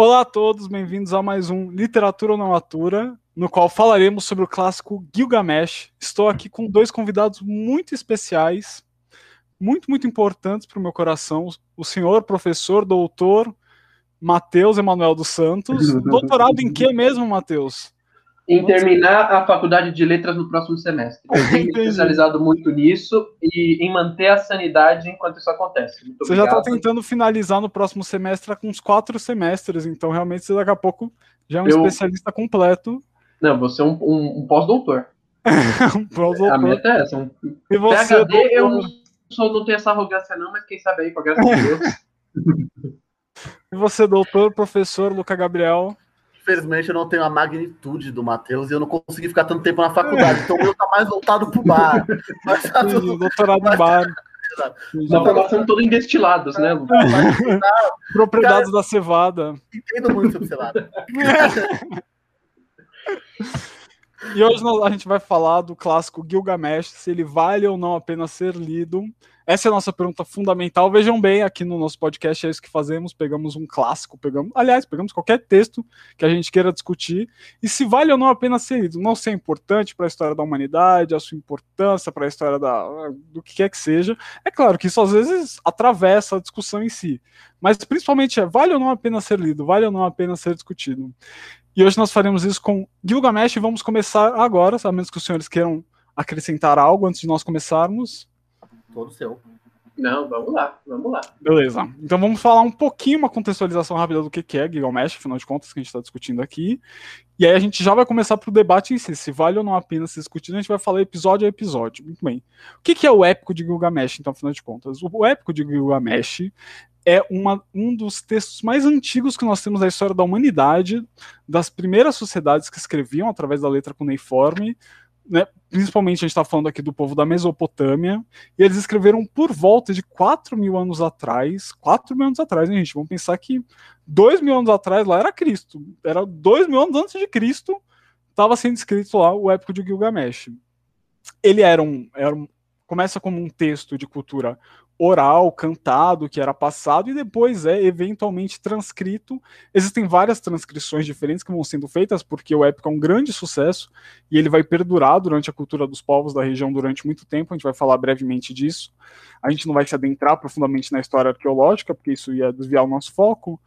Olá a todos, bem-vindos a mais um Literatura ou Não Atura, no qual falaremos sobre o clássico Gilgamesh. Estou aqui com dois convidados muito especiais, muito, muito importantes para o meu coração. O senhor professor, doutor Matheus Emanuel dos Santos. Doutorado em que mesmo, Matheus? Em terminar a faculdade de letras no próximo semestre. Eu tenho me especializado muito nisso e em manter a sanidade enquanto isso acontece. Muito você obrigado. já está tentando finalizar no próximo semestre com uns quatro semestres, então realmente você daqui a pouco já é um Eu... especialista completo. Não, você é um, um, um pós-doutor. um pós-doutor. A meta é essa. Um... E você, PhD, doutor... eu não, sou, não tenho essa arrogância não, mas quem sabe aí, com a graça de Deus. e você, doutor, professor Luca Gabriel? Infelizmente eu não tenho a magnitude do Matheus e eu não consegui ficar tanto tempo na faculdade. Então o meu tá mais voltado pro bar. Mas tá tudo... Doutorado no bar. Uma formação toda em destilados, né? Propriedades da cevada. Entendo muito sobre cevada. E hoje a gente vai falar do clássico Gilgamesh, se ele vale ou não a pena ser lido. Essa é a nossa pergunta fundamental. Vejam bem, aqui no nosso podcast é isso que fazemos: pegamos um clássico, pegamos, aliás, pegamos qualquer texto que a gente queira discutir, e se vale ou não a pena ser lido. Não ser importante para a história da humanidade, a sua importância para a história da, do que quer que seja. É claro que isso às vezes atravessa a discussão em si, mas principalmente é: vale ou não a pena ser lido, vale ou não a pena ser discutido. E hoje nós faremos isso com Gilgamesh e vamos começar agora, a menos que os senhores queiram acrescentar algo antes de nós começarmos todo seu. Não, vamos lá, vamos lá. Beleza. Então vamos falar um pouquinho, uma contextualização rápida do que é Gilgamesh, afinal de contas, que a gente está discutindo aqui. E aí a gente já vai começar para o debate em si, se vale ou não a pena se discutir, a gente vai falar episódio a episódio. Muito bem. O que, é o épico de Gilgamesh, então, afinal de contas? O épico de Gilgamesh é uma, um dos textos mais antigos que nós temos da história da humanidade, das primeiras sociedades que escreviam através da letra cuneiforme, né, principalmente a gente está falando aqui do povo da Mesopotâmia, e eles escreveram por volta de 4 mil anos atrás, 4 mil anos atrás, né, gente? Vamos pensar que 2 mil anos atrás lá era Cristo, era 2 mil anos antes de Cristo, estava sendo escrito lá o épico de Gilgamesh. Ele era um, era um, começa como um texto de cultura oral, cantado, que era passado, e depois é eventualmente transcrito. Existem várias transcrições diferentes que vão sendo feitas, porque o épico é um grande sucesso e ele vai perdurar durante a cultura dos povos da região durante muito tempo. A gente vai falar brevemente disso. A gente não vai se adentrar profundamente na história arqueológica, porque isso ia desviar o nosso foco.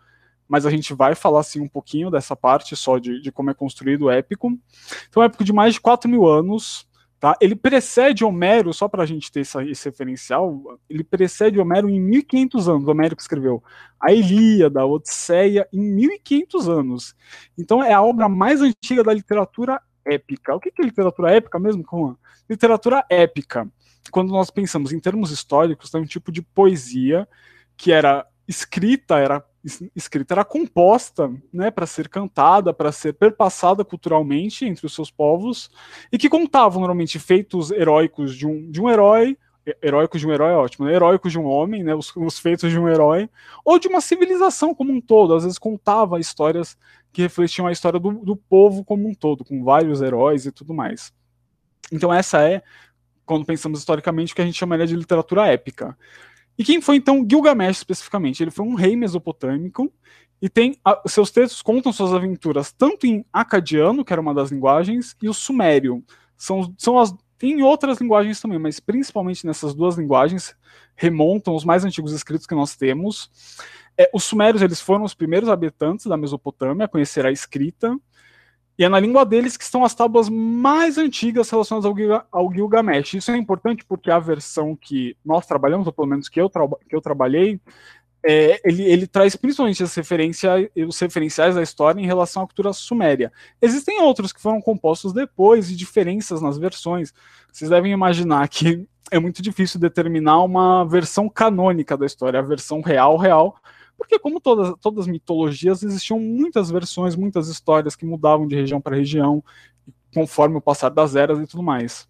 Mas a gente vai falar assim um pouquinho dessa parte só de, de como é construído o épico. Então, é um épico de mais de 4 mil anos, Tá? Ele precede Homero, só para a gente ter esse, esse referencial, ele precede Homero em 1500 anos. Homero que escreveu a Ilíada, a Odisseia, em 1500 anos. Então é a obra mais antiga da literatura épica. O que é literatura épica mesmo, Juan? Literatura épica. Quando nós pensamos em termos históricos, tem um tipo de poesia que era escrita, era escrita era composta, né, para ser cantada, para ser perpassada culturalmente entre os seus povos e que contavam normalmente feitos heróicos de um, de um herói, heróicos de um herói é ótimo, né, heróicos de um homem, né, os, os feitos de um herói ou de uma civilização como um todo. Às vezes contava histórias que refletiam a história do, do povo como um todo, com vários heróis e tudo mais. Então essa é quando pensamos historicamente o que a gente chamaria de literatura épica. E quem foi então Gilgamesh especificamente? Ele foi um rei mesopotâmico e tem a, seus textos contam suas aventuras tanto em acadiano, que era uma das linguagens, e o sumério. São, são as tem outras linguagens também, mas principalmente nessas duas linguagens remontam os mais antigos escritos que nós temos. É, os sumérios eles foram os primeiros habitantes da Mesopotâmia a conhecer a escrita e é na língua deles que estão as tábuas mais antigas relacionadas ao, Gil ao Gilgamesh. Isso é importante porque a versão que nós trabalhamos, ou pelo menos que eu, que eu trabalhei, é, ele, ele, traz principalmente as referência, os referenciais da história em relação à cultura suméria. Existem outros que foram compostos depois e diferenças nas versões. Vocês devem imaginar que é muito difícil determinar uma versão canônica da história, a versão real, real, porque, como todas, todas as mitologias, existiam muitas versões, muitas histórias que mudavam de região para região, conforme o passar das eras e tudo mais.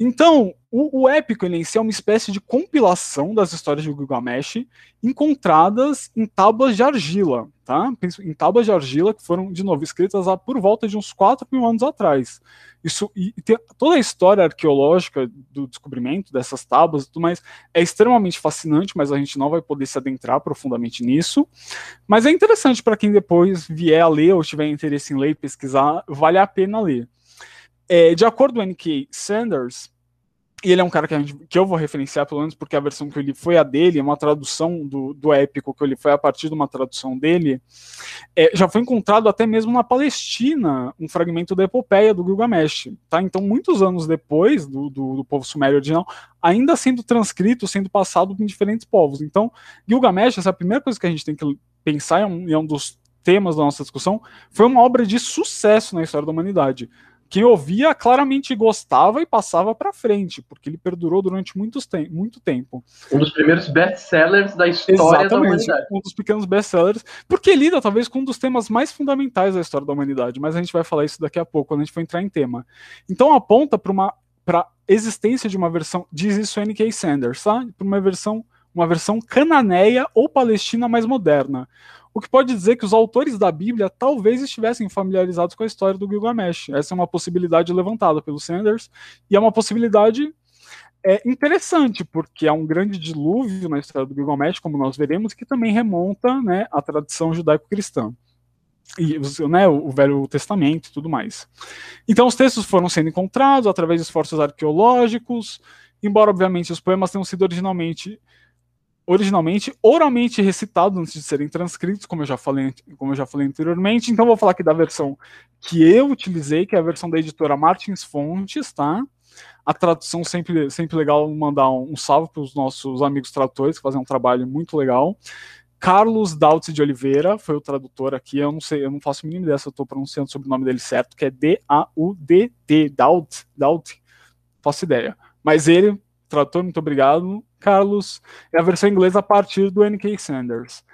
Então, o, o, épico ele em si é uma espécie de compilação das histórias de Gilgamesh encontradas em tábuas de argila, tá? Em tábuas de argila que foram, de novo, escritas há por volta de uns 4 mil anos atrás. Isso, e, e toda a história arqueológica do descobrimento dessas tábuas e tudo mais é extremamente fascinante, mas a gente não vai poder se adentrar profundamente nisso. Mas é interessante para quem depois vier a ler ou tiver interesse em ler e pesquisar, vale a pena ler. É, de acordo com o N.K. Sanders, e ele é um cara que, gente, que, eu vou referenciar, pelo menos porque a versão que eu li foi a dele, é uma tradução do, do épico que eu li foi a partir de uma tradução dele. É, já foi encontrado até mesmo na Palestina um fragmento da epopeia do Gilgamesh. Tá? Então, muitos anos depois do, do, do povo sumério original, ainda sendo transcrito, sendo passado em diferentes povos. Então, Gilgamesh, essa é a primeira coisa que a gente tem que pensar, é um, é um dos temas da nossa discussão, foi uma obra de sucesso na história da humanidade quem ouvia claramente gostava e passava para frente, porque ele perdurou durante muitos te muito tempo. Um dos primeiros best-sellers da história Exatamente, da humanidade. Um dos pequenos best-sellers, porque lida talvez com um dos temas mais fundamentais da história da humanidade, mas a gente vai falar isso daqui a pouco, quando a gente for entrar em tema. Então aponta para uma para existência de uma versão, diz isso N.K. Sanders, tá? Para uma versão uma versão cananeia ou palestina mais moderna o que pode dizer que os autores da Bíblia talvez estivessem familiarizados com a história do Gilgamesh. Essa é uma possibilidade levantada pelo Sanders, e é uma possibilidade é, interessante, porque há um grande dilúvio na história do Gilgamesh, como nós veremos, que também remonta né, à tradição judaico-cristã. E, né, o Velho Testamento e tudo mais. Então, os textos foram sendo encontrados através de esforços arqueológicos, embora, obviamente, os poemas tenham sido originalmente originalmente oralmente recitados antes de serem transcritos, como eu já falei, como eu já falei anteriormente. Então vou falar aqui da versão que eu utilizei, que é a versão da editora Martins Fontes, tá? A tradução sempre sempre legal mandar um, um salve para os nossos amigos tradutores que fazem um trabalho muito legal. Carlos Dautz de Oliveira foi o tradutor aqui. Eu não sei, eu não faço a mínima ideia se eu estou pronunciando sobre o nome dele certo, que é D-A-U-D-T, Daut, Daut, faço ideia. Mas ele, tradutor, muito obrigado. Carlos, é a versão inglesa a partir do N.K. Sanders.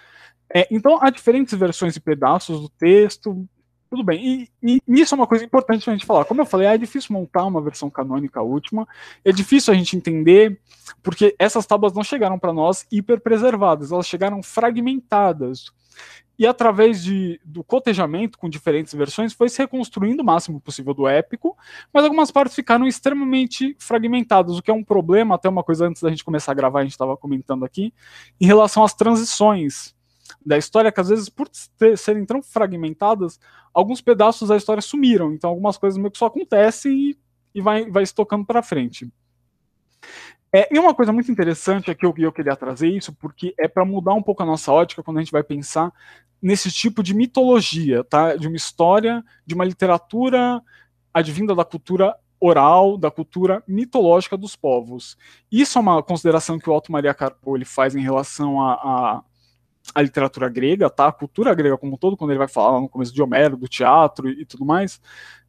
É, então, há diferentes versões e pedaços do texto, tudo bem. E, e, isso é uma coisa importante a gente falar. Como eu falei, é difícil montar uma versão canônica última, é difícil a gente entender, porque essas tábuas não chegaram para nós hiper preservadas, elas chegaram fragmentadas e através de, do cotejamento com diferentes versões foi se reconstruindo o máximo possível do épico, mas algumas partes ficaram extremamente fragmentadas, o que é um problema, até uma coisa antes da gente começar a gravar, a gente estava comentando aqui, em relação às transições da história, que às vezes, por ter, serem tão fragmentadas, alguns pedaços da história sumiram, então algumas coisas meio que só acontecem e, e vai, vai se tocando para frente. É, e uma coisa muito interessante é que eu, eu queria trazer isso, porque é para mudar um pouco a nossa ótica quando a gente vai pensar nesse tipo de mitologia, tá? De uma história, de uma literatura advinda da cultura oral, da cultura mitológica dos povos. Isso é uma consideração que o Otto Maria Carpo ele faz em relação a, a a literatura grega, tá? A cultura grega como um todo, quando ele vai falar no começo de Homero, do teatro e, e tudo mais,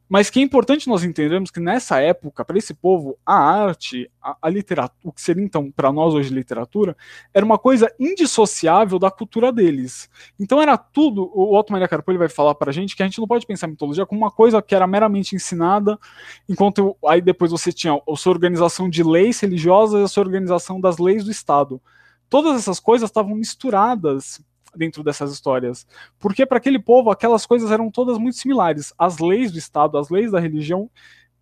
mas que é importante nós entendermos que nessa época, para esse povo, a arte, a, a literatura, o que seria então para nós hoje literatura, era uma coisa indissociável da cultura deles. Então era tudo, o Otto Maria Carpo vai falar para a gente que a gente não pode pensar a mitologia como uma coisa que era meramente ensinada, enquanto aí depois você tinha a sua organização de leis religiosas e a sua organização das leis do Estado. Todas essas coisas estavam misturadas dentro dessas histórias. Porque para aquele povo aquelas coisas eram todas muito similares. As leis do Estado, as leis da religião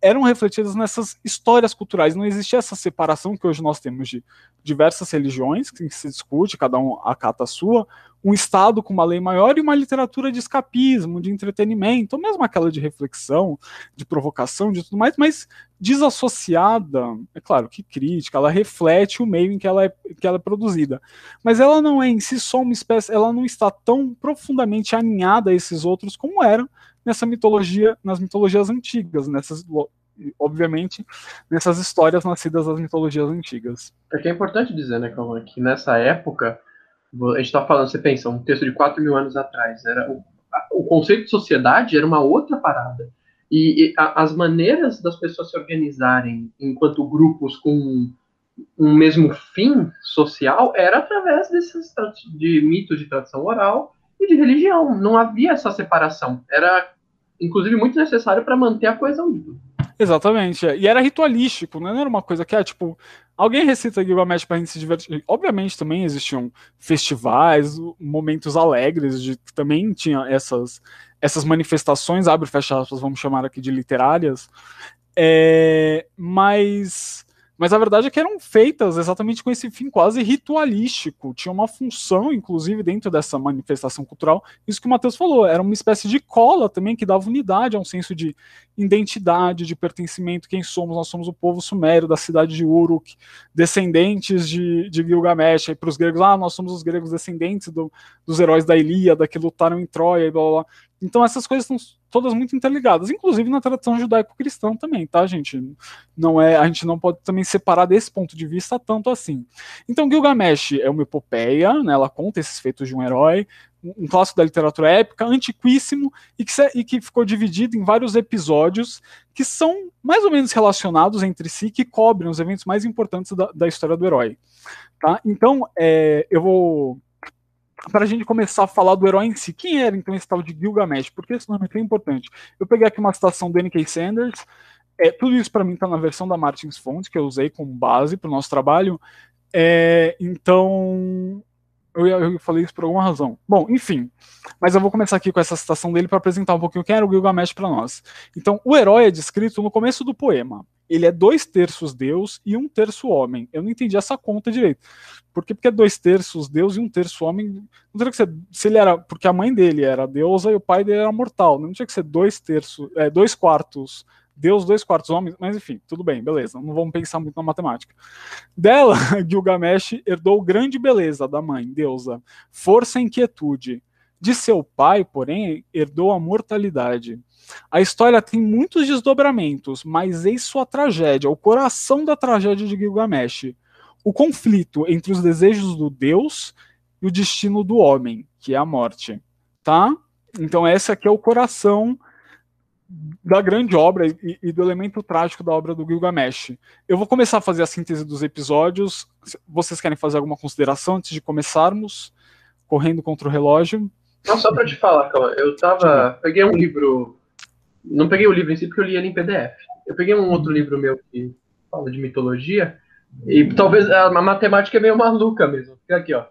eram refletidas nessas histórias culturais. Não existia essa separação que hoje nós temos de diversas religiões, que se discute, cada um acata a sua, um Estado com uma lei maior e uma literatura de escapismo, de entretenimento, ou mesmo aquela de reflexão, de provocação, de tudo mais, mas desassociada, é claro que crítica, ela reflete o meio em que ela, é, que ela é produzida. Mas ela não é em si só uma espécie, ela não está tão profundamente aninhada a esses outros como era nessa mitologia, nas mitologias antigas, nessas obviamente, nessas histórias nascidas das mitologias antigas. É que é importante dizer, né, Calma, que nessa época a gente está falando, você pensa, um texto de 4 mil anos atrás, era o, o conceito de sociedade era uma outra parada. E, e a, as maneiras das pessoas se organizarem enquanto grupos com um mesmo fim social era através desses de mitos de tradição oral e de religião. Não havia essa separação. Era, inclusive, muito necessário para manter a coesão grupo. Exatamente. é. E era ritualístico, né? não era uma coisa que é tipo. Alguém recita Gilgamesh pra gente se divertir. Obviamente também existiam festivais, momentos alegres, de também tinha essas, essas manifestações, abre e fecha aspas, vamos chamar aqui de literárias. É, mas, mas a verdade é que eram feitas exatamente com esse fim quase ritualístico. Tinha uma função, inclusive, dentro dessa manifestação cultural. Isso que o Matheus falou, era uma espécie de cola também que dava unidade a um senso de identidade, de pertencimento. Quem somos? Nós somos o povo sumério da cidade de Uruk, descendentes de, de Gilgamesh. Aí para os gregos, ah, nós somos os gregos descendentes do, dos heróis da Ilíada que lutaram em Troia e blá blá blá. Então essas coisas estão todas muito interligadas, inclusive na tradição judaico-cristã também, tá, gente? Não é, a gente não pode também separar desse ponto de vista tanto assim. Então Gilgamesh é uma epopeia, né? Ela conta esses feitos de um herói, um clássico da literatura épica, antiquíssimo e que, e que ficou dividido em vários episódios que são mais ou menos relacionados entre si, que cobrem os eventos mais importantes da, da história do herói. Tá? Então, é, eu vou para a gente começar a falar do herói em si. Quem era então esse tal de Gilgamesh? Porque esse nome é importante. Eu peguei aqui uma citação do N.K. Sanders. É, tudo isso para mim está na versão da Martins Fontes, que eu usei como base para o nosso trabalho. É, então, eu, eu, falei isso por alguma razão. Bom, enfim. Mas eu vou começar aqui com essa citação dele para apresentar um pouquinho quem era o Gilgamesh para nós. Então, o herói é descrito no começo do poema. Ele é dois terços Deus e um terço homem. Eu não entendi essa conta direito. Por que porque é dois terços Deus e um terço homem? Não teria que ser. Se ele era. Porque a mãe dele era deusa e o pai dele era mortal. Não tinha que ser dois terços. É, dois quartos Deus, dois quartos homens, mas enfim, tudo bem, beleza. Não vamos pensar muito na matemática. Dela, Gilgamesh herdou grande beleza da mãe, deusa, força e inquietude. De seu pai, porém, herdou a mortalidade. A história tem muitos desdobramentos, mas eis sua tragédia, o coração da tragédia de Gilgamesh. O conflito entre os desejos do Deus e o destino do homem, que é a morte. Tá? Então, esse aqui é o coração da grande obra e, e, do elemento trágico da obra do Gilgamesh. Eu vou começar a fazer a síntese dos episódios. Vocês querem fazer alguma consideração antes de começarmos? Correndo contra o relógio. Não, só para te falar, calma. Eu tava. Peguei um livro. Não peguei o livro em si porque eu li ele em PDF. Eu peguei um outro livro meu que fala de mitologia. E talvez a matemática é meio maluca mesmo. Fica aqui, ó.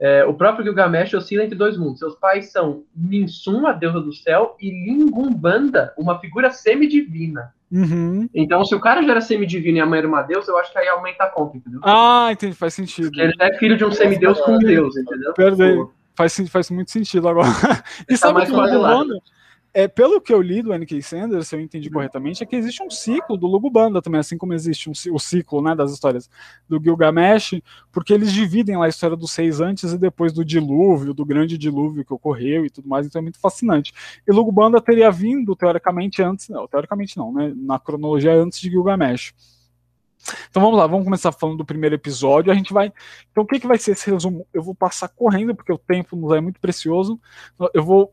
É, o próprio Gilgamesh oscila entre dois mundos. Seus pais são Ninsum, a deusa do céu, e Lingumbanda, uma figura semidivina. Uhum. Então, se o cara já era semidivino e a mãe era uma deusa, eu acho que aí aumenta a conta, entendeu? Ah, entendi, faz sentido. Porque ele é filho de um semideus com um deus, entendeu? Perdei. Faz, faz muito sentido agora. E tá sabe que o Lingumbanda, é, pelo que eu li do N.K. Sanders, se eu entendi corretamente, é que existe um ciclo do Lugubanda também, assim como existe um, o ciclo né, das histórias do Gilgamesh, porque eles dividem lá a história dos seis antes e depois do dilúvio, do grande dilúvio que ocorreu e tudo mais, então é muito fascinante. E Lugubanda teria vindo, teoricamente, antes, não, teoricamente não, né, na cronologia antes de Gilgamesh. Então vamos lá, vamos começar falando do primeiro episódio. A gente vai. Então o que, que vai ser esse resumo? Eu vou passar correndo, porque o tempo nos é muito precioso. Eu vou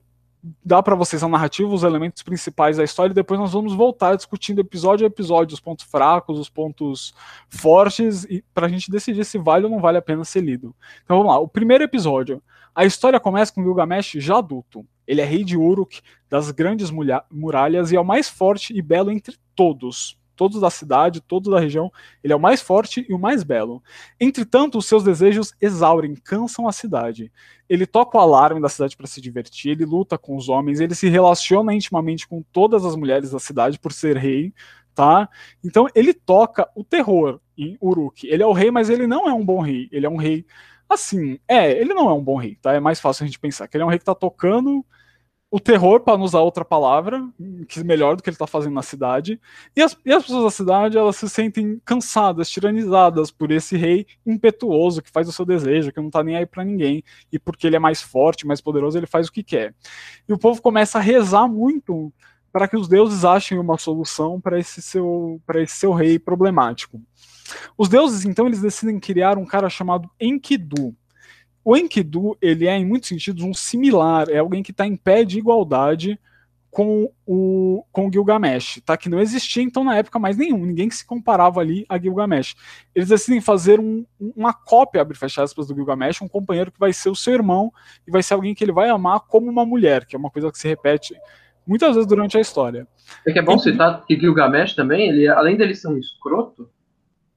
dar para vocês a narrativa, os elementos principais da história, e depois nós vamos voltar discutindo episódio a episódio, os pontos fracos, os pontos fortes, para a gente decidir se vale ou não vale a pena ser lido. Então vamos lá, o primeiro episódio. A história começa com Gilgamesh já adulto. Ele é rei de Uruk, das grandes muralhas, e é o mais forte e belo entre todos todos da cidade, todos da região. Ele é o mais forte e o mais belo. Entretanto, os seus desejos exaurem, cansam a cidade. Ele toca o alarme da cidade para se divertir, ele luta com os homens, ele se relaciona intimamente com todas as mulheres da cidade por ser rei, tá? Então ele toca o terror em Uruk. Ele é o rei, mas ele não é um bom rei. Ele é um rei assim, é, ele não é um bom rei, tá? É mais fácil a gente pensar que ele é um rei que tá tocando o terror, para não usar outra palavra, que é melhor do que ele está fazendo na cidade, e as, e as, pessoas da cidade elas se sentem cansadas, tiranizadas por esse rei impetuoso que faz o seu desejo, que não está nem aí para ninguém, e porque ele é mais forte, mais poderoso, ele faz o que quer. E o povo começa a rezar muito para que os deuses achem uma solução para esse seu esse seu rei problemático. Os deuses então eles decidem criar um cara chamado Enkidu o Enkidu, ele é, em muitos sentidos, um similar, é alguém que está em pé de igualdade com o, com Gilgamesh, tá? Que não existia, então, na época, mais nenhum, ninguém que se comparava ali a Gilgamesh. Eles decidem fazer um, uma cópia, abre fecha aspas, do Gilgamesh, um companheiro que vai ser o seu irmão e vai ser alguém que ele vai amar como uma mulher, que é uma coisa que se repete muitas vezes durante a história. É que é bom E- citar que Gilgamesh também, ele, além dele ser um escroto,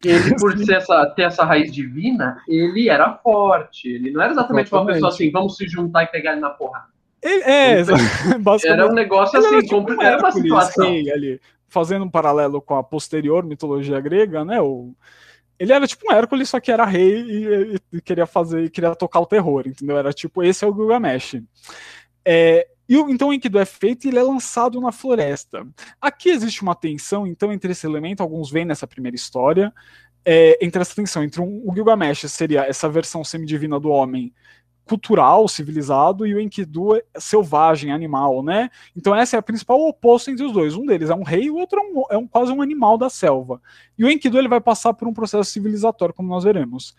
ele, por ser essa, ter essa raiz divina, ele era forte. Ele não era exatamente uma Exatamente. pessoa assim, vamos se juntar e pegar ele na porrada. Ele- é, basicamente. Era um negócio assim, era, tipo era uma situação. rei ali, fazendo um paralelo com a posterior mitologia grega, né? O, ele era tipo um Hércules, só que era rei e, e- e queria fazer, e queria tocar o terror, entendeu? Era tipo, esse é o Gilgamesh. É, e então o Enkidu é feito e ele é lançado na floresta. Aqui existe uma tensão, então, entre esse elemento, alguns veem nessa primeira história, é, entre essa tensão entre um, o Gilgamesh seria essa versão semidivina do homem cultural, civilizado, e o Enkidu é selvagem, animal, né? Então essa é a principal oposto entre os dois. Um deles é um rei, o outro é, um, é um- quase um animal da selva. E o Enkidu ele vai passar por um processo civilizatório, como nós veremos.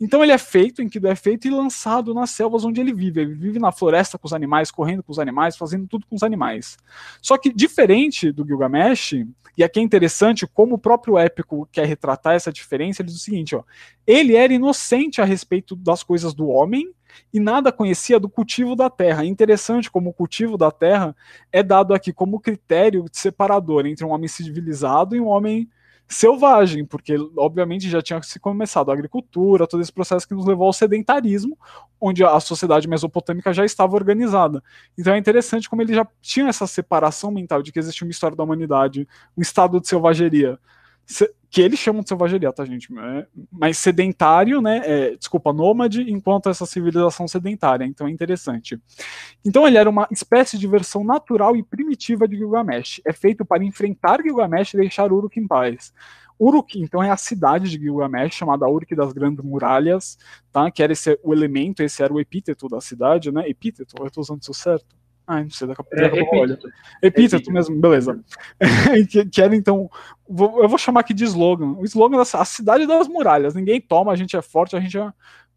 Então ele é feito, o Enkidu é feito e lançado nas selvas onde ele vive. Ele vive na floresta com os animais, correndo com os animais, fazendo tudo com os animais. Só que diferente do Gilgamesh, e aqui é interessante como o próprio épico quer retratar essa diferença, ele diz o seguinte, ó, ele era inocente a respeito das coisas do homem e nada conhecia do cultivo da terra. É interessante como o cultivo da terra é dado aqui como critério separador entre um homem civilizado e um homem selvagem, porque obviamente já tinha se começado a agricultura, todo esse processo que nos levou ao sedentarismo, onde a sociedade mesopotâmica já estava organizada. Então é interessante como ele já tinha essa separação mental de que existe uma história da humanidade, um estado de selvageria, se- que eles chamam de selvageria, tá, gente? É, mas sedentário, né? é, desculpa, nômade, enquanto essa civilização sedentária. Então é interessante. Então ele era uma espécie de versão natural e primitiva de Gilgamesh. É feito para enfrentar Gilgamesh e deixar Uruk em paz. Uruk, então, é a cidade de Gilgamesh, chamada Uruk das Grandes Muralhas, tá? que era esse, o elemento, esse era o epíteto da cidade, né? Epíteto, eu estou usando isso certo? Ah, não sei, daqui a pouco É, daqui a pouco epíteto. Mesmo, beleza. que, que era então. vou- eu vou chamar aqui de slogan. O slogan da a cidade das muralhas. Ninguém toma, a gente é forte, a gente é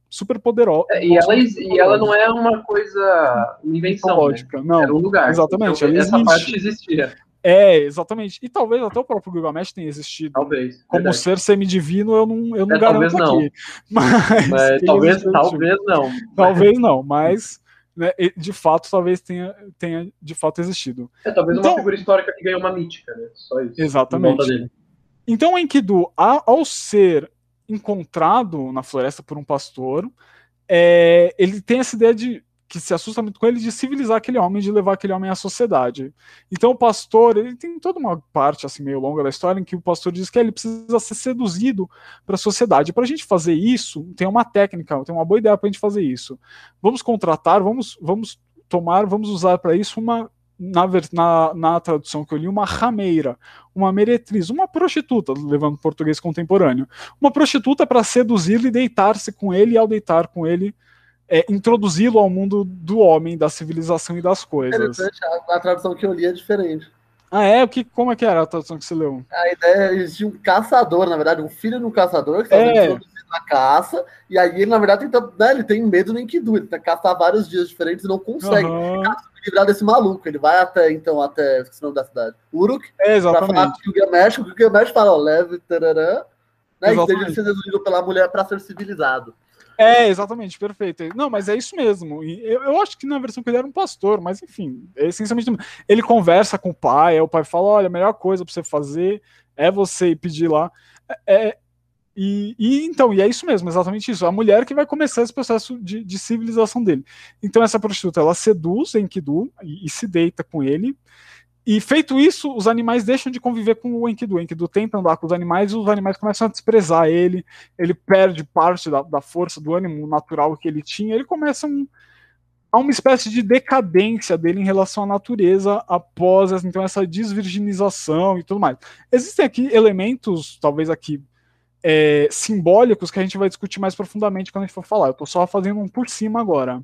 super poderoso. É, e, ela, e ela não é uma coisa, uma invenção, né? lógica, não. Era um lugar. Exatamente, Então, essa existe. parte existia, É, exatamente. E talvez até o próprio Gilgamesh tenha existido. talvez. Como verdade. ser semidivino, eu não, eu não É, garanto talvez não. aqui. Mas, Mas ele talvez, talvez não. Talvez não, mas né, de fato, talvez tenha, tenha de fato existido. É, talvez Então- uma figura histórica que ganhou uma mítica, né? Só isso. Exatamente. Então, o Enkidu, ao ser encontrado na floresta por um pastor, é, ele tem essa ideia de que se assusta muito com ele de civilizar aquele homem, de levar aquele homem à sociedade. Então, o pastor, ele tem toda uma parte assim meio longa da história em que o pastor diz que ele precisa ser seduzido para a sociedade. Para a gente fazer isso, tem uma técnica, tem uma boa ideia para a gente fazer isso. Vamos contratar, vamos, vamos tomar, vamos usar para isso uma na, na, na tradução que eu li, uma rameira, uma meretriz, uma prostituta, levando português contemporâneo. Uma prostituta para seduzi-lo e deitar-se com ele, e ao deitar com ele, é, introduzi-lo ao mundo do homem, da civilização e das coisas. Interessante, a, a tradução que eu li é diferente. Ah, é? O que, como é que era a tradução que você leu? A ideia é de um caçador, na verdade, um filho de um caçador que está É. introduzido na caça, e aí ele, na verdade, tenta, né, ele tem medo do Enkidu, ele tenta caçar vários dias diferentes e não consegue se livrar desse maluco. Ele vai até, então, até, esqueci o nome da cidade, Uruk, É, pra falar exatamente. com o Gilgamesh, o Gilgamesh fala, ó, leve, tararã, né, e Exatamente. ser seduzido pela mulher para ser civilizado. É, exatamente, perfeito. Não, mas é isso mesmo. Eu, eu acho que na versão que ele era um pastor, mas enfim, é essencialmente. Ele conversa com o pai, aí o pai fala: olha, a melhor coisa pra você fazer é você ir pedir lá. É, e, e então, e é isso mesmo, exatamente isso. A mulher que vai começar esse processo de, de civilização dele. Então, essa prostituta ela seduz Enkidu e, e se deita com ele. E feito isso, os animais deixam de conviver com o Enkidu. O Enkidu tenta andar com os animais e os animais começam a desprezar ele. Ele perde parte da, da força, do ânimo natural que ele tinha. Ele começa um, a uma espécie de decadência dele em relação à natureza após então essa desvirginização e tudo mais. Existem aqui elementos, talvez aqui é, simbólicos que a gente vai discutir mais profundamente quando a gente for falar. Eu estou só fazendo um por cima agora.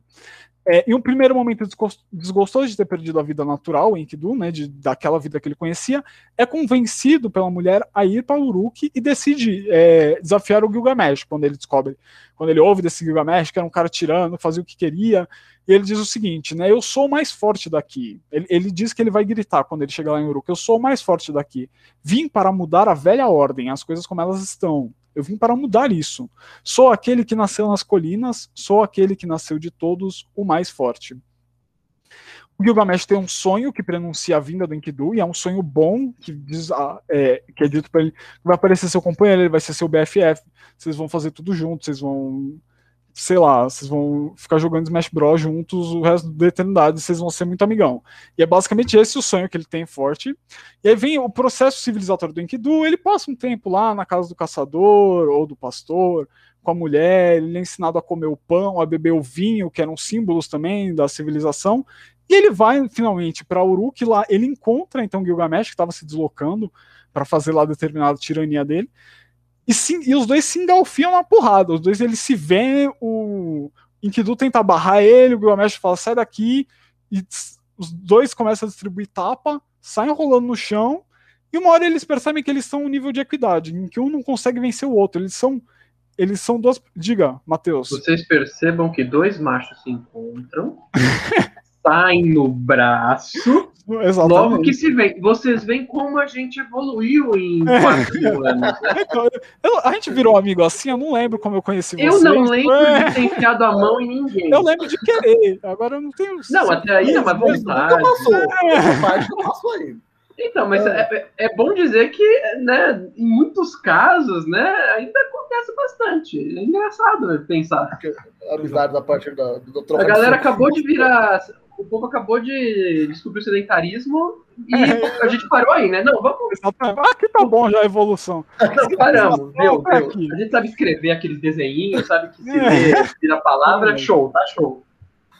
É, em um primeiro momento desgos- desgostoso de ter perdido a vida natural, o Enkidu, né, de, daquela vida que ele conhecia, é convencido pela mulher a ir para Uruk e decide é, desafiar o Gilgamesh quando ele descobre, quando ele ouve desse Gilgamesh, que era um cara tirano, fazia o que queria, e ele diz o seguinte, né, eu sou mais forte daqui. Ele, ele diz que ele vai gritar quando ele chegar lá em Uruk, eu sou mais forte daqui. Vim para mudar a velha ordem, as coisas como elas estão. Eu vim para mudar isso. Sou aquele que nasceu nas colinas, sou aquele que nasceu de todos o mais forte. O Gilgamesh tem um sonho que prenuncia a vinda do Enkidu, e é um sonho bom, que, diz, ah, é, que é dito para ele: vai aparecer seu companheiro, ele vai ser seu BFF, vocês vão fazer tudo juntos, vocês vão sei lá, vocês vão ficar jogando Smash Bros juntos o resto da eternidade, vocês vão ser muito amigão. E é basicamente esse o sonho que ele tem forte. E aí vem o processo civilizatório do Enkidu, ele passa um tempo lá na casa do caçador ou do pastor, com a mulher, ele é ensinado a comer o pão, a beber o vinho, que eram símbolos também da civilização. E ele vai finalmente para Uruk, lá ele encontra então Gilgamesh, que estava se deslocando para fazer lá determinada tirania dele. E, sim, e os dois se engalfiam na porrada. Os dois eles se veem, o Enkidu tenta barrar ele, o Gilgamesh fala, sai daqui, e os dois começam a distribuir tapa, saem rolando no chão, e uma hora eles percebem que eles estão um nível de equidade, em que um não consegue vencer o outro. Eles são. Eles são duas. Diga, Matheus. Vocês percebam que dois machos se encontram, saem no braço Exatamente. Logo que se vê, vocês veem como a gente evoluiu em é. quatro anos. Então, eu, a gente virou amigo assim, eu não lembro como eu conheci eu vocês. Eu não lembro é. de ter enfiado a mão em ninguém. Eu lembro de querer, agora eu não tenho. Não, até aí é uma vontade. Nunca passou. É. Parte passou aí. Então, mas é. É, é. bom dizer que, né, em muitos casos, né, ainda acontece bastante. É engraçado pensar. Amizade da, do A galera acabou de virar o povo acabou de descobrir o sedentarismo e é, a gente parou aí, né? Não, vamos. Ah, que tá bom já a evolução. Não, paramos, meu, meu. A gente sabe escrever aqueles desenhinhos, sabe que se é. vê a palavra, é. show, tá show.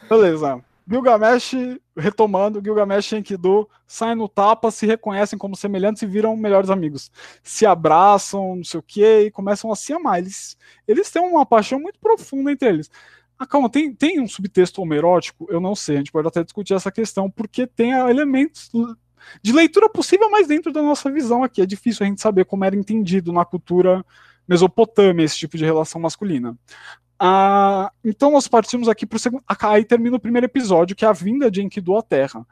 Beleza. Gilgamesh, retomando, Gilgamesh e Enkidu saem no tapa, se reconhecem como semelhantes e viram melhores amigos. Se abraçam, não sei o que, e começam a se amar. Eles, eles têm uma paixão muito profunda entre eles. Ah, calma, tem, tem um subtexto homerótico? Eu não sei, a gente pode até discutir essa questão, porque tem elementos de leitura possível, mas dentro da nossa visão aqui. É difícil a gente saber como era entendido na cultura mesopotâmia esse tipo de relação masculina. Ah, então nós partimos aqui para o segundo. Aí termina o primeiro episódio, que é a vinda de Enkidu à Terra.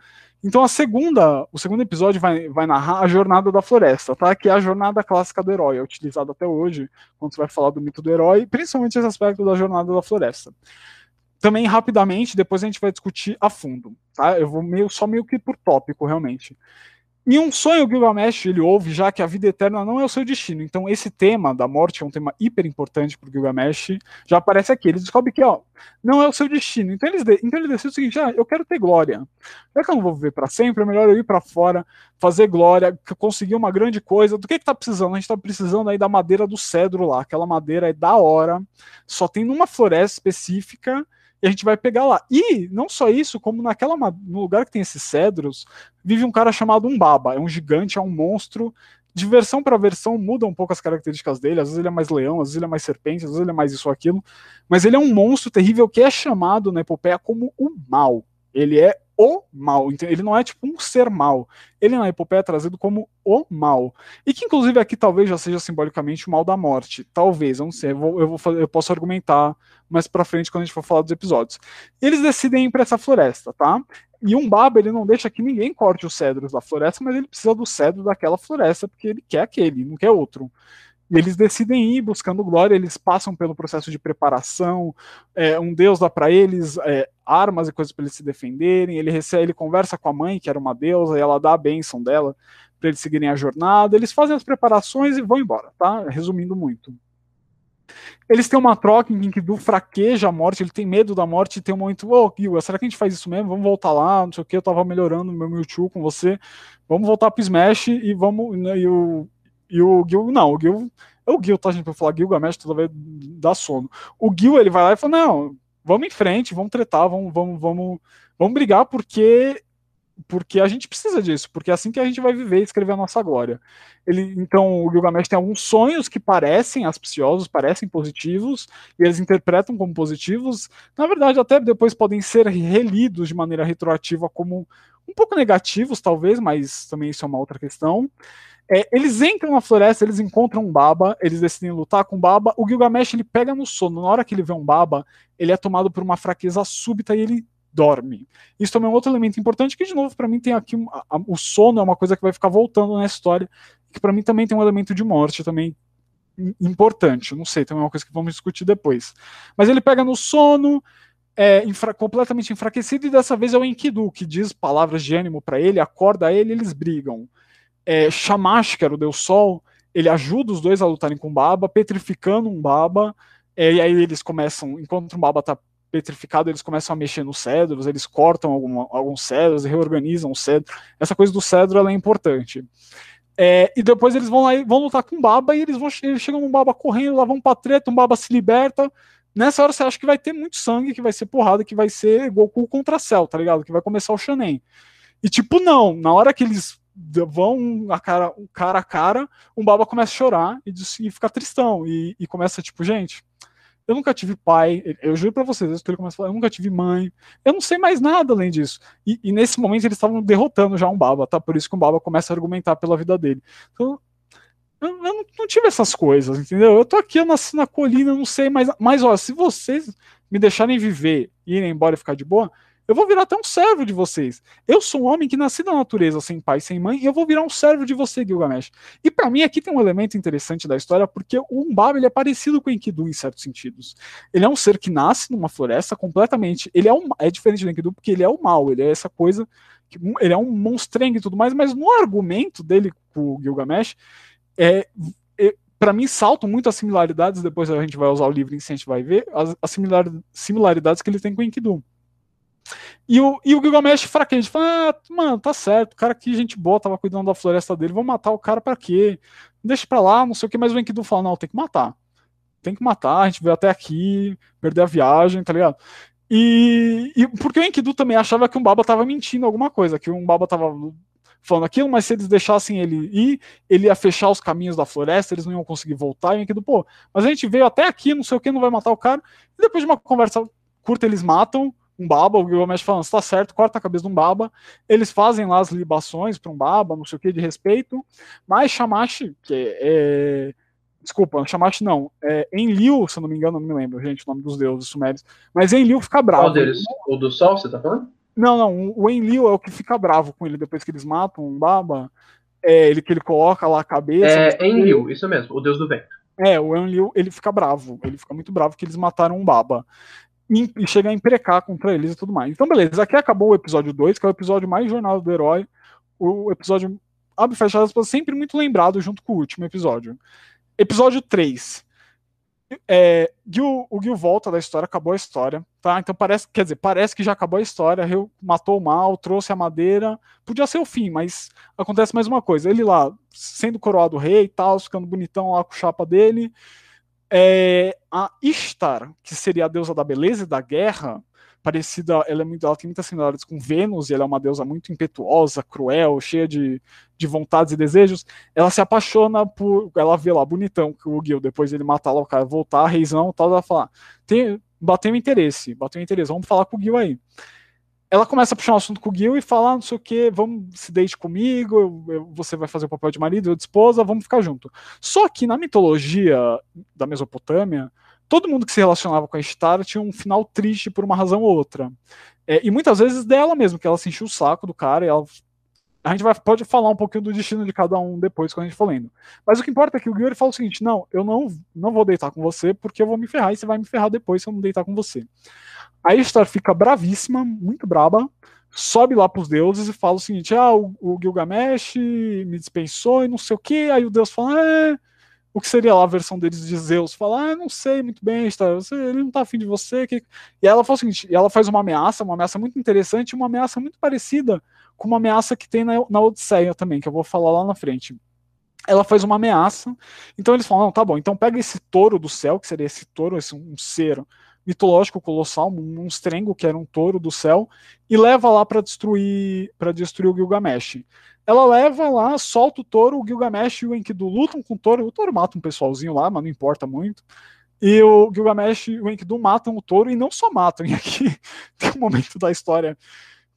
Então a segunda, o segundo episódio vai, vai narrar a jornada da floresta, tá? Que é a jornada clássica do herói, é utilizado até hoje quando você vai falar do mito do herói, principalmente esse aspecto da jornada da floresta. Também rapidamente, depois a gente vai discutir a fundo, tá? Eu vou meio só meio que por tópico realmente. Em um sonho, Gilgamesh ele ouve já que a vida eterna não é o seu destino. Então, esse tema da morte é um tema hiper importante para Gilgamesh. Já aparece aqui. Ele descobre que ó, não é o seu destino. Então, ele, então ele decide o seguinte: ah, eu quero ter glória. Já que eu não vou viver para sempre, é melhor eu ir para fora, fazer glória, conseguir uma grande coisa. Do que está precisando? A gente está precisando aí da madeira do cedro lá. Aquela madeira é da hora. Só tem numa floresta específica e a gente vai pegar lá. E não só isso, como naquela no lugar que tem esses cedros, vive um cara chamado Umbaba. É um gigante, é um monstro. De versão para versão muda um pouco as características dele. Às vezes ele é mais leão, às vezes ele é mais serpente, às vezes ele é mais isso aquilo. Mas ele é um monstro terrível que é chamado na epopeia como o mal. Ele é o mal. Ele não é tipo um ser mal. Ele na epopeia é trazido como o mal. E que inclusive aqui talvez já seja simbolicamente o mal da morte. Talvez, eu não sei. Eu, vou, eu, vou, eu posso argumentar mais pra frente quando a gente for falar dos episódios. Eles decidem ir pra essa floresta, tá? E um baba, ele não deixa que ninguém corte os cedros da floresta, mas ele precisa do cedro daquela floresta, porque ele quer aquele, não quer outro. E eles decidem ir buscando glória, eles passam pelo processo de preparação, é, um deus dá para eles é, armas e coisas para eles se defenderem, ele recebe, ele conversa com a mãe, que era uma deusa, e ela dá a bênção dela para eles seguirem a jornada, eles fazem as preparações e vão embora, tá? Resumindo muito. Eles têm uma troca em que Du fraqueja a morte, ele tem medo da morte e tem um momento, ô, oh, Gil, será que a gente faz isso mesmo? Vamos voltar lá, não sei o que, eu tava melhorando meu Mewtwo com você, vamos voltar pro Smash e vamos, né, e o e o Gil, não, o Gil. É o Gil, tá, gente? Pra falar Gilgamesh toda vez dá sono. O Gil, ele vai lá e fala: não, vamos em frente, vamos tretar, vamos, vamos, vamos, vamos brigar, porque porque a gente precisa disso, porque é assim que a gente vai viver e escrever a nossa glória. Ele, então, o Gilgamesh tem alguns sonhos que parecem auspiciosos, parecem positivos, e eles interpretam como positivos. Na verdade, até depois podem ser relidos de maneira retroativa como um pouco negativos, talvez, mas também isso é uma outra questão. É, eles entram na floresta, eles encontram um baba, eles decidem lutar com o baba. O Gilgamesh ele pega no sono. Na hora que ele vê um baba, ele é tomado por uma fraqueza súbita e ele dorme. Isso também é um outro elemento importante que, de novo, para mim tem aqui um, a, o sono é uma coisa que vai ficar voltando na história, que para mim também tem um elemento de morte também importante. Não sei, também é uma coisa que vamos discutir depois. Mas ele pega no sono, é infra completamente enfraquecido e dessa vez é o Enkidu que diz palavras de ânimo para ele, acorda ele, eles brigam. É, Shamash, que era o Deus Sol, ele ajuda os dois a lutarem com Baba, petrificando um Baba, é, e aí eles começam, enquanto o Baba tá petrificado, eles começam a mexer nos cedros, eles cortam alguns cedros, reorganizam o cedro. Essa coisa do cedro é importante. É, e depois eles vão lá vão lutar com Baba e eles vão eles chegam um Baba correndo, lá vão pra treta, um Baba se liberta. Nessa hora você acha que vai ter muito sangue, que vai ser porrada, que vai ser Goku contra Cell, tá ligado? Que vai começar o Shanen. E tipo, não, na hora que eles vão a cara, cara a cara, um Baba começa a chorar e, e fica tristão. E, e começa, tipo, gente, eu nunca tive pai, eu juro pra vocês, ele começa a falar, eu nunca tive mãe, eu não sei mais nada além disso. E, e nesse momento eles estavam derrotando já um Baba, tá? Por isso que o Baba começa a argumentar pela vida dele. Então, eu, eu não, não, tive essas coisas, entendeu? Eu tô aqui, eu nasci na colina, não sei, mas, mas ó, se vocês me deixarem viver e irem embora e ficar de boa, eu vou virar até um servo de vocês. Eu sou um homem que nasci da natureza, sem pai, sem mãe, e eu vou virar um servo de você, Gilgamesh. E para mim aqui tem um elemento interessante da história, porque o Umbaba ele é parecido com o Enkidu em certos sentidos. Ele é um ser que nasce numa floresta completamente. Ele é, um, é diferente do Enkidu porque ele é o mal, ele é essa coisa. Que, ele é um monstrengo e tudo mais, mas no argumento dele com o Gilgamesh, é, é para mim saltam muito as similaridades, depois a gente vai usar o livro e a gente vai ver, as, as similaridades que ele tem com o Enkidu. E o, e o Gilgamesh fraqueja, fala, ah, mano, tá certo, o cara que gente boa, tava cuidando da floresta dele, vou matar o cara para quê? Deixa pra lá, não sei o que, mas o Enkidu fala, não, tem que matar. Tem que matar, a gente veio até aqui, perder a viagem, tá ligado? E, e porque o Enkidu também achava que o Baba tava mentindo alguma coisa, que o Baba tava falando aquilo, mas se eles deixassem ele ir, ele ia fechar os caminhos da floresta, eles não iam conseguir voltar, e o Enkidu, pô, mas a gente veio até aqui, não sei o que, não vai matar o cara, e depois de uma conversa curta eles matam, um baba, o Gilgamesh falando, está certo, corta a cabeça de um baba. Eles fazem lá as libações para um baba, não sei o que, de respeito. Mas Shamash, que é, é desculpa, Shamash não, é Enlil, se eu não me engano, não me lembro, gente, o nome dos deuses sumérios. Mas Enlil fica bravo. Qual deles? O do sol, você tá falando? Não, não, o Enlil é o que fica bravo com ele depois que eles matam um baba. É ele que ele coloca lá a cabeça. É Enlil, isso mesmo, o deus do vento. É, o Enlil, ele fica bravo, ele fica muito bravo que eles mataram um baba e chega a imprecar contra eles e tudo mais. Então, beleza, aqui acabou o episódio 2, que é o episódio mais jornal do herói. O episódio abre e fecha aspas, sempre muito lembrado junto com o último episódio. Episódio 3. É, Gil, o Gil volta da história, acabou a história, tá? Então parece, quer dizer, parece que já acabou a história, Rio matou o mal, trouxe a madeira, podia ser o fim, mas acontece mais uma coisa, ele lá, sendo coroado rei e tal, ficando bonitão lá com a chapa dele, é, a Ishtar, que seria a deusa da beleza e da guerra, parecida, ela, é muito, ela tem muitas similaridades com Vênus, e ela é uma deusa muito impetuosa, cruel, cheia de, de vontades e desejos. Ela se apaixona por. Ela vê lá, bonitão, que o Gil, depois ele matar lá o cara, voltar, reizão tal, ela fala: tem, bateu interesse, bateu interesse, vamos falar com o Gil aí ela começa a puxar um assunto com o Gil e falar, ah, não sei o que, vamos se deite comigo, eu, eu, você vai fazer o papel de marido, eu de esposa, vamos ficar junto. Só que na mitologia da Mesopotâmia, todo mundo que se relacionava com a Star tinha um final triste por uma razão ou outra. É, e muitas vezes dela mesmo, que ela se o saco do cara e ela. A gente vai, pode falar um pouquinho do destino de cada um depois, quando a gente for lendo. Mas o que importa é que o Gil fala o seguinte: não, eu não, não vou deitar com você porque eu vou me ferrar e você vai me ferrar depois se eu não deitar com você. A Ishtar fica bravíssima, muito braba, sobe lá pros deuses e fala o seguinte: ah, o, o Gilgamesh me dispensou e não sei o que. Aí o deus fala: é. O que seria lá a versão deles de Zeus? Fala, ah, não sei muito bem, você, ele não tá afim de você. Que... E ela fala o seguinte: ela faz uma ameaça, uma ameaça muito interessante, uma ameaça muito parecida com uma ameaça que tem na, na Odisseia também, que eu vou falar lá na frente ela faz uma ameaça. Então eles falam: não, tá bom, então pega esse touro do céu, que seria esse touro, esse um ser mitológico colossal, um monstrengo que era um touro do céu, e leva lá para destruir para destruir o Gilgamesh. Ela leva lá, solta o touro, o Gilgamesh e o Enkidu lutam com o touro, o touro mata um pessoalzinho lá, mas não importa muito. E o Gilgamesh e o Enkidu matam o touro, e não só matam, e aqui tem um momento da história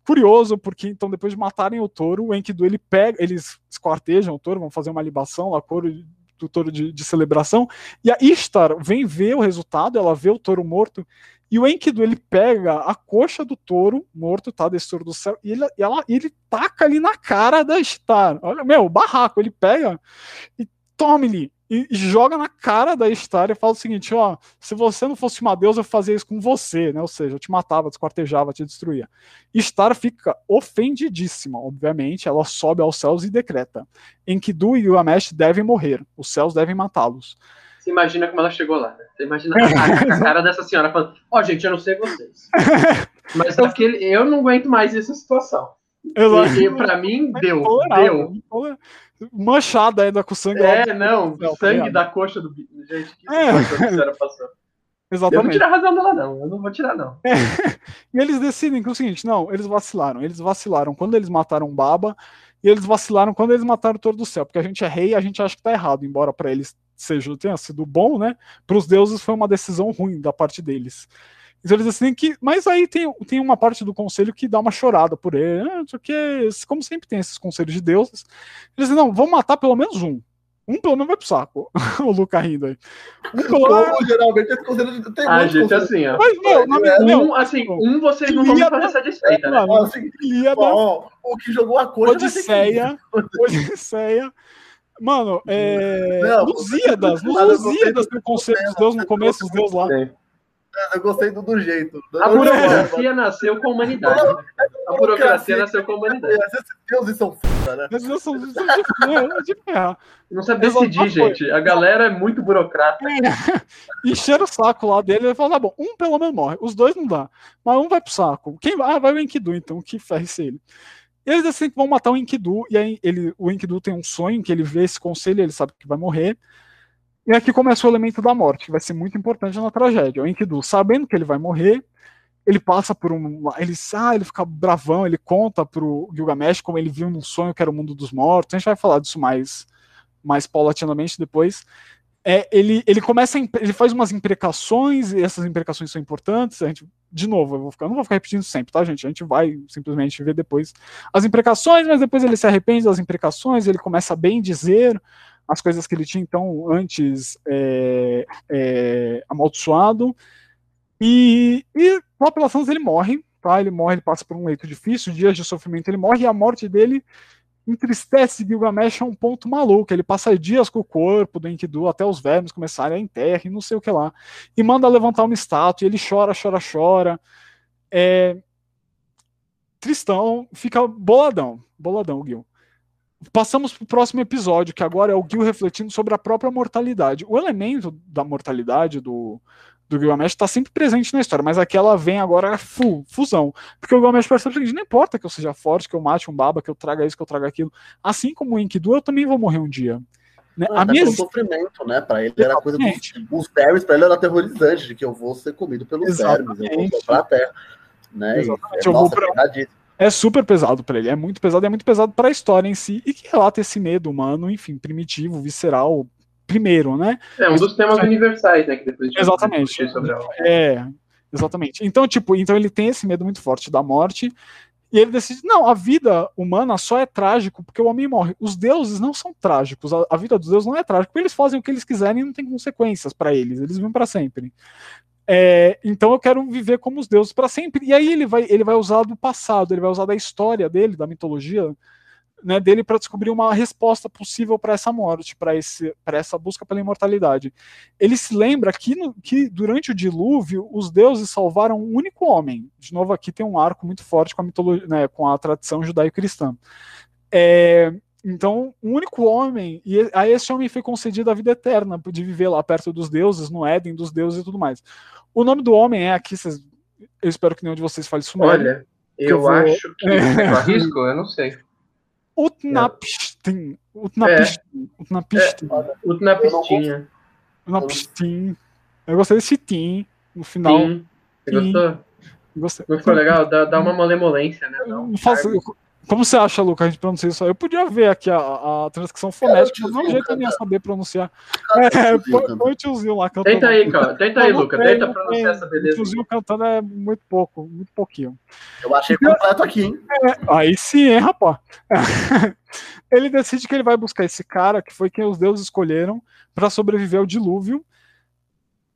curioso, porque então depois de matarem o touro, o Enkidu ele pega, eles esquartejam o touro, vão fazer uma libação lá, couro do touro de, de, celebração, e a Ishtar vem ver o resultado, ela vê o touro morto, e o Enkidu ele pega a coxa do touro morto, tá, desse touro do céu, e ele, ela, ele taca ali na cara da Ishtar. Olha, meu, barraco, ele pega e tome-lhe. E, e joga na cara da história e fala o seguinte: ó, se você não fosse uma deusa, eu fazia isso com você, né? Ou seja, eu te matava, desquartejava, te destruía. Star fica ofendidíssima, obviamente, ela sobe aos céus e decreta: Enkidu e Gilgamesh devem morrer, os céus devem matá-los. Você imagina como ela chegou lá, né? Você imagina a, a cara dessa senhora falando: Ó, oh, gente, eu não sei vocês. Mas aquele, eu não aguento mais essa situação. Exato. E, pra mim, deu. Deu. Manchada ainda com sangue. É, do- não, céu, tá sangue ligado? da coxa do bicho. Gente, que É. passou. Eu não Exatamente. tiro a razão dela, não. Eu não vou tirar, não. E eles decidem que é o seguinte: não, eles vacilaram. Eles vacilaram quando eles mataram o Baba, e eles vacilaram quando eles mataram o Toro do Céu, porque a gente é rei e a gente acha que tá errado, embora para eles seja, tenha sido bom, né? Para os deuses foi uma decisão ruim da parte deles. Então eles decidem que. Mas aí tem, tem uma parte do conselho que dá uma chorada por ele. Ah, não sei o que, como sempre tem esses conselhos de deuses. Eles dizem, não, vamos matar pelo menos um. Um pelo menos vai pro saco. o Luca rindo aí. Um pelo menos. Geralmente esse conselho tem Ah, gente, assim, ó. Mas, meu, minha, É, meu, Um, assim, um vocês não vão fazer satisfeita, né? mano, Ó, assim, Ilíada, ó, o que jogou a coisa. Odisseia, Odisseia. Mano, é. Não, Lusíadas, Lusíadas tem o conceito dos deuses no começo, os deuses lá. Sim. Eu gostei do, do jeito. A burocracia nasceu com a humanidade. né? A burocracia nasceu com a humanidade. Esses deuses são foda, né? Esses deuses são são de de ferro. Não sabe decidir, gente. A galera é muito burocrata. Encheram o saco lá dele, ele falou: tá bom, um pelo menos morre, os dois não dá. Mas um vai pro saco. Quem vai? Ah, vai o Enkidu, então, que ferre se ele. Eles decidem que vão matar o Enkidu, e aí ele, o Enkidu tem um sonho que ele vê esse conselho, ele sabe que vai morrer. E aqui começa o elemento da morte, que vai ser muito importante na tragédia. O Enkidu, sabendo que ele vai morrer, ele passa por um. Ele, ah, ele fica bravão, ele conta pro Gilgamesh como ele viu num sonho que era o mundo dos mortos. A gente vai falar disso mais, mais paulatinamente depois. É, ele, ele começa a, ele faz umas imprecações, e essas imprecações são importantes. A gente, de novo, eu vou ficar, eu não vou ficar repetindo sempre, tá, gente? A gente vai simplesmente ver depois as imprecações, mas depois ele se arrepende das imprecações, ele começa a bem dizer as coisas que ele tinha então antes é, é, amaldiçoado. E, e lá ele morre, tá? Ele morre, ele passa por um leito difícil, dias de sofrimento ele morre, e a morte dele entristece Gilgamesh a um ponto maluco. Ele passa dias com o corpo do Enkidu até os vermes começarem a enterrar e não sei o que lá. E manda levantar uma estátua, e ele chora, chora, chora. É... Tristão, fica boladão, boladão, Gil. Passamos pro próximo episódio, que agora é o Gil refletindo sobre a própria mortalidade. O elemento da mortalidade do, do Gilgamesh está sempre presente na história, mas aqui ela vem agora full, fusão. Porque o Gilgamesh percebe o seguinte: não importa que eu seja forte, que eu mate um baba, que eu traga isso, que eu traga aquilo. Assim como o Enkidu, eu também vou morrer um dia. Né? Ah, a minha pelo sofrimento, né? Pra ele era coisa dos Exatamente. os vermes, pra ele era aterrorizante, de que eu vou ser comido pelos vermes, eu vou Exatamente. soprar a terra. Né? Exatamente, E, eu vou nossa, pra- pesadíssimo. É super pesado para ele, é muito pesado, é muito pesado para a história em si e que relata esse medo humano, enfim, primitivo, visceral, primeiro, né? É um dos temas universais, né? Que depois Exatamente. É, exatamente. Então, tipo, então ele tem esse medo muito forte da morte e ele decide, não, a vida humana só é trágico porque o homem morre. Os deuses não são trágicos, a, a vida dos deuses não é trágica, porque eles fazem o que eles quiserem e não tem consequências para eles, eles vivem para sempre. É, então eu quero viver como os deuses para sempre. E aí ele vai, ele vai usar do passado, ele vai usar da história dele, da mitologia né, dele para descobrir uma resposta possível para essa morte, para essa busca pela imortalidade. Ele se lembra que, no- que durante o dilúvio os deuses salvaram um único homem. De novo aqui tem um arco muito forte com a mitologia, né, com a tradição judaico-cristã. É, então, um único homem, e a esse homem foi concedida a vida eterna, de viver lá perto dos deuses, no Éden dos deuses e tudo mais. O nome do homem é aqui, vocês, eu espero que nenhum de vocês fale sumério. Olha, eu eu vou- acho que. Eu arrisco? Eu não sei. Utnapishtim. Utnapishtim. Utnapishtim. Utnapistinha. Utnapishtim. Eu gostei desse tim no final. Sim. Você gostou? Gostei. Não ficou legal? Dá, dá uma malemolência, né? Não faz- charme. Como você acha, Lucas, a gente pronuncia isso? aí? Eu podia ver aqui a, a transcrição fonética, mas não é jeito eu ia saber pronunciar. É, põe põe o tiozinho lá cantando. Tenta aí, cara. Tenta aí, Luca. Tenta pronunciar essa O beleza. tiozinho cantando é muito pouco, muito pouquinho. Eu achei completo aqui, hein? Aí sim, hein, rapaz? ele decide que ele vai buscar esse cara, que foi quem os deuses escolheram, para sobreviver ao dilúvio.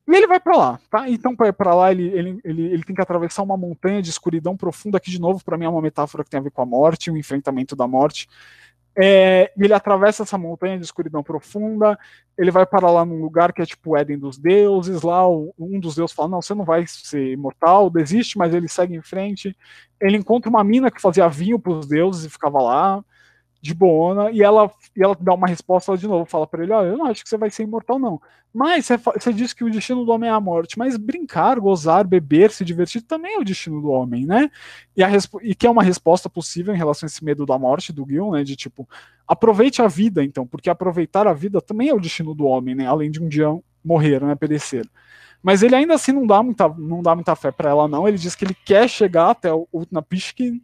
E ele vai para lá, tá? Então, para ir para lá, ele, ele, ele, ele tem que atravessar uma montanha de escuridão profunda, que, de novo, para mim é uma metáfora que tem a ver com a morte, o enfrentamento da morte. É, ele atravessa essa montanha de escuridão profunda, ele vai para lá num lugar que é tipo o Éden dos deuses, lá um dos deuses fala, não, você não vai ser imortal, desiste, mas ele segue em frente. Ele encontra uma mina que fazia vinho para os deuses e ficava lá, de boona, e ela, e ela dá uma resposta de novo, fala para ele, olha, eu não acho que você vai ser imortal não, mas você, diz que o destino do homem é a morte, mas brincar, gozar, beber, se divertir também é o destino do homem, né? E, a, e que é uma resposta possível em relação a esse medo da morte do Gil, né, de tipo, aproveite a vida então, porque aproveitar a vida também é o destino do homem, né, além de um dia morrer, né, perecer. Mas ele ainda assim não dá muita, não dá muita fé para ela não, ele diz que ele quer chegar até o Utnapishtim,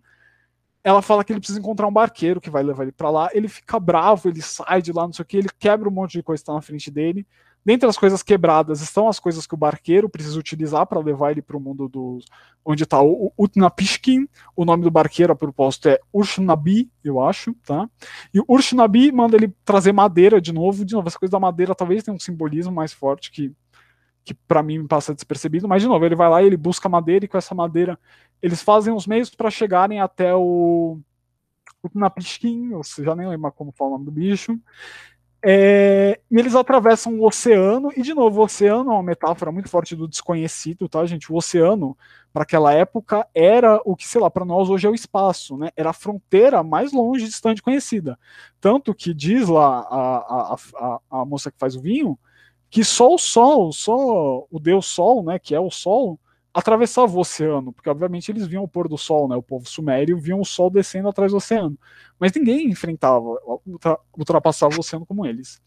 ela fala que ele precisa encontrar um barqueiro que vai levar ele para lá. Ele fica bravo, ele sai de lá, não sei o que, ele quebra um monte de coisa que está na frente dele. Dentre as coisas quebradas estão as coisas que o barqueiro precisa utilizar para levar ele para o mundo dos. onde está o Utnapishkin. O nome do barqueiro, a propósito, é Urshnabi, eu acho, tá? E o Urshnabi manda ele trazer madeira de novo. De novo, essa coisa da madeira talvez tenha um simbolismo mais forte que que para mim passa despercebido, mas de novo, ele vai lá e ele busca madeira e com essa madeira eles fazem os meios para chegarem até o, o Napishkin, ou seja, nem lembro como fala o nome do bicho. É, e eles atravessam o oceano, e de novo, o oceano é uma metáfora muito forte do desconhecido, tá, gente? O oceano, para aquela época, era o que, sei lá, para nós hoje é o espaço, né? Era a fronteira mais longe, distante conhecida. Tanto que diz lá a, a, a, a moça que faz o vinho que só o Sol, só o Deus Sol, né, que é o Sol, atravessava o oceano, porque obviamente eles viam o pôr do sol, né? O povo sumério viam o sol descendo atrás do oceano, mas ninguém enfrentava, ultra, ultrapassava o oceano como eles.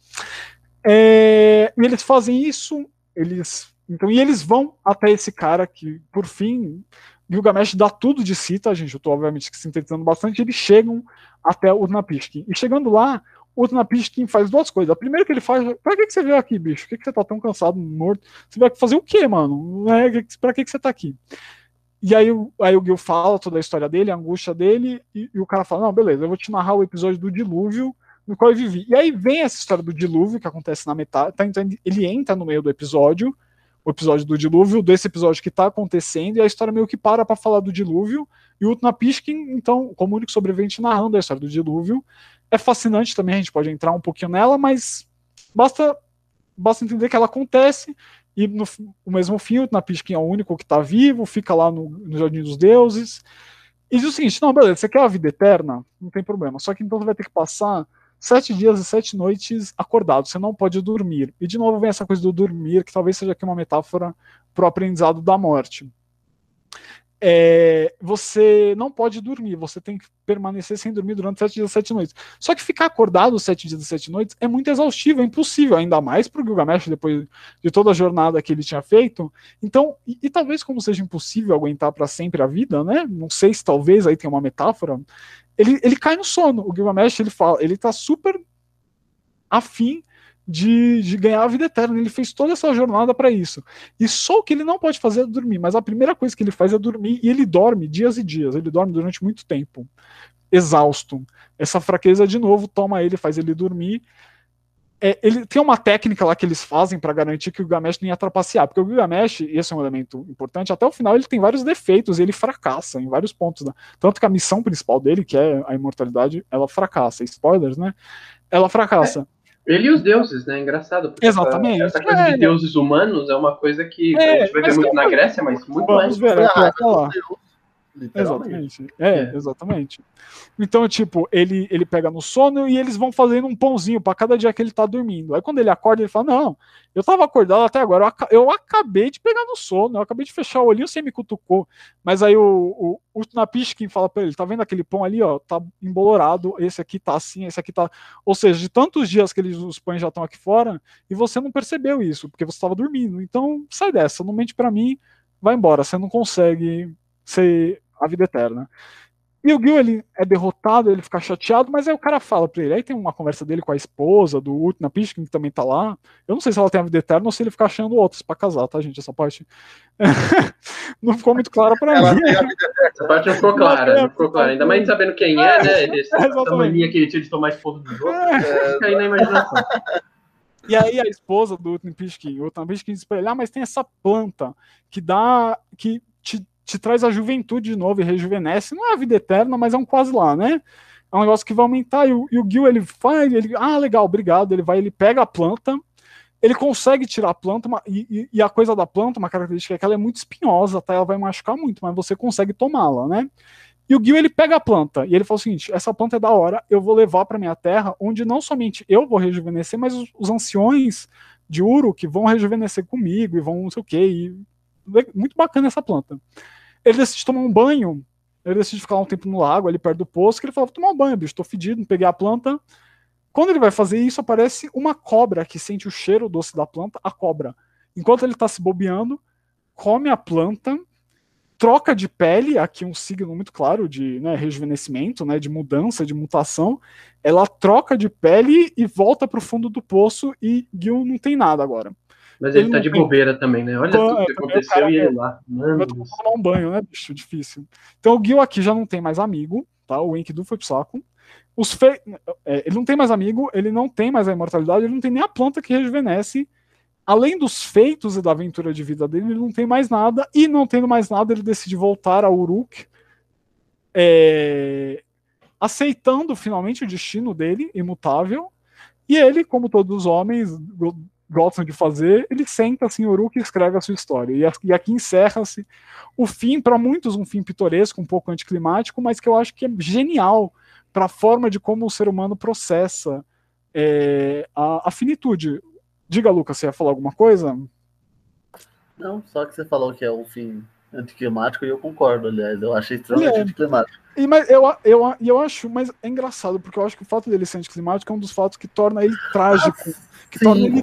É, e eles fazem isso, eles então e eles vão até esse cara que, por fim, Gilgamesh dá tudo de si, tá, gente? Eu tô obviamente sintetizando bastante. Eles chegam até o Napishkin. E chegando lá, o Napishkin faz duas coisas. A primeira que ele faz, pra que, que você veio aqui, bicho? Por que, que você tá tão cansado, morto? Você vai fazer o quê, mano? É, pra que, que você tá aqui? E aí, aí o Gil fala toda a história dele, a angústia dele, e, e, o cara fala: Não, beleza, eu vou te narrar o episódio do dilúvio no qual eu vivi. E aí vem essa história do dilúvio que acontece na metade. Tá, então ele entra no meio do episódio, o episódio do dilúvio, desse episódio que tá acontecendo, e a história meio que para pra falar do dilúvio. E o Utnapishkin, então, como único sobrevivente, narrando a história do dilúvio é fascinante também, a gente pode entrar um pouquinho nela, mas basta, basta entender que ela acontece e no o mesmo fim, o Napishkin é o único que está vivo, fica lá no, no Jardim dos Deuses, e diz o seguinte, não, beleza, você quer a vida eterna? Não tem problema, só que então você vai ter que passar sete dias e sete noites acordado, você não pode dormir. E de novo vem essa coisa do dormir, que talvez seja aqui uma metáfora para o aprendizado da morte é, você não pode dormir, você tem que permanecer sem dormir durante sete dias e sete noites. Só que ficar acordado sete dias e sete noites é muito exaustivo, é impossível, ainda mais para o Gilgamesh depois de toda a jornada que ele tinha feito. Então, e, e talvez como seja impossível aguentar para sempre a vida, né? Não sei se talvez aí tem uma metáfora. Ele, ele cai no sono. O Gilgamesh ele fala, ele tá super afim de, de, ganhar a vida eterna. Ele fez toda essa jornada para isso. E só o que ele não pode fazer é dormir. Mas a primeira coisa que ele faz é dormir. E ele dorme dias e dias. Ele dorme durante muito tempo. Exausto. Essa fraqueza, de novo, toma ele, faz ele dormir. É, ele tem uma técnica lá que eles fazem para garantir que o Gilgamesh nem ia trapacear, porque o Gilgamesh, esse é um elemento importante, até o final ele tem vários defeitos, ele fracassa em vários pontos, né? tanto que a missão principal dele, que é a imortalidade, ela fracassa, spoilers, né? Ela fracassa. Ele e os deuses, né? Engraçado. Exatamente. Essa, essa coisa é. de deuses humanos é uma coisa que é, a gente vai ver muito na Grécia, mas muito Vamos mais. Ver, ah, Exatamente. É, é, exatamente. Então, tipo, ele, ele pega no sono e eles vão fazendo um pãozinho para cada dia que ele tá dormindo. Aí quando ele acorda, ele fala: Não, eu tava acordado até agora, eu, eu acabei de pegar no sono, eu acabei de fechar o olhinho, você me cutucou. Mas aí o, o, o Napishkin fala para ele: Tá vendo aquele pão ali, ó? Tá embolorado, esse aqui tá assim, esse aqui tá. Ou seja, de tantos dias que eles, os pães já estão aqui fora e você não percebeu isso, porque você estava dormindo. Então sai dessa, não mente para mim, vai embora, você não consegue ser a vida eterna. E o Gil ele é derrotado, ele fica chateado, mas aí o cara fala pra ele. Aí tem uma conversa dele com a esposa do Utna Pishkin, que também tá lá. Eu não sei se ela tem a vida eterna ou se ele fica achando outros para casar, tá, gente? Essa parte não ficou muito clara pra ela mim. Essa parte não ficou clara, não ficou clara. Ainda mais sabendo quem é, né? Ele, essa, essa mania que ele tinha de tomar esposa dos outros, é. fica aí na imaginação. E aí a esposa do Utna Pishkin, o Utna Pishkin diz pra ele, ah, mas tem essa planta que dá, que te traz a juventude de novo e rejuvenesce. Não é a vida eterna, mas é um quase lá, né? é um negócio que vai aumentar. E o, e o Gil, ele vai, ele, ah, legal, obrigado. Ele vai, ele pega a planta, ele consegue tirar a planta, e, e, a coisa da planta, uma característica é que ela é muito espinhosa, tá? Ela vai machucar muito, mas você consegue tomá-la, né? E o Gil ele pega a planta e ele fala o seguinte: essa planta é da hora, eu vou levar para minha terra, onde não somente eu vou rejuvenescer, mas os, os anciões de Uru que vão rejuvenescer comigo e vão não sei o que. E... Muito bacana essa planta. Ele decide tomar um banho, ele decide ficar um tempo no lago, ali perto do poço, que ele fala: vou tomar um banho, bicho, tô fedido, peguei a planta. Quando ele vai fazer isso, aparece uma cobra que sente o cheiro doce da planta, a cobra. Enquanto ele está se bobeando, come a planta, troca de pele, aqui um signo muito claro de né, rejuvenescimento, né, de mudança, de mutação. Ela troca de pele e volta para o fundo do poço e Gil não tem nada agora. Mas ele, ele tá de bobeira também, né? Olha tudo que aconteceu e ele lá. Mano. tomar um banho, né, bicho? Difícil. Então o Gil aqui já não tem mais amigo, tá? O Enkidu foi pro saco. Os fe... É, ele não tem mais amigo, ele não tem mais a imortalidade, ele não tem nem a planta que rejuvenesce. Além dos feitos e da aventura de vida dele, ele não tem mais nada, e não tendo mais nada, ele decide voltar a Uruk, é... aceitando finalmente o destino dele, imutável, e ele, como todos os homens gostam de fazer, ele senta assim, Uruk e escreve a sua história. E aqui encerra-se o fim, para muitos, um fim pitoresco, um pouco anticlimático, mas que eu acho que é genial para a forma de como o ser humano processa é, a, a, finitude. Diga, Lucas, você ia falar alguma coisa? Não, só que você falou que é um fim anticlimático e eu concordo, aliás. Eu achei extremamente é. anticlimático. E, mas eu, eu, eu acho, mas é engraçado, porque eu acho que o fato dele ser anticlimático é um dos fatos que torna ele trágico. Ah, que sim, torna ele,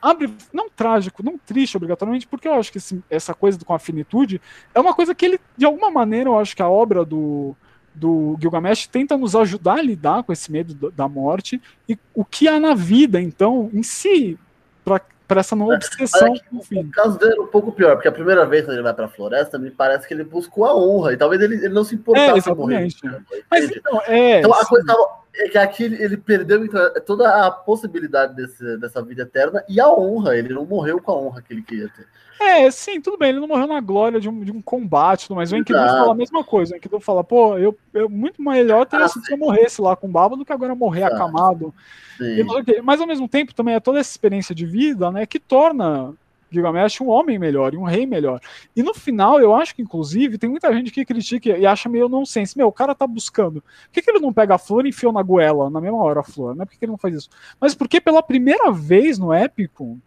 abre, não trágico, não triste obrigatoriamente, porque eu acho que esse, essa coisa com a finitude é uma coisa que ele, de alguma maneira, eu acho que a obra do, do Gilgamesh tenta nos ajudar a lidar com esse medo da morte e o que há na vida, então, em si, para essa não é, obsessão. É o caso dele é um pouco pior, porque a primeira vez que ele vai para a floresta, me parece que ele buscou a honra, e talvez ele, ele não se importasse é, morrer. Mas, então, é, então a coisa tava, é que aqui ele perdeu então, toda a possibilidade desse, dessa vida eterna e a honra, ele não morreu com a honra que ele queria ter. É, sim, tudo bem, ele não morreu na glória de um, de um combate, mas o Enkidu fala a mesma coisa. O Enkidu fala, pô, eu, eu muito melhor teria ah, sido se eu morresse lá com o Baba do que agora morrer acamado. Mas ao mesmo tempo também é toda essa experiência de vida, né, que torna Gilgamesh um homem melhor e um rei melhor. E no final, eu acho que, inclusive, tem muita gente que critica e acha meio nonsense. Meu, o cara tá buscando. Por que, que ele não pega a flor e enfia na goela na mesma hora a flor? Né? Por que, que ele não faz isso? Mas porque pela primeira vez no épico,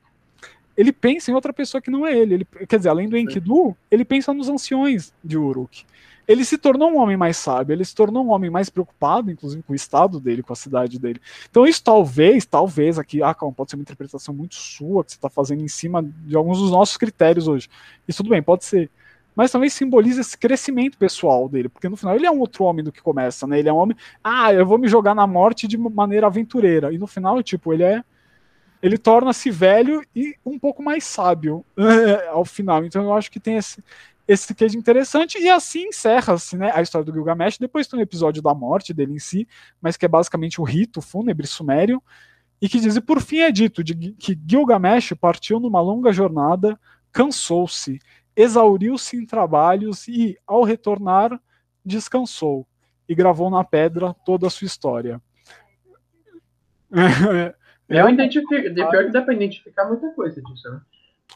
ele pensa em outra pessoa que não é ele. ele quer dizer, além do Enkidu, ele pensa nos anciões de Uruk. Ele se tornou um homem mais sábio, ele se tornou um homem mais preocupado, inclusive com o estado dele, com a cidade dele. Então, isso talvez, talvez, aqui, ah, calma, pode ser uma interpretação muito sua que você está fazendo em cima de alguns dos nossos critérios hoje. Isso tudo bem, pode ser. Mas também simboliza esse crescimento pessoal dele, porque no final ele é um outro homem do que começa, né? Ele é um homem, ah, eu vou me jogar na morte de maneira aventureira. E no final, tipo, ele é ele torna-se velho e um pouco mais sábio ao final. Então eu acho que tem esse, esse queijo interessante, e assim encerra-se né, a história do Gilgamesh. Depois tem um episódio da morte dele em si, mas que é basicamente o rito fúnebre sumério, e que diz: e por fim é dito de, que Gilgamesh partiu numa longa jornada, cansou-se, exauriu-se em trabalhos e, ao retornar, descansou e gravou na pedra toda a sua história. Eu identifico, pior que dá pra identificar muita coisa disso, né?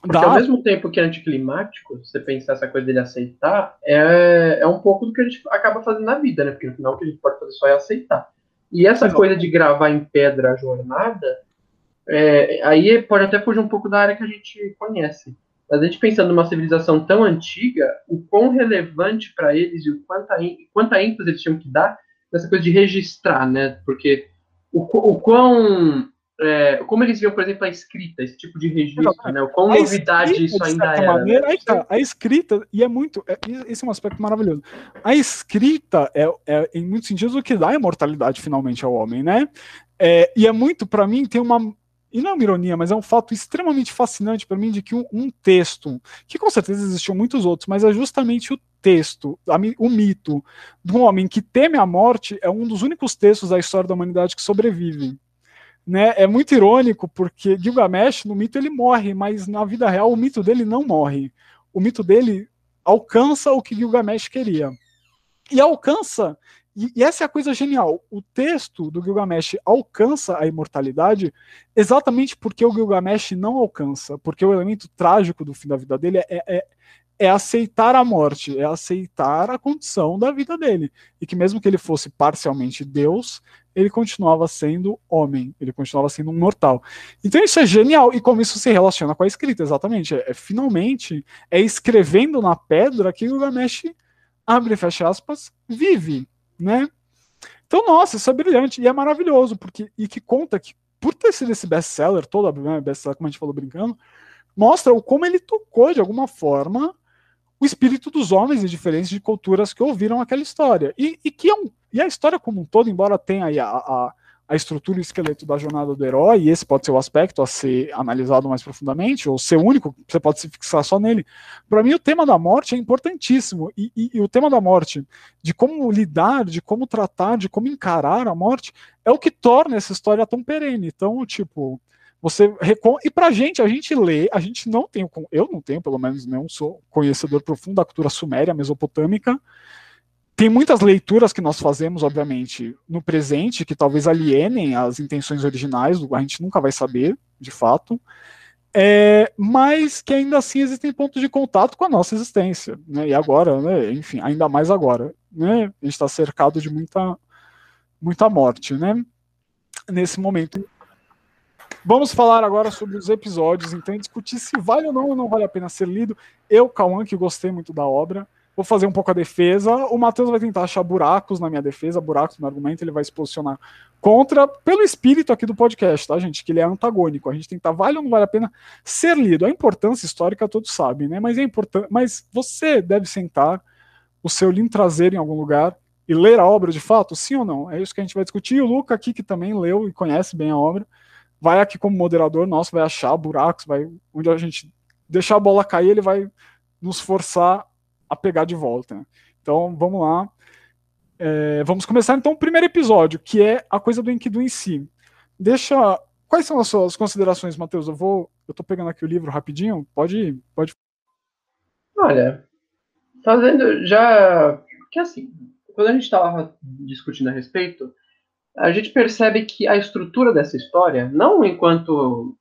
Porque dá. ao mesmo tempo que é anticlimático, você pensar essa coisa dele aceitar, é, é um pouco do que a gente acaba fazendo na vida, né? Porque no final o que a gente pode fazer só é aceitar. E essa Exato. coisa de gravar em pedra a jornada, é, aí pode até fugir um pouco da área que a gente conhece. Mas a gente pensando numa civilização tão antiga, o quão relevante para eles e o quanta, quanta ênfase eles tinham que dar nessa coisa de registrar, né? Porque o, o quão é, como eles viam, por exemplo, a escrita, esse tipo de registro, né? O quão novidade escrita, isso ainda era. Maneira, né? tá, a escrita, e é muito. É, esse é um aspecto maravilhoso. A escrita é, é, em muitos sentidos, o que dá imortalidade finalmente ao homem, né? É, e é muito, para mim, tem uma. E não é uma ironia, mas é um fato extremamente fascinante para mim de que um, um, texto, que com certeza existiam muitos outros, mas é justamente o texto, o mito um homem que teme a morte, é um dos únicos textos da história da humanidade que sobrevive né, é muito irônico porque Gilgamesh no mito ele morre, mas na vida real o mito dele não morre. O mito dele alcança o que Gilgamesh queria. E alcança e, e, essa é a coisa genial. O texto do Gilgamesh alcança a imortalidade exatamente porque o Gilgamesh não alcança. Porque o elemento trágico do fim da vida dele é, é, é aceitar a morte, é aceitar a condição da vida dele. E que mesmo que ele fosse parcialmente Deus, ele continuava sendo homem, ele continuava sendo um mortal. Então isso é genial, e como isso se relaciona com a escrita, exatamente. É, é finalmente, é escrevendo na pedra que Gilgamesh, abre e fecha aspas, vive, né? Então, nossa, isso é brilhante, e é maravilhoso, porque, e que conta que, por ter sido esse best-seller, todo né, best-seller, como a gente falou brincando, mostra o como ele tocou, de alguma forma, o espírito dos homens de diferentes de culturas que ouviram aquela história. E, e que é um, e a história como um todo, embora tenha aí a, a, a estrutura e o esqueleto da jornada do herói, e esse pode ser o aspecto a ser analisado mais profundamente, ou ser único, você pode se fixar só nele. Para mim, o tema da morte é importantíssimo, e, e, e, o tema da morte, de como lidar, de como tratar, de como encarar a morte, é o que torna essa história tão perene. Então, tipo, você recon... E pra gente, a gente lê, a gente não tem, eu não tenho, pelo menos, não sou conhecedor profundo da cultura suméria, mesopotâmica. Tem muitas leituras que nós fazemos, obviamente, no presente, que talvez alienem as intenções originais, a gente nunca vai saber, de fato. É, mas que ainda assim existem pontos de contato com a nossa existência. Né? E agora, né? enfim, ainda mais agora. Né? A gente está cercado de muita, muita morte né? nesse momento. Vamos falar agora sobre os episódios, então, discutir se vale ou não ou não vale a pena ser lido. Eu, Cauã, que gostei muito da obra, vou fazer um pouco a defesa. O Matheus vai tentar achar buracos na minha defesa, buracos no argumento, ele vai se posicionar contra, pelo espírito aqui do podcast, tá, gente? Que ele é antagônico. A gente tentar vale ou não vale a pena ser lido. A importância histórica todos sabem, né? Mas é importante. Mas você deve sentar o seu link traseiro em algum lugar e ler a obra de fato, sim ou não? É isso que a gente vai discutir. E o Luca aqui, que também leu e conhece bem a obra, vai aqui como moderador nosso, vai achar buracos, vai onde a gente deixar a bola cair, ele vai nos forçar a pegar de volta. Então vamos lá. É, vamos começar então o primeiro episódio, que é a coisa do Enkidu em si. Deixa. Quais são as suas considerações, Matheus? Eu vou. Eu tô pegando aqui o livro rapidinho. Pode. pode... Olha, fazendo já. Que assim, quando a gente estava discutindo a respeito, a gente percebe que a estrutura dessa história, não enquanto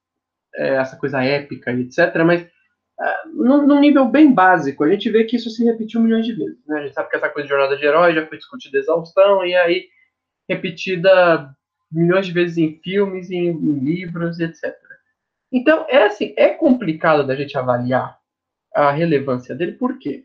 é, essa coisa épica e etc., mas uh, num, nível bem básico, a gente vê que isso se repetiu milhões de vezes. Né? A gente sabe que essa coisa de jornada de herói já foi discutida exaustão, e aí repetida milhões de vezes em filmes, em, em livros, etc. Então, é assim, é complicado da gente avaliar a relevância dele, por quê?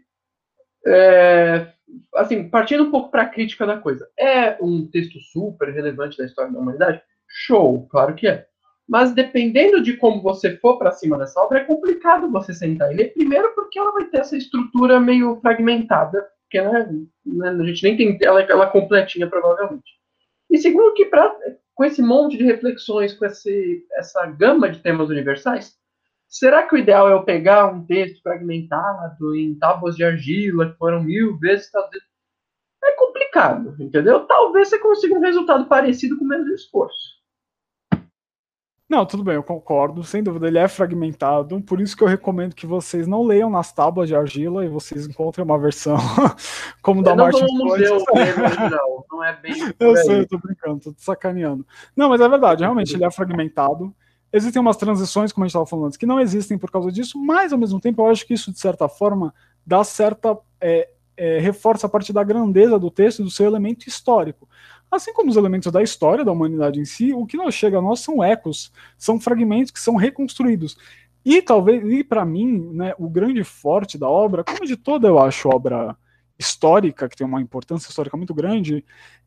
É, assim, partindo um pouco para a crítica da coisa, é um texto super relevante da história da humanidade? Show, claro que é. Mas dependendo de como você for para cima dessa obra, é complicado você sentar e ler. Primeiro, porque ela vai ter essa estrutura meio fragmentada, porque né, a gente nem tem ela, ela completinha, provavelmente. E segundo, que pra, com esse monte de reflexões, com esse, essa gama de temas universais, Será que o ideal é eu pegar um texto fragmentado em tábuas de argila que foram mil vezes traduzidos? É complicado, entendeu? Talvez você consiga um resultado parecido com menos esforço. Não, tudo bem, eu concordo. Sem dúvida, ele é fragmentado. Por isso que eu recomendo que vocês não leiam nas tábuas de argila e vocês encontrem uma versão como da Martin Não museu original, não é bem. eu sei, eu tô brincando, tô sacaneando. Não, mas é verdade, realmente ele é fragmentado. Existem umas transições, como a gente estava falando antes, que não existem por causa disso, mas ao mesmo tempo eu acho que isso, de certa forma, dá certa. É, é, reforça a parte da grandeza do texto do seu elemento histórico. Assim como os elementos da história da humanidade em si, o que não chega a nós são ecos, são fragmentos que são reconstruídos. E talvez, e para mim, né, o grande forte da obra, como de toda eu acho obra histórica, que tem uma importância histórica muito grande,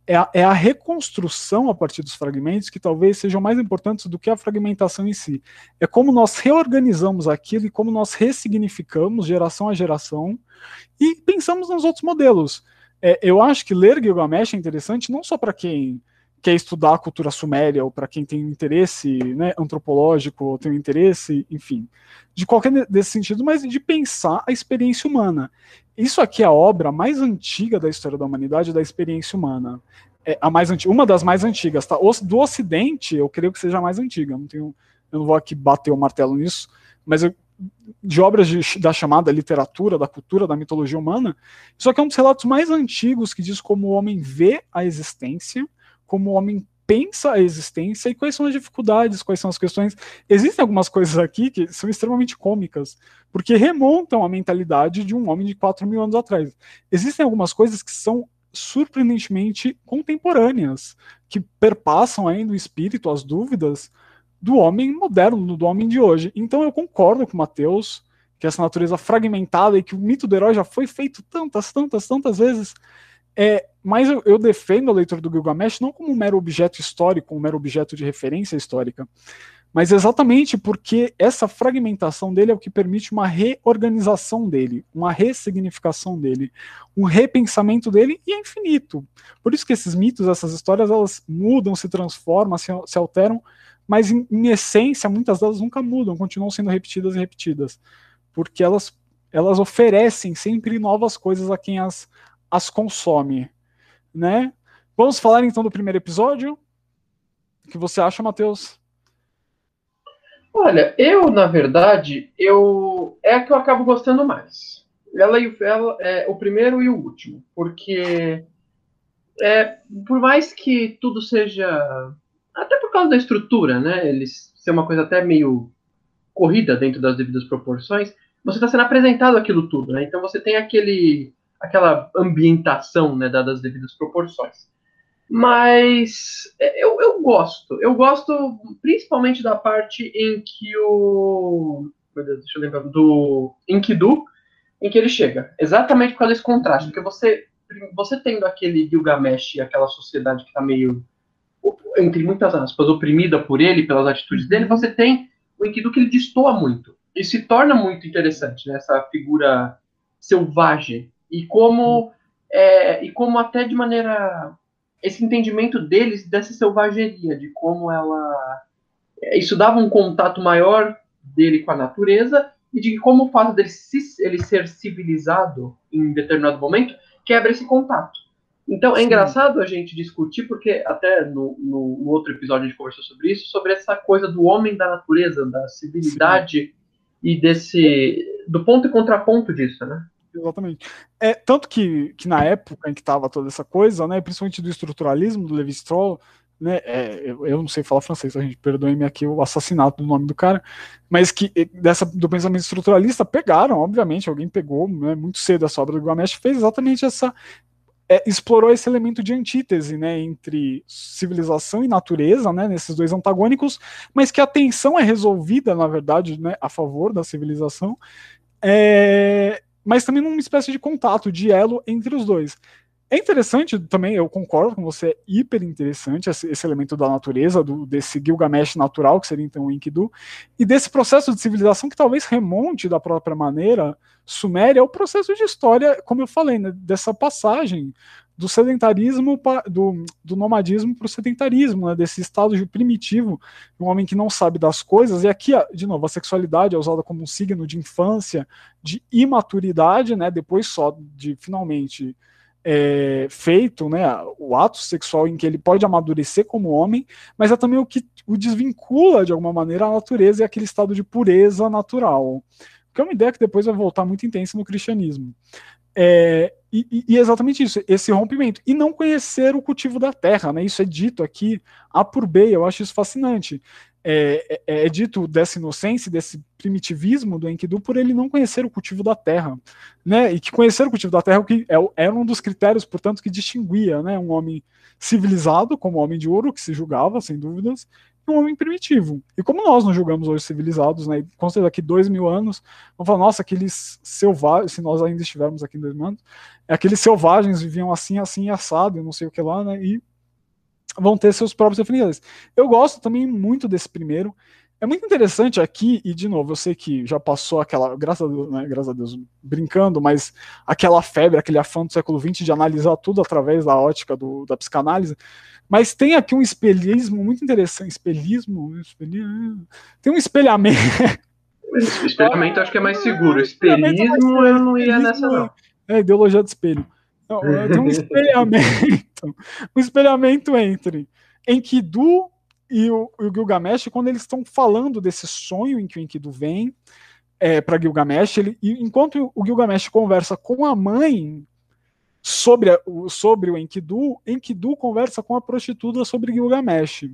é a, é a, reconstrução a partir dos fragmentos que talvez sejam mais importantes do que a fragmentação em si. É como nós reorganizamos aquilo e como nós ressignificamos geração a geração e pensamos nos outros modelos. É, eu acho que ler Gilgamesh é interessante não só para quem quer estudar a cultura suméria ou para quem tem interesse né, antropológico tem interesse, enfim, de qualquer desse sentido, mas de pensar a experiência humana. Isso aqui é a obra mais antiga da história da humanidade da experiência humana. É a mais antiga, uma das mais antigas, tá? Do Ocidente, eu creio que seja a mais antiga. Não tenho, eu não vou aqui bater o martelo nisso, mas eu, de obras de, da chamada literatura, da cultura, da mitologia humana. Isso aqui é um dos relatos mais antigos que diz como o homem vê a existência, como o homem pensa a existência e quais são as dificuldades, quais são as questões. Existem algumas coisas aqui que são extremamente cômicas, porque remontam à mentalidade de um homem de 4 mil anos atrás. Existem algumas coisas que são surpreendentemente contemporâneas, que perpassam ainda o espírito, as dúvidas do homem moderno, do homem de hoje. Então eu concordo com o Mateus que essa natureza fragmentada e que o mito do herói já foi feito tantas, tantas, tantas vezes. É, mas eu, eu defendo a leitura do Gilgamesh não como um mero objeto histórico, um mero objeto de referência histórica, mas exatamente porque essa fragmentação dele é o que permite uma reorganização dele, uma ressignificação dele, um repensamento dele e é infinito. Por isso que esses mitos, essas histórias, elas mudam, se transformam, se, se alteram, mas em, em, essência, muitas delas nunca mudam, continuam sendo repetidas e repetidas, porque elas, elas oferecem sempre novas coisas a quem as, as consome, né? Vamos falar então do primeiro episódio? O que você acha, Matheus? Olha, eu, na verdade, eu é a que eu acabo gostando mais. Ela e ela é o primeiro e o último, porque é, por mais que tudo seja até por causa da estrutura, né? Eles ser uma coisa até meio corrida dentro das devidas proporções, você está sendo apresentado aquilo tudo, né? Então você tem aquele aquela ambientação, né, dadas as devidas proporções. Mas é, eu, eu gosto. Eu gosto principalmente da parte em que o. Meu Deus, deixa eu lembrar. Do Enkidu, em que ele chega. Exatamente por causa desse contraste. Porque você, você tendo aquele Gilgamesh, aquela sociedade que está meio, entre muitas aspas, oprimida por ele, pelas atitudes dele, você tem o Enkidu que ele destoa muito. E se torna muito interessante, né? Essa figura selvagem. E como, é, e como até de maneira esse entendimento deles dessa selvageria, de como ela. Isso dava um contato maior dele com a natureza e de como o fato dele se, ele ser civilizado em determinado momento quebra esse contato. Então é Sim. engraçado a gente discutir, porque até no, no, no, outro episódio a gente conversou sobre isso, sobre essa coisa do homem da natureza, da civilidade Sim. e desse. do ponto e contraponto disso, né? Exatamente. É, tanto que, que na época em que estava toda essa coisa, né, principalmente do estruturalismo, do Levi Strauss, né, é, eu, eu, não sei falar francês, a gente perdoe-me aqui o assassinato do nome do cara, mas que dessa, do pensamento estruturalista pegaram, obviamente, alguém pegou né, muito cedo essa obra do Gilgamesh fez exatamente essa é, explorou esse elemento de antítese né, entre civilização e natureza, né, nesses dois antagônicos, mas que a tensão é resolvida, na verdade, né, a favor da civilização, é, mas também numa espécie de contato, de elo entre os dois. É interessante também, eu concordo com você, é hiper interessante esse, esse elemento da natureza, do, desse Gilgamesh natural, que seria então o Enkidu, e desse processo de civilização que talvez remonte da própria maneira Suméria, é o processo de história, como eu falei, né, dessa passagem do sedentarismo, do, do nomadismo para o sedentarismo, né, desse estado de primitivo, um homem que não sabe das coisas, e aqui, de novo, a sexualidade é usada como um signo de infância, de imaturidade, né, depois só de finalmente é, feito, né, o ato sexual em que ele pode amadurecer como homem, mas é também o que o desvincula de alguma maneira a natureza e aquele estado de pureza natural. Que é uma ideia que depois vai voltar muito intensa no cristianismo. É, e, e, exatamente isso, esse rompimento. E não conhecer o cultivo da terra, né? Isso é dito aqui A por B, eu acho isso fascinante. É, é, é, dito dessa inocência, desse primitivismo do Enkidu por ele não conhecer o cultivo da terra, né? E que conhecer o cultivo da terra é, é era um dos critérios, portanto, que distinguia, né, um homem civilizado como homem de ouro que se julgava, sem dúvidas, um homem primitivo. E como nós nos julgamos hoje civilizados, né? Com certeza daqui dois mil anos, vamos falar, nossa, aqueles selvagens, se nós ainda estivermos aqui em dois mil anos, aqueles selvagens viviam assim, assim, assado, não sei o que lá, né? E vão ter seus próprios definidores. Eu gosto também muito desse primeiro. É muito interessante aqui, e de novo, eu sei que já passou aquela, graças a Deus, né, graças a Deus brincando, mas aquela febre, aquele afã do século XX de analisar tudo através da ótica do, da psicanálise. Mas tem aqui um espelhismo muito interessante. Espelhismo? espelhismo tem um espelhamento. Espelhamento acho que é mais seguro. Espelhismo eu não ia nessa, não. É ideologia de espelho. Não, tem um espelhamento. um espelhamento entre Enkidu e o, o Gilgamesh, quando eles estão falando desse sonho em que o Enkidu vem, é, para Gilgamesh, ele, enquanto o Gilgamesh conversa com a mãe sobre, a, sobre o Enkidu, Enkidu conversa com a prostituta sobre Gilgamesh.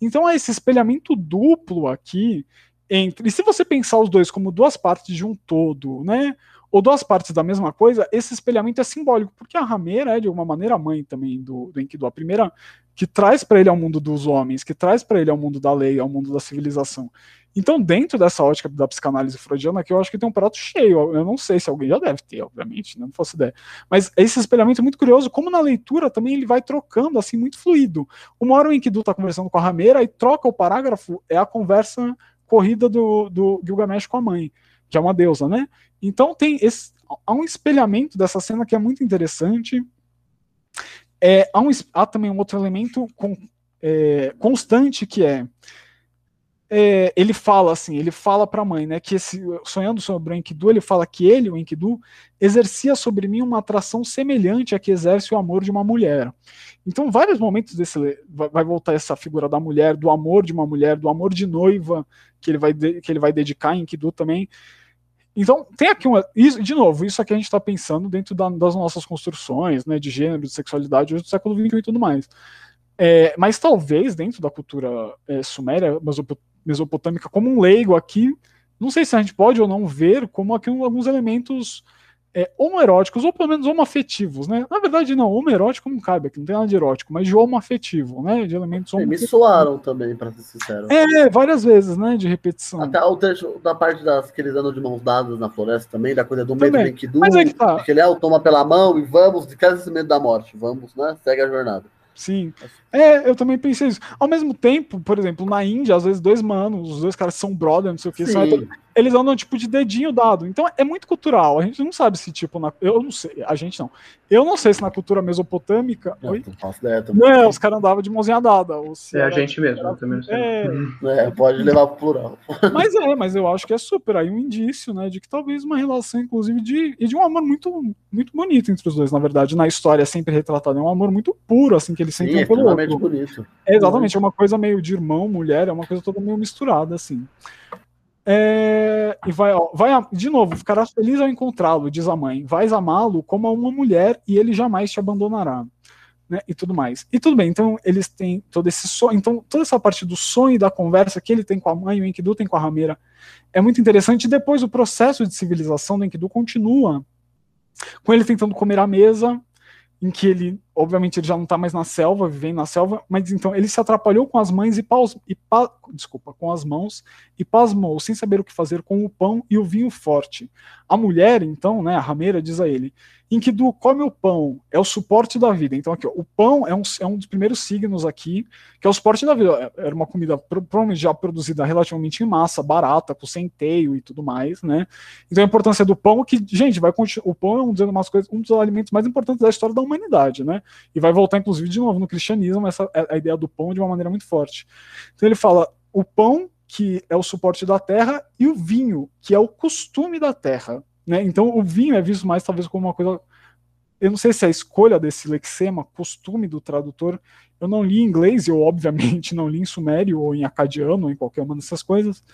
Então é esse espelhamento duplo aqui entre. E se você pensar os dois como duas partes de um todo, né? Ou duas partes da mesma coisa, esse espelhamento é simbólico, porque a rameira é, de alguma maneira, a mãe também do, do Enkidu. A primeira que traz para ele ao mundo dos homens, que traz para ele ao mundo da lei, ao mundo da civilização. Então, dentro dessa ótica da psicanálise freudiana, que eu acho que tem um prato cheio, eu não sei se alguém já deve ter, obviamente, né? não faço ideia. Mas esse espelhamento é muito curioso, como na leitura também ele vai trocando, assim, muito fluido. Uma hora o Enkidu está conversando com a rameira e troca o parágrafo, é a conversa corrida do, do Gilgamesh com a mãe, que é uma deusa, né? Então tem esse, há um espelhamento dessa cena que é muito interessante. É, há, um, há também um outro elemento com, é, constante que é é, ele fala assim, ele fala para a mãe, né, que esse, sonhando sobre o Enkidu, ele fala que ele, o Enkidu, exercia sobre mim uma atração semelhante a que exerce o amor de uma mulher. Então, vários momentos desse vai voltar essa figura da mulher, do amor de uma mulher, do amor de noiva que ele vai que ele vai dedicar em Enkidu também. Então, tem aqui uma. Isso, de novo, isso aqui a gente está pensando dentro da, das nossas construções, né, de gênero, de sexualidade, hoje do século XXI e tudo mais. É, mas talvez dentro da cultura é, suméria, mesopotâmica, como um leigo aqui, não sei se a gente pode ou não ver como aqui alguns elementos é, homoeróticos, ou pelo menos homoafetivos, né? Na verdade, não, homoerótico não cabe aqui, não tem nada de erótico, mas de homoafetivo, né? De elementos Me soaram também, para ser sincero. É, várias vezes, né? De repetição. Até o trecho da parte das que eles andam de mãos dadas na floresta também, da coisa do medo do Enkidu, mas é que, tá. que ele é, toma pela mão e vamos, de casa esse medo da morte, vamos, né? Segue a jornada. Sim. É, eu também pensei isso. Ao mesmo tempo, por exemplo, na Índia, às vezes dois manos, os dois caras são brother, não sei o que, eles andam tipo de dedinho dado. Então é muito cultural. A gente não sabe se, tipo, na, eu não sei, a gente não. Eu não sei se na cultura mesopotâmica. Não, oi? Não, ideia, também. não os caras andavam de mãozinha dada. Ou se é a gente mesmo, eu também não sei. É... é, pode levar pro plural. Mas é, mas eu acho que é super aí um indício, né, de que talvez uma relação, inclusive, de, e de um amor muito, muito bonito entre os dois, na verdade. Na história é sempre retratado. É um amor muito puro, assim, que eles sentem Sim, um pelo outro. bonito. É, exatamente, é uma coisa meio de irmão, mulher, é uma coisa toda meio misturada, assim. É, e vai, ó, vai, de novo, ficarás feliz ao encontrá-lo, diz a mãe. Vais amá-lo como a uma mulher e ele jamais te abandonará. Né, e tudo mais. E tudo bem, então eles têm todo esse sonho, então toda essa parte do sonho e da conversa que ele tem com a mãe, o Enkidu tem com a rameira, é muito interessante. Depois o processo de civilização do Enkidu continua com ele tentando comer à mesa, em que ele, obviamente, ele já não está mais na selva, vivendo na selva, mas então ele se atrapalhou com as mães e, paus, e pa, desculpa, com as mãos e pasmou, sem saber o que fazer com o pão e o vinho forte. A mulher, então, né, a rameira, diz a ele: Enkidu, come o pão, é o suporte da vida. Então, aqui, ó, o pão é um, é um dos primeiros signos aqui, que é o suporte da vida. Era uma comida provavelmente já produzida relativamente em massa, barata, com centeio e tudo mais, né? Então, a importância do pão, que, gente, vai o pão é um dos, coisas, um dos alimentos mais importantes da história da humanidade, né? E vai voltar, inclusive, de novo no cristianismo, essa a ideia do pão de uma maneira muito forte. Então, ele fala: o pão, que é o suporte da terra, e o vinho, que é o costume da terra. Né? Então o vinho é visto mais talvez como uma coisa. Eu não sei se é a escolha desse lexema, costume do tradutor. Eu não li em inglês, eu obviamente não li em sumério ou em acadiano ou em qualquer uma dessas coisas.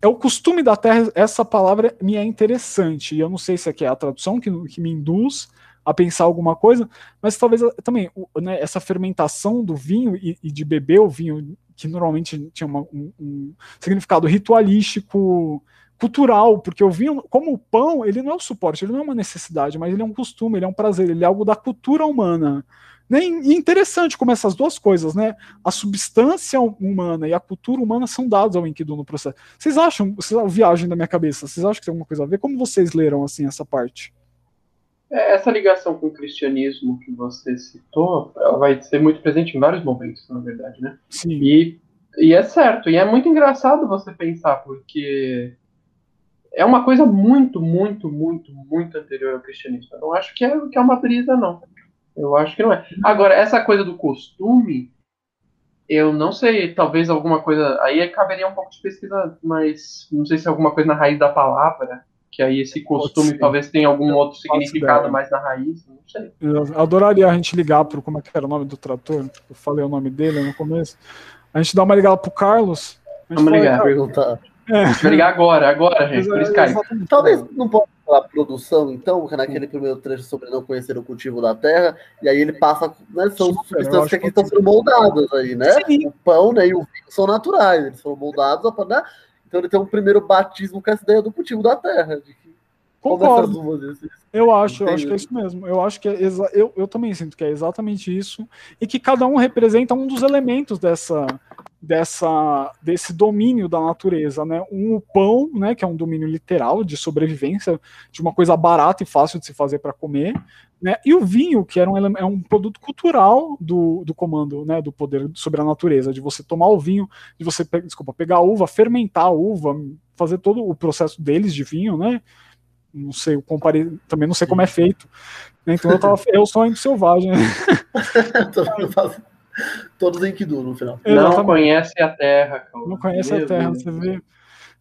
É o costume da terra, essa palavra me é interessante. E eu não sei se é a tradução que, que me induz a pensar alguma coisa, mas talvez também né, essa fermentação do vinho e, e, de beber o vinho, que normalmente tinha uma, um, um significado ritualístico, cultural, porque o vinho, como o pão, ele não é o suporte, ele não é uma necessidade, mas ele é um costume, ele é um prazer, ele é algo da cultura humana. Né? E interessante como essas duas coisas, né? A substância humana e a cultura humana são dados ao Enkidu no processo. Vocês acham, vocês, viagem da minha cabeça, vocês acham que tem alguma coisa a ver? Como vocês leram assim essa parte? É, essa ligação com o cristianismo que você citou, ela vai ser muito presente em vários momentos, na verdade, né? Sim. E, e é certo, e é muito engraçado você pensar, porque é uma coisa muito, muito, muito, muito anterior ao cristianismo. Eu não acho que é, que é uma brisa, não. Eu acho que não é. Agora, essa coisa do costume, eu não sei, talvez alguma coisa. Aí caberia um pouco de pesquisa, mas não sei se é alguma coisa na raiz da palavra. Que aí esse costume talvez tenha algum outro significado mais na raiz, não sei. Eu adoraria a gente ligar para como é que era o nome do trator. Eu falei o nome dele no começo. A gente dá uma ligada pro Carlos. Vamos ligar. Perguntar. É. Eu ligar agora, agora, gente, por Skype. Talvez não possa falar produção, então, que naquele primeiro trecho sobre não conhecer o cultivo da terra, e aí ele passa, né, são Super, substâncias que estão sendo moldadas aí, né? Sim. O pão né, e o vinho são naturais, eles foram moldados, né? Então ele tem um primeiro batismo com essa ideia do cultivo da terra, de que Concordo. Eu acho, eu acho que é isso mesmo. Eu acho que é eu, eu também sinto que é exatamente isso e que cada um representa um dos elementos dessa dessa desse domínio da natureza, né? Um o pão, né, que é um domínio literal de sobrevivência, de uma coisa barata e fácil de se fazer para comer, né? E o vinho, que era um, é um produto cultural do, do comando, né, do poder sobre a natureza, de você tomar o vinho, de você, desculpa, pegar a uva, fermentar a uva, fazer todo o processo deles de vinho, né? não sei, eu comparei, também não sei como é feito. Então eu tava, eu sou ainda selvagem. Todos em Kidu no final. Não conhece a terra, cara. Não conhece Meu a terra, Deus. você vê.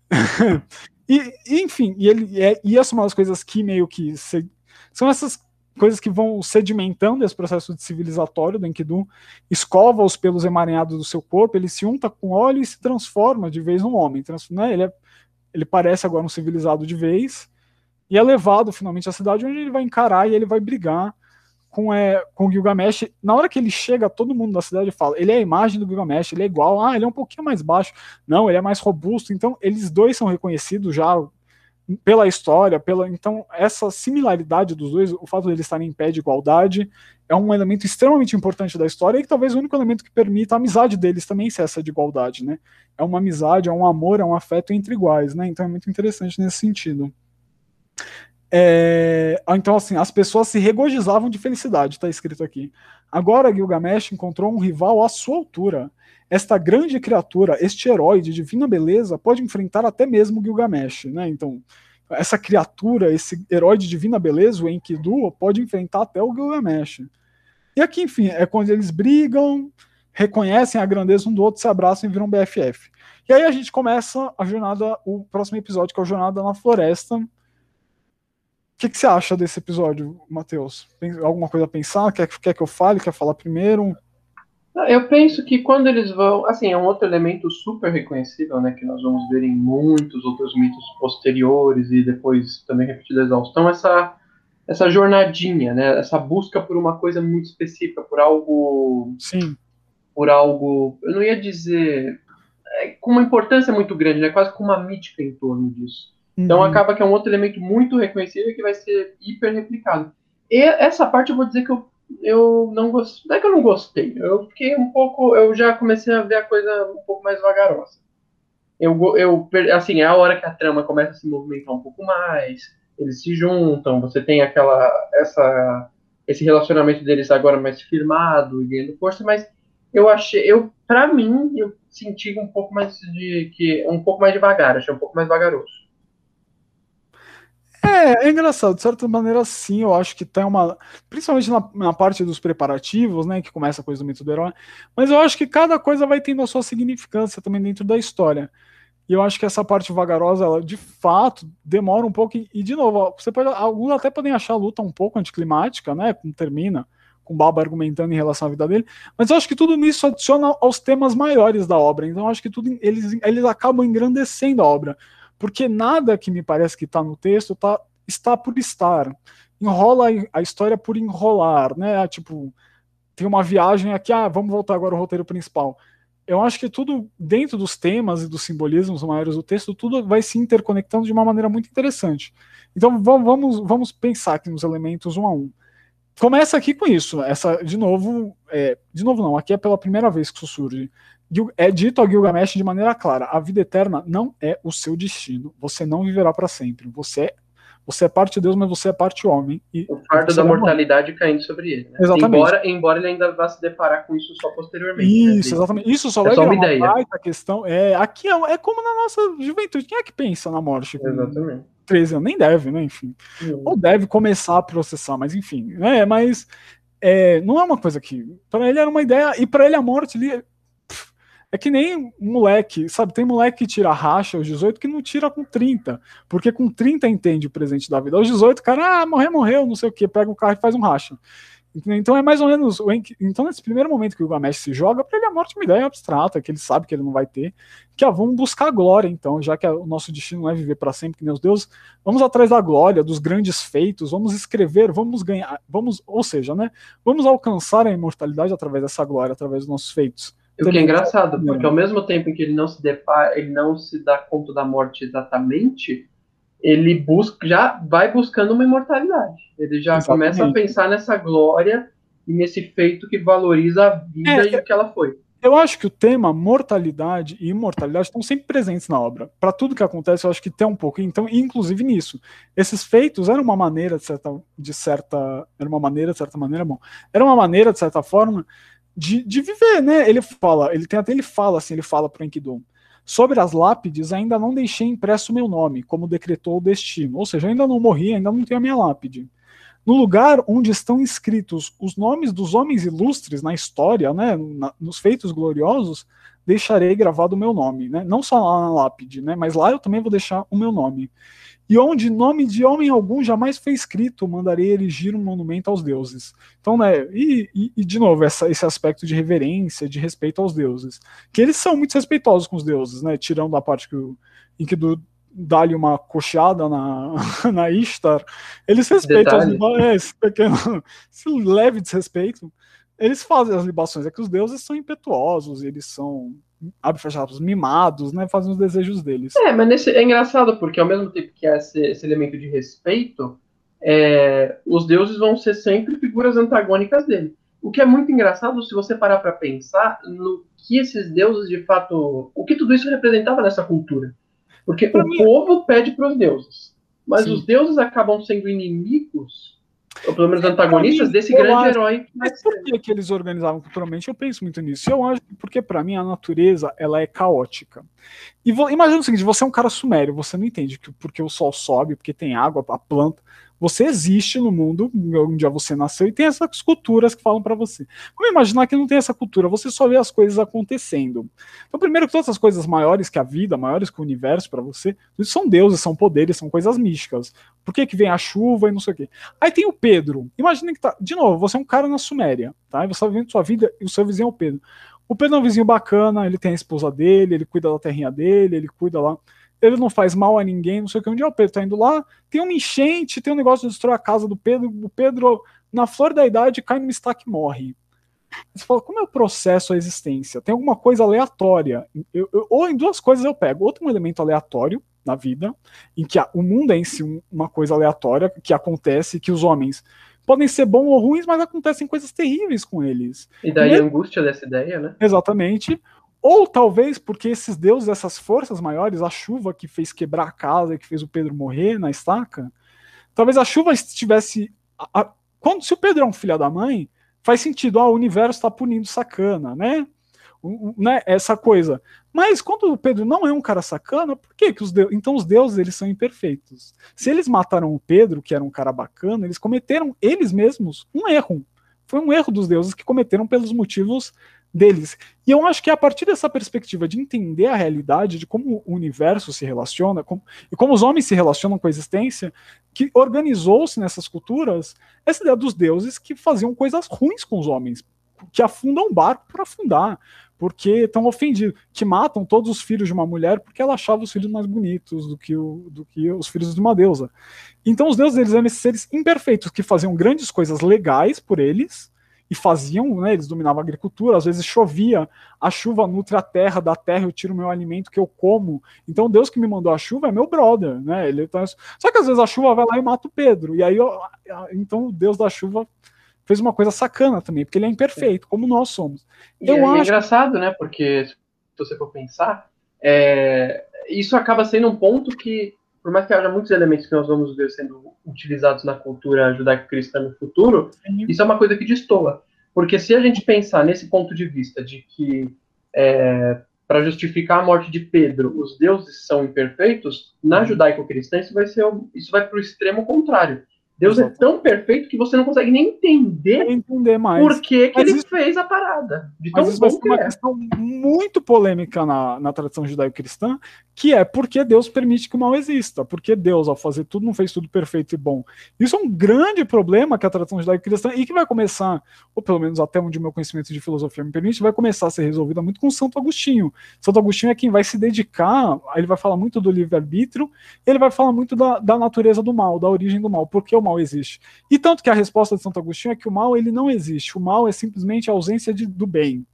e, enfim, e ele é, e essa é uma das coisas que meio que se, são essas coisas que vão sedimentando esse processo de civilizatório do Enkidu, escova os pelos emaranhados do seu corpo, ele se unta com óleo e se transforma de vez num homem. Né? Ele, é, ele parece agora um civilizado de vez, e é levado finalmente à cidade onde ele vai encarar e ele vai brigar com, é, com Gilgamesh. Na hora que ele chega, todo mundo da cidade fala: ele é a imagem do Gilgamesh, ele é igual, ah, ele é um pouquinho mais baixo, não, ele é mais robusto. Então, eles dois são reconhecidos já pela história, pela então essa similaridade dos dois, o fato de eles estarem em pé de igualdade, é um elemento extremamente importante da história e talvez o único elemento que permita a amizade deles também ser essa de igualdade, né? É uma amizade, é um amor, é um afeto entre iguais, né? Então é muito interessante nesse sentido. É, então, assim, as pessoas se regozijavam de felicidade, está escrito aqui. Agora Gilgamesh encontrou um rival à sua altura. Esta grande criatura, este herói de divina beleza, pode enfrentar até mesmo Gilgamesh, né? Então, essa criatura, esse herói de divina beleza, o Enkidu, pode enfrentar até o Gilgamesh. E aqui, enfim, é quando eles brigam, reconhecem a grandeza um do outro, se abraçam e viram BFF. E aí a gente começa a jornada, o próximo episódio, que é a Jornada na Floresta, que, que você acha desse episódio, Matheus? Alguma coisa a pensar? Quer, quer que eu fale? Quer falar primeiro? Eu penso que quando eles vão. Assim, é um outro elemento super reconhecível, né? Que nós vamos ver em muitos outros mitos posteriores e depois também repetido a exaustão, essa, essa jornadinha, né? Essa busca por uma coisa muito específica, por algo. Sim. Por algo. Eu não ia dizer. É, com uma importância muito grande, né? Quase com uma mítica em torno disso. Então uhum. acaba que é um outro elemento muito reconhecível que vai ser hiper replicado. E essa parte eu vou dizer que eu, eu não gostei. Não é que eu não gostei. Eu fiquei um pouco. Eu já comecei a ver a coisa um pouco mais vagarosa. Eu, eu, assim, é a hora que a trama começa a se movimentar um pouco mais, eles se juntam, você tem aquela. essa esse relacionamento deles agora mais firmado e ganhando força, mas eu achei, eu para mim, eu senti um pouco mais de que um pouco mais devagar, achei um pouco mais vagaroso. É, é engraçado, de certa maneira, sim, eu acho que tem uma. Principalmente na, na, parte dos preparativos, né? Que começa a coisa do mito do herói. Mas eu acho que cada coisa vai tendo a sua significância também dentro da história. E eu acho que essa parte vagarosa, ela de fato demora um pouco. E, e de novo, você pode, alguns até podem achar a luta um pouco anticlimática, né? Como termina, com o Baba argumentando em relação à vida dele. Mas eu acho que tudo isso adiciona aos temas maiores da obra. Então eu acho que tudo eles, eles acabam engrandecendo a obra porque nada que me parece que está no texto tá, está por estar. Enrola a história por enrolar, né? Tipo, tem uma viagem aqui, ah, vamos voltar agora ao roteiro principal. Eu acho que tudo dentro dos temas e dos simbolismos maiores do texto, tudo vai se interconectando de uma maneira muito interessante. Então vamos, vamos pensar aqui nos elementos um a um. Começa aqui com isso. Essa, de novo, é, de novo não, aqui é pela primeira vez que isso surge é dito a Gilgamesh de maneira clara: a vida eterna não é o seu destino. Você não viverá para sempre. Você é, você é parte de Deus, mas você é parte homem. E o fardo da mortalidade caindo sobre ele. Né? Exatamente. Embora, embora ele ainda vá se deparar com isso só posteriormente. Né? Isso, né? exatamente. Isso só é vai só uma, uma ideia. A questão. É, aqui é, é, como na nossa juventude. Quem é que pensa na morte? Exatamente. 13 anos, nem deve, né? Enfim. Ou deve começar a processar, mas enfim. É, mas é, não é uma coisa que. Para ele era uma ideia, e para ele a morte ali é que nem moleque, sabe? Tem moleque que tira racha aos 18 que não tira com 30. Porque com 30 entende o presente da vida. Aos 18, cara, ah, morreu, morreu, não sei o que, pega o carro e faz um racha. Então é mais ou menos. Então, nesse primeiro momento que o Gamesh se joga, para ele a morte é uma ideia abstrata, que ele sabe que ele não vai ter. Que ah, vamos buscar a glória, então, já que o nosso destino não é viver para sempre, que nem os deuses, vamos atrás da glória, dos grandes feitos, vamos escrever, vamos ganhar, vamos, ou seja, né? Vamos alcançar a imortalidade através dessa glória, através dos nossos feitos. O que é engraçado, porque ao mesmo tempo em que ele não se depara, ele não se dá conta da morte exatamente, ele busca, já vai buscando uma imortalidade. Ele já Exatamente. começa a pensar nessa glória e nesse feito que valoriza a vida é, e o que ela foi. Eu acho que o tema mortalidade e imortalidade estão sempre presentes na obra. Para tudo que acontece, eu acho que tem um pouco. Então, inclusive nisso, esses feitos eram uma maneira de certa, de certa, era uma maneira de certa maneira, bom, era uma maneira de certa forma de, de viver, né? Ele fala, ele tem até ele fala assim, ele fala para o Enkidu. Sobre as lápides, ainda não deixei impresso meu nome, como decretou o destino. Ou seja, ainda não morri, ainda não tenho a minha lápide. No lugar onde estão escritos os nomes dos homens ilustres na história, né, na, nos feitos gloriosos, deixarei gravado o meu nome, né? Não só lá na lápide, né? Mas lá eu também vou deixar o meu nome e onde nome de homem algum jamais foi escrito, mandarei erigir um monumento aos deuses. Então, né, e, e, e de novo, essa, esse aspecto de reverência, de respeito aos deuses, que eles são muito respeitosos com os deuses, né, tirando a parte que o, em que do, dá-lhe uma coxeada na, na Ishtar, eles respeitam é, esse pequeno, esse leve desrespeito, eles fazem as libações, é que os deuses são impetuosos, eles são abre fechados, mimados, né? Fazem os desejos deles. É, mas nesse, é engraçado, porque ao mesmo tempo que há esse, esse elemento de respeito, é, os deuses vão ser sempre figuras antagônicas dele. O que é muito engraçado se você parar para pensar no que esses deuses de fato. O que tudo isso representava nessa cultura. Porque pra o mim... povo pede para os deuses. Mas Sim. os deuses acabam sendo inimigos ou pelo menos antagonistas mim, desse grande acho, herói. Mas por que, que eles organizavam culturalmente? Eu penso muito nisso. Eu acho que porque para mim a natureza ela é caótica. E vou, imagina o seguinte: você é um cara sumério, você não entende que porque o sol sobe, porque tem água, a planta. Você existe no mundo dia você nasceu e tem essas culturas que falam para você. Vamos imaginar que não tem essa cultura, você só vê as coisas acontecendo. Então, primeiro que todas as coisas maiores que a vida, maiores que o universo para você, são deuses, são poderes, são coisas místicas. Por que, que vem a chuva e não sei o quê? Aí tem o Pedro. Imagina que tá. De novo, você é um cara na Suméria, tá? E você está vivendo sua vida e o seu vizinho é o Pedro. O Pedro é um vizinho bacana, ele tem a esposa dele, ele cuida da terrinha dele, ele cuida lá ele não faz mal a ninguém, não sei o que. Um dia o Pedro tá indo lá, tem uma enchente, tem um negócio de destruir a casa do Pedro, o Pedro, na flor da idade, cai no estaque e morre. Você fala, como é o processo, a existência? Tem alguma coisa aleatória. Eu, eu, ou em duas coisas eu pego. Outro um elemento aleatório na vida, em que a, o mundo é em si uma coisa aleatória que acontece, que os homens podem ser bons ou ruins, mas acontecem coisas terríveis com eles. E daí a angústia dessa ideia, né? Exatamente. Ou talvez porque esses deuses, essas forças maiores, a chuva que fez quebrar a casa, que fez o Pedro morrer na estaca, talvez a chuva estivesse. A, a, quando, se o Pedro é um filho da mãe, faz sentido, ah, o universo está punindo sacana, né? né? Essa coisa. Mas quando o Pedro não é um cara sacana, por que, que os deuses. Então os deuses eles são imperfeitos. Se eles mataram o Pedro, que era um cara bacana, eles cometeram eles mesmos um erro. Foi um erro dos deuses que cometeram pelos motivos deles. E eu acho que é a partir dessa perspectiva de entender a realidade, de como o universo se relaciona, e como os homens se relacionam com a existência, que organizou-se nessas culturas essa ideia dos deuses que faziam coisas ruins com os homens, que afundam um barco por afundar, porque estão ofendidos, que matam todos os filhos de uma mulher porque ela achava os filhos mais bonitos do que, o, do que os filhos de uma deusa. Então os deuses eles eram esses seres imperfeitos que faziam grandes coisas legais por eles, e faziam, né, eles dominavam a agricultura, às vezes chovia, a chuva nutre a terra, da terra eu tiro o meu alimento que eu como. Então Deus que me mandou a chuva é meu brother, né? Ele tá... Só que às vezes a chuva vai lá e mata o Pedro. E aí eu... então o Deus da chuva fez uma coisa sacana também, porque ele é imperfeito, como nós somos. Eu é, acho... é engraçado, né? Porque se você for pensar, é... isso acaba sendo um ponto que por mais que haja muitos elementos que nós vamos ver sendo utilizados na cultura judaico-cristã no futuro, Sim. isso é uma coisa que destoa. Porque se a gente pensar nesse ponto de vista de que é, para justificar a morte de Pedro, os deuses são imperfeitos, na judaico-cristã isso vai ser isso vai para o extremo contrário. Deus Exato. é tão perfeito que você não consegue nem entender, entender mais. por que, que ele isso, fez a parada. De tão mas isso vai ser uma é. questão muito polêmica na, na tradição judaico-cristã, que é porque Deus permite que o mal exista, porque Deus, ao fazer tudo, não fez tudo perfeito e bom. Isso é um grande problema que a tradição judaico-cristã, e que vai começar, ou pelo menos até onde o meu conhecimento de filosofia me permite, vai começar a ser resolvida muito com Santo Agostinho. Santo Agostinho é quem vai se dedicar, ele vai falar muito do livre-arbítrio, ele vai falar muito da, da natureza do mal, da origem do mal, porque o mal existe. E tanto que a resposta de Santo Agostinho é que o mal ele não existe, o mal é simplesmente a ausência de, do bem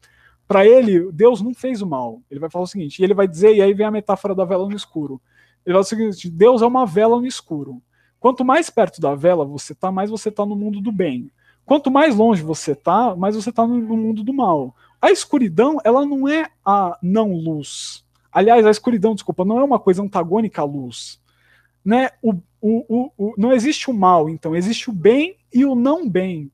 para ele, Deus não fez o mal. Ele vai falar o seguinte, e ele vai dizer, e aí vem a metáfora da vela no escuro. Ele vai o seguinte: Deus é uma vela no escuro. Quanto mais perto da vela você tá, mais você tá no mundo do bem. Quanto mais longe você tá, mais você tá no, no mundo do mal. A escuridão, ela não é a não luz. Aliás, a escuridão, desculpa, não é uma coisa antagônica à luz. Né? O, o, o, o, não existe o mal, então existe o bem e o não bem.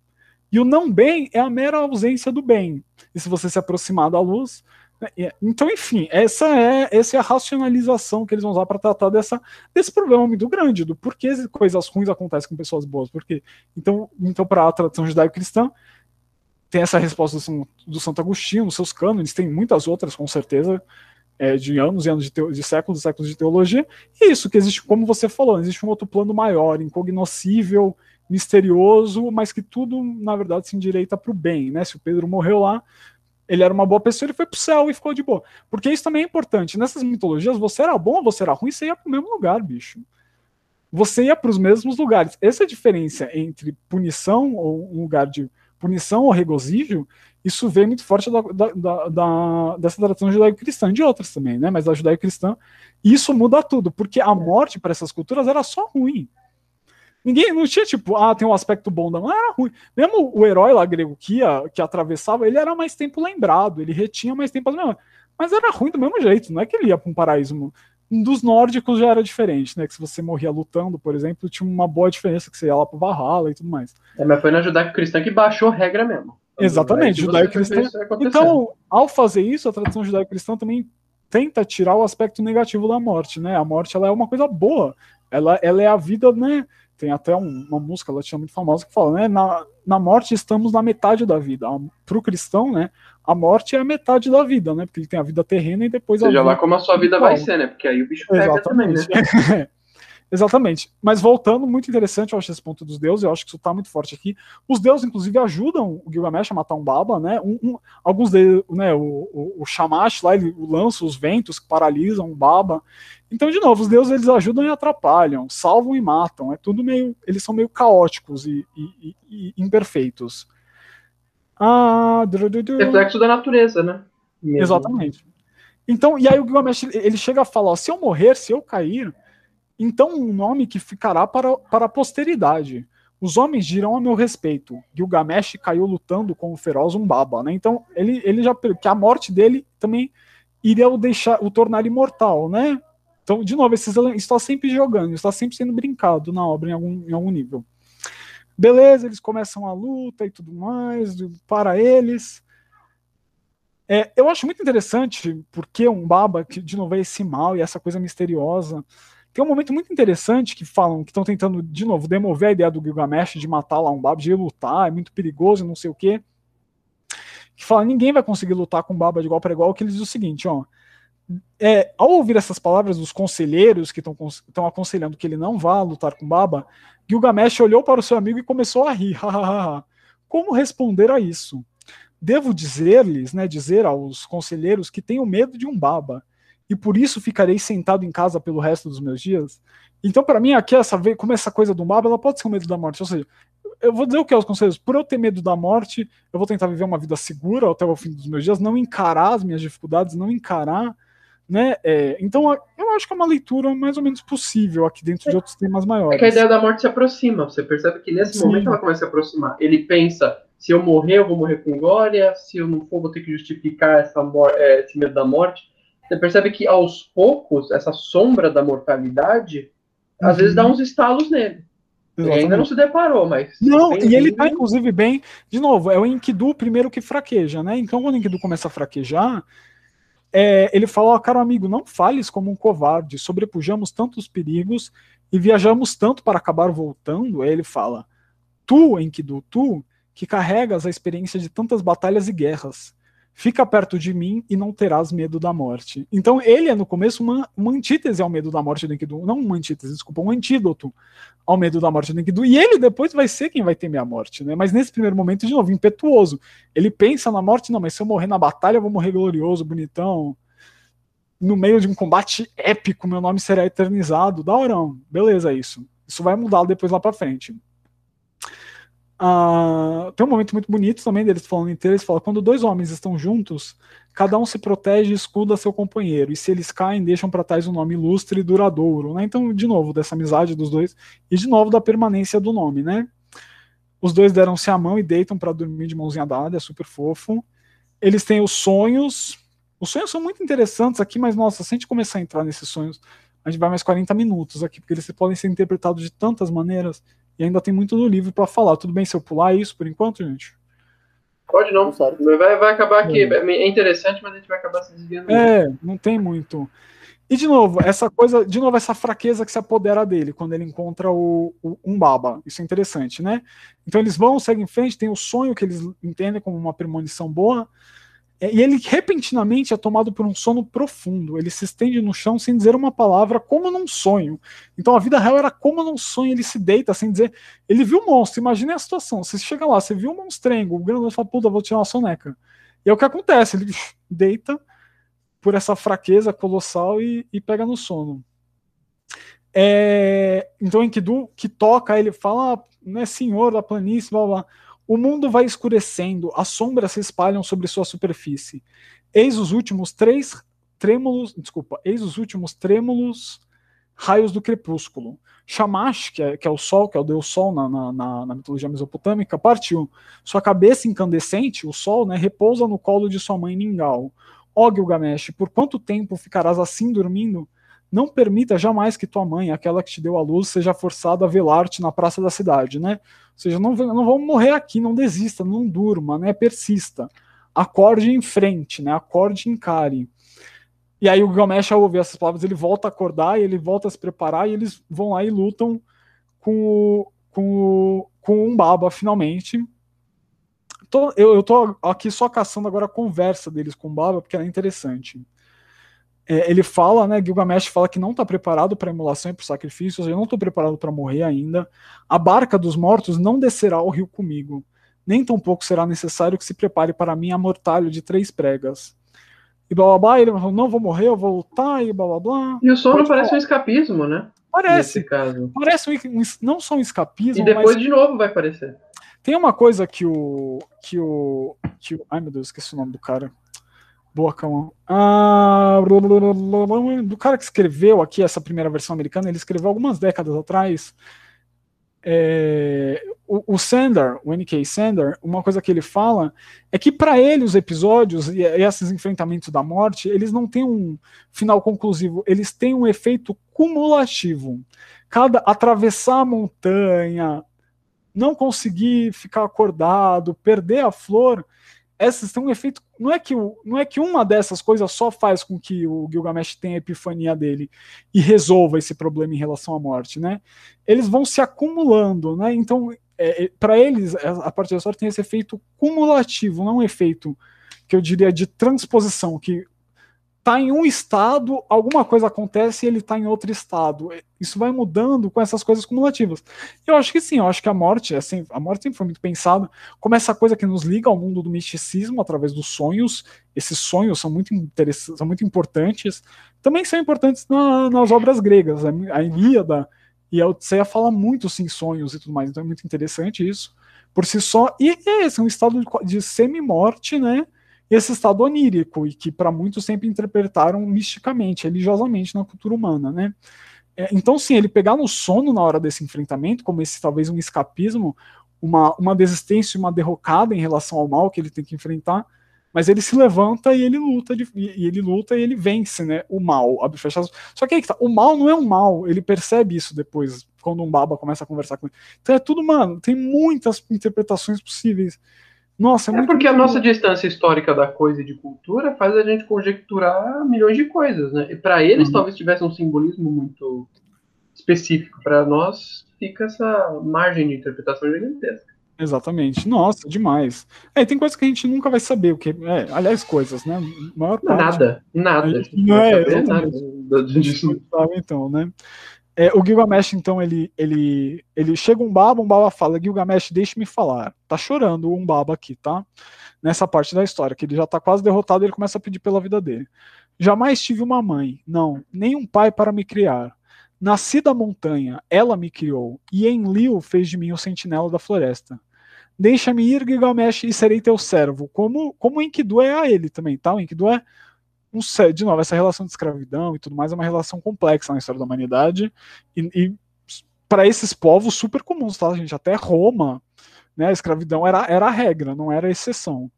E o não bem é a mera ausência do bem. E se você se aproximar da luz. Né, então, enfim, essa é, essa é a racionalização que eles vão usar para tratar dessa, desse problema muito grande, do porquê coisas ruins acontecem com pessoas boas. Porque, então, então para a tradição judaico-cristã, tem essa resposta do, do Santo Agostinho, nos seus cânones, tem muitas outras, com certeza, é, de anos e anos de, de séculos e séculos de teologia, e isso que existe, como você falou, existe um outro plano maior, incognoscível, misterioso, mas que tudo, na verdade, se endireita para o bem, né? Se o Pedro morreu lá, ele era uma boa pessoa, ele foi pro céu e ficou de boa. Porque isso também é importante. Nessas mitologias, você era bom ou você era ruim, você ia pro mesmo lugar, bicho. Você ia para os mesmos lugares. Essa diferença entre punição ou um lugar de punição ou regozijo, isso vem muito forte da, da, da, dessa tradição judaico-cristã, de outras também, né? Mas da judaico-cristã, isso muda tudo, porque a morte para essas culturas era só ruim. Ninguém não tinha tipo, ah, tem um aspecto bom da. Não era ruim. Mesmo o herói lá grego que, ia, que atravessava, ele era mais tempo lembrado, ele retinha mais tempo. Mas era ruim do mesmo jeito, não é que ele ia para um paraíso. Dos nórdicos já era diferente, né? Que se você morria lutando, por exemplo, tinha uma boa diferença que você ia lá pro Valhalla e tudo mais. É, mas foi na judaico-cristã que baixou regra mesmo. Exatamente, judaico-cristã. Então, ao fazer isso, a tradição judaico-cristã também tenta tirar o aspecto negativo da morte, né? A morte ela é uma coisa boa. Ela, ela é a vida, né? Tem até um, uma música latina muito famosa que fala, né? Na, na morte estamos na metade da vida. Para o cristão, né? A morte é a metade da vida, né? Porque ele tem a vida terrena e depois Seja a vida. lá como a sua vida vai ser, né? Porque aí o bicho pega Exatamente. também, né? Exatamente. Mas voltando, muito interessante, eu acho esse ponto dos deuses, eu acho que isso está muito forte aqui. Os deuses, inclusive, ajudam o Gilgamesh a matar um baba, né? Um, um, alguns deles, né? O, o, o Shamash lá, ele lança os ventos que paralisam o baba. Então, de novo, os deuses eles ajudam e atrapalham, salvam e matam. É tudo meio. Eles são meio caóticos e, e, e imperfeitos. Ah, Reflexo da natureza, né? Mesmo. Exatamente. Então, e aí o Gilgamesh ele chega a falar: ó, se eu morrer, se eu cair então um nome que ficará para, para a posteridade. Os homens dirão a meu respeito. Gilgamesh caiu lutando com o feroz Umbaba, né? Então ele, ele já que a morte dele também iria o deixar o tornar imortal, né? Então, de novo, esses está sempre jogando, está sempre sendo brincado na obra em algum, em algum nível. Beleza, eles começam a luta e tudo mais, para eles. É, eu acho muito interessante porque um baba, que de novo é esse mal e essa coisa misteriosa, tem um momento muito interessante que falam que estão tentando, de novo, demover a ideia do Gilgamesh de matar lá um Baba, de lutar, é muito perigoso, não sei o quê. Que fala, ninguém vai conseguir lutar com Baba de igual para igual, que eles dizem o seguinte, ó. É, ao ouvir essas palavras dos conselheiros que estão aconselhando que ele não vá lutar com Baba, Gilgamesh olhou para o seu amigo e começou a rir. Como responder a isso? Devo dizer-lhes, né, dizer aos conselheiros que tenho medo de um Baba e por isso ficarei sentado em casa pelo resto dos meus dias. Então, para mim, aqui, essa, como essa coisa do mapa, ela pode ser um medo da morte. Ou seja, eu vou dizer o que aos conselhos, por eu ter medo da morte, eu vou tentar viver uma vida segura até o fim dos meus dias, não encarar as minhas dificuldades, não encarar, né? É, então, eu acho que é uma leitura mais ou menos possível aqui dentro de outros temas maiores. É que a ideia da morte se aproxima, você percebe que nesse Sim. momento ela começa a se aproximar. Ele pensa, se eu morrer, eu vou morrer com glória, se eu não for, vou ter que justificar essa, é, esse medo da morte. Você percebe que aos poucos, essa sombra da mortalidade, uhum. às vezes dá uns estalos nele. Ele ainda não se deparou, mas. Não, e ele tá, inclusive, bem. De novo, é o Enkidu primeiro que fraqueja, né? Então, quando o Enkidu começa a fraquejar, é, ele fala: oh, caro amigo, não fales como um covarde, sobrepujamos tantos perigos e viajamos tanto para acabar voltando. Aí ele fala: Tu, Enkidu, tu, que carregas a experiência de tantas batalhas e guerras, Fica perto de mim e não terás medo da morte. Então ele é no começo uma, uma antítese ao medo da morte do Enkidu. Não uma antítese, desculpa, um antídoto ao medo da morte do Enkidu. E ele depois vai ser quem vai temer a morte, né? Mas nesse primeiro momento, de novo, impetuoso. Ele pensa na morte, não, mas se eu morrer na batalha, eu vou morrer glorioso, bonitão. No meio de um combate épico, meu nome será eternizado. Da orão. Beleza, isso. Isso vai mudar depois lá para frente. Uh, tem um momento muito bonito também deles falando inteiro. Eles falam: quando dois homens estão juntos, cada um se protege e escuda seu companheiro. E se eles caem, deixam para trás um nome ilustre e duradouro. Né? Então, de novo, dessa amizade dos dois. E de novo, da permanência do nome. Né? Os dois deram-se a mão e deitam para dormir de mãozinha dada. É super fofo. Eles têm os sonhos. Os sonhos são muito interessantes aqui, mas nossa, se a gente começar a entrar nesses sonhos, a gente vai mais 40 minutos aqui, porque eles podem ser interpretados de tantas maneiras. E ainda tem muito do livro para falar. Tudo bem se eu pular isso por enquanto, gente? Pode não, vai, vai acabar aqui. É. é interessante, mas a gente vai acabar se desviando. É, não tem muito. E de novo, essa coisa, de novo, essa fraqueza que se apodera dele quando ele encontra o, o um baba. Isso é interessante, né? Então eles vão, seguem em frente, tem o sonho que eles entendem como uma premonição boa, e ele repentinamente é tomado por um sono profundo. Ele se estende no chão sem dizer uma palavra, como num sonho. Então a vida real era como num sonho. Ele se deita sem dizer. Ele viu o monstro. Imagine a situação. Você chega lá, você viu o monstrengo, o grande fala, puta, vou tirar uma soneca. E é o que acontece. Ele deita por essa fraqueza colossal e, e pega no sono. É, então Enkidu, que toca, ele fala, ah, não é senhor da planície, blá blá. O mundo vai escurecendo, as sombras se espalham sobre sua superfície. Eis os últimos três trêmulos, desculpa, eis os últimos trêmulos raios do crepúsculo. Shamash, que é, que é o sol, que é o deus sol na, na, na, mitologia mesopotâmica, partiu. Sua cabeça incandescente, o sol, né, repousa no colo de sua mãe Ningal. Ó Gilgamesh, por quanto tempo ficarás assim dormindo? Não permita jamais que tua mãe, aquela que te deu a luz, seja forçada a velar-te na praça da cidade, né? Ou seja, não, não vamos morrer aqui, não desista, não durma, né? Persista. Acorde em frente, né? Acorde e encare. E aí o Gilgamesh, ao ouvir essas palavras, ele volta a acordar ele volta a se preparar e eles vão lá e lutam com o, com o, com um baba, finalmente. Tô, eu, eu tô aqui só caçando agora a conversa deles com o baba, porque ela é interessante é, ele fala, né, Gilgamesh fala que não está preparado para emulação e para sacrifícios, eu não estou preparado para morrer ainda. A barca dos mortos não descerá ao rio comigo, nem tampouco será necessário que se prepare para mim a mortalho de três pregas. E blá blá blá, ele falou, não vou morrer, eu vou lutar, e blá blá blá. E o sono Pode parece falar. um escapismo, né? Parece. Parece um, não só um escapismo. E depois mas... de novo vai aparecer. Tem uma coisa que o. que o. Que o ai meu Deus, esqueci o nome do cara. Boa, Cão. Ah, do cara que escreveu aqui essa primeira versão americana, ele escreveu algumas décadas atrás. É, o, o Sander, o N.K. Sander, uma coisa que ele fala é que para ele os episódios e, e esses enfrentamentos da morte, eles não têm um final conclusivo, eles têm um efeito cumulativo. Cada atravessar a montanha, não conseguir ficar acordado, perder a flor, essas têm um efeito. Não é, que, não é que uma dessas coisas só faz com que o Gilgamesh tenha a epifania dele e resolva esse problema em relação à morte, né? Eles vão se acumulando, né? Então, é, é, para eles, a parte da história tem esse efeito cumulativo, não um efeito que eu diria de transposição, que tá em um estado, alguma coisa acontece e ele tá em outro estado. Isso vai mudando com essas coisas cumulativas. Eu acho que sim, eu acho que a morte, assim, a morte sempre foi muito pensada como essa coisa que nos liga ao mundo do misticismo através dos sonhos. Esses sonhos são muito interessantes, são muito importantes. Também são importantes na, nas obras gregas. A Ilíada e a Odisseia fala muito sim sonhos e tudo mais. Então é muito interessante isso por si só. E é esse, um estado de, de semi-morte, né? Esse estado onírico, e que para muitos sempre interpretaram misticamente, religiosamente na cultura humana, né? É, então, sim, ele pegar no sono na hora desse enfrentamento, como esse talvez um escapismo, uma, uma desistência, uma derrocada em relação ao mal que ele tem que enfrentar, mas ele se levanta e ele luta, de, e ele luta e ele vence, né, o mal, Só que aí que tá, o mal não é um mal, ele percebe isso depois, quando um baba começa a conversar com ele. Então é tudo, mano, tem muitas interpretações possíveis. Nossa, é, é porque a nossa distância histórica da coisa e de cultura faz a gente conjecturar milhões de coisas, né? E para eles uhum. talvez tivesse um simbolismo muito específico. Para nós fica essa margem de interpretação gigantesca. Exatamente. Nossa, demais. É, tem coisas que a gente nunca vai saber o que. É, aliás, coisas, né? Maior parte, nada, nada. Não é, nada disso. Sabe, então, né? É, o Gilgamesh, então, ele, ele, ele chega um baba, um baba fala, Gilgamesh, deixe-me falar. Tá chorando um baba aqui, tá? Nessa parte da história, que ele já tá quase derrotado, ele começa a pedir pela vida dele. Jamais tive uma mãe, não, nem um pai para me criar. Nasci da montanha, ela me criou, e em Liu fez de mim o sentinela da floresta. Deixa-me ir, Gilgamesh, e serei teu servo. Como, como Enkidu é a ele também, tá? O Enkidu é um, de novo, essa relação de escravidão e tudo mais é uma relação complexa na história da humanidade e, e para esses povos super comuns, tá, gente? Até Roma, né, a escravidão era, era a regra, não era a exceção.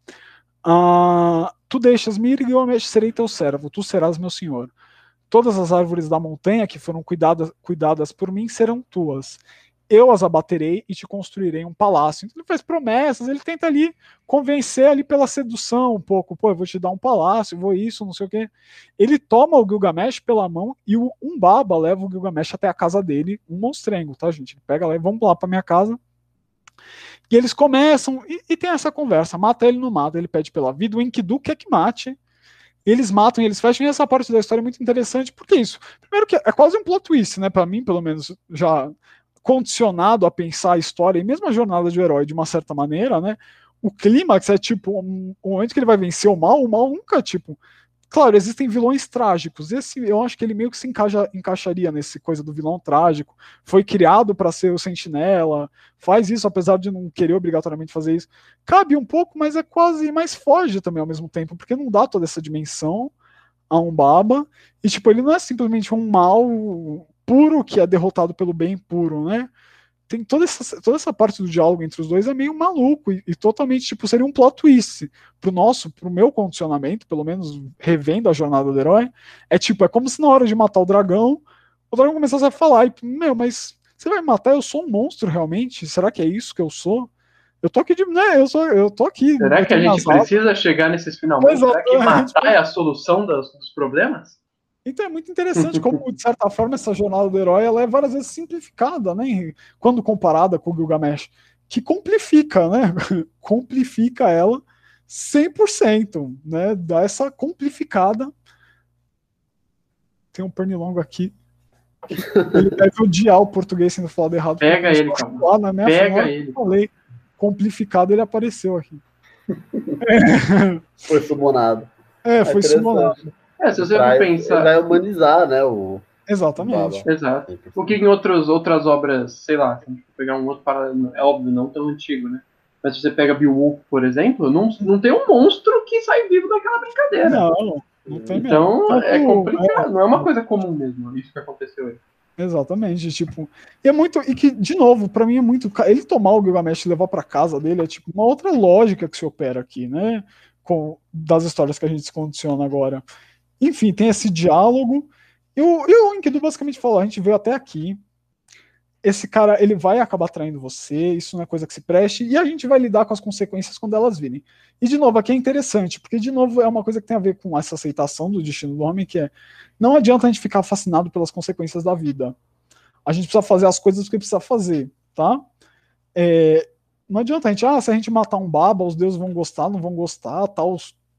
Uh, tu deixas-me ir, Gilgamesh, serei teu servo, tu serás meu senhor. Todas as árvores da montanha que foram cuidadas, cuidadas por mim serão tuas eu as abaterei e te construirei um palácio. Então ele faz promessas, ele tenta ali convencer ali pela sedução um pouco, pô, eu vou te dar um palácio, vou isso, não sei o quê. Ele toma o Gilgamesh pela mão e o Umbaba leva o Gilgamesh até a casa dele, um monstrengo, tá, gente? Ele pega lá e vamos lá para minha casa. E eles começam e, e, tem essa conversa, mata ele no mata, ele pede pela vida, o Enkidu quer que mate. Eles matam e eles fecham, e essa parte da história é muito interessante, porque isso, primeiro que é quase um plot twist, né, para mim, pelo menos, já condicionado a pensar a história e mesmo a jornada de herói de uma certa maneira, né? O clímax é tipo um, o momento que ele vai vencer o mal, o mal nunca tipo. Claro, existem vilões trágicos. Esse eu acho que ele meio que se encaixa, encaixaria nesse coisa do vilão trágico. Foi criado para ser o sentinela, faz isso apesar de não querer obrigatoriamente fazer isso. Cabe um pouco, mas é quase mais foge também ao mesmo tempo, porque não dá toda essa dimensão a um baba. E tipo, ele não é simplesmente um mal puro que é derrotado pelo bem puro, né? Tem toda essa, toda essa parte do diálogo entre os dois é meio maluco e, e totalmente, tipo, seria um plot twist pro nosso, pro meu condicionamento, pelo menos revendo a jornada do herói, é tipo, é como se na hora de matar o dragão, o dragão começasse a falar, e, meu, mas você vai me matar? Eu sou um monstro realmente? Será que é isso que eu sou? Eu tô aqui de. Né, eu, sou, eu tô aqui. Será que a gente precisa chegar nesses finalmente? Será que matar é a solução dos, dos problemas? Então é muito interessante como, de certa forma, essa jornada do herói ela é várias vezes simplificada, né? Quando comparada com o Gilgamesh, que complifica, né? complifica ela 100%, né? Dá essa complificada. Tem um pernilongo aqui. Ele deve odiar o português sendo falado errado. Pega ele, cara. Lá na minha Pega ele. falei complicado, ele apareceu aqui. É. Foi sumonado. É, foi é sumonado. É, se você vai, pensar. Vai humanizar, né? O... Exatamente. O Exato. Porque em outros, outras obras, sei lá, se a gente pegar um outro paralelo, é óbvio, não tão antigo, né? Mas se você pega Beowulf, por exemplo, não, não tem um monstro que sai vivo daquela brincadeira. Não, não tem Então mesmo. é complicado, é... não é uma coisa comum mesmo, isso que aconteceu aí. Exatamente, tipo, e é muito, e que, de novo, para mim é muito, ele tomar o Gilgamesh e levar para casa dele é tipo uma outra lógica que se opera aqui, né, com, das histórias que a gente se condiciona agora. Enfim, tem esse diálogo. E o, e o Enkidu basicamente falou: a gente veio até aqui. Esse cara, ele vai acabar traindo você, isso não é coisa que se preste, e a gente vai lidar com as consequências quando elas virem. E, de novo, aqui é interessante, porque, de novo, é uma coisa que tem a ver com essa aceitação do destino do homem, que é, não adianta a gente ficar fascinado pelas consequências da vida. A gente precisa fazer as coisas que precisa fazer, tá? É, não adianta a gente, ah, se a gente matar um baba, os deuses vão gostar, não vão gostar, tal,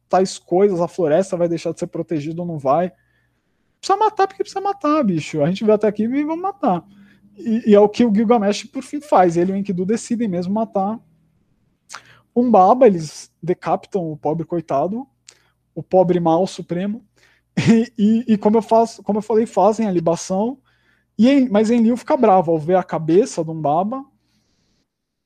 tais coisas, a floresta vai deixar de ser protegida ou não vai. Precisa matar porque precisa matar, bicho. A gente veio até aqui e vamos matar. E, e, é o que o Gilgamesh por fim faz. Ele e o Enkidu decidem mesmo matar um baba, eles decapitam o pobre coitado, o pobre mal supremo. E, e, e, como, eu faço, como eu falei, fazem a libação. E mas Enlil fica bravo ao ver a cabeça de um baba.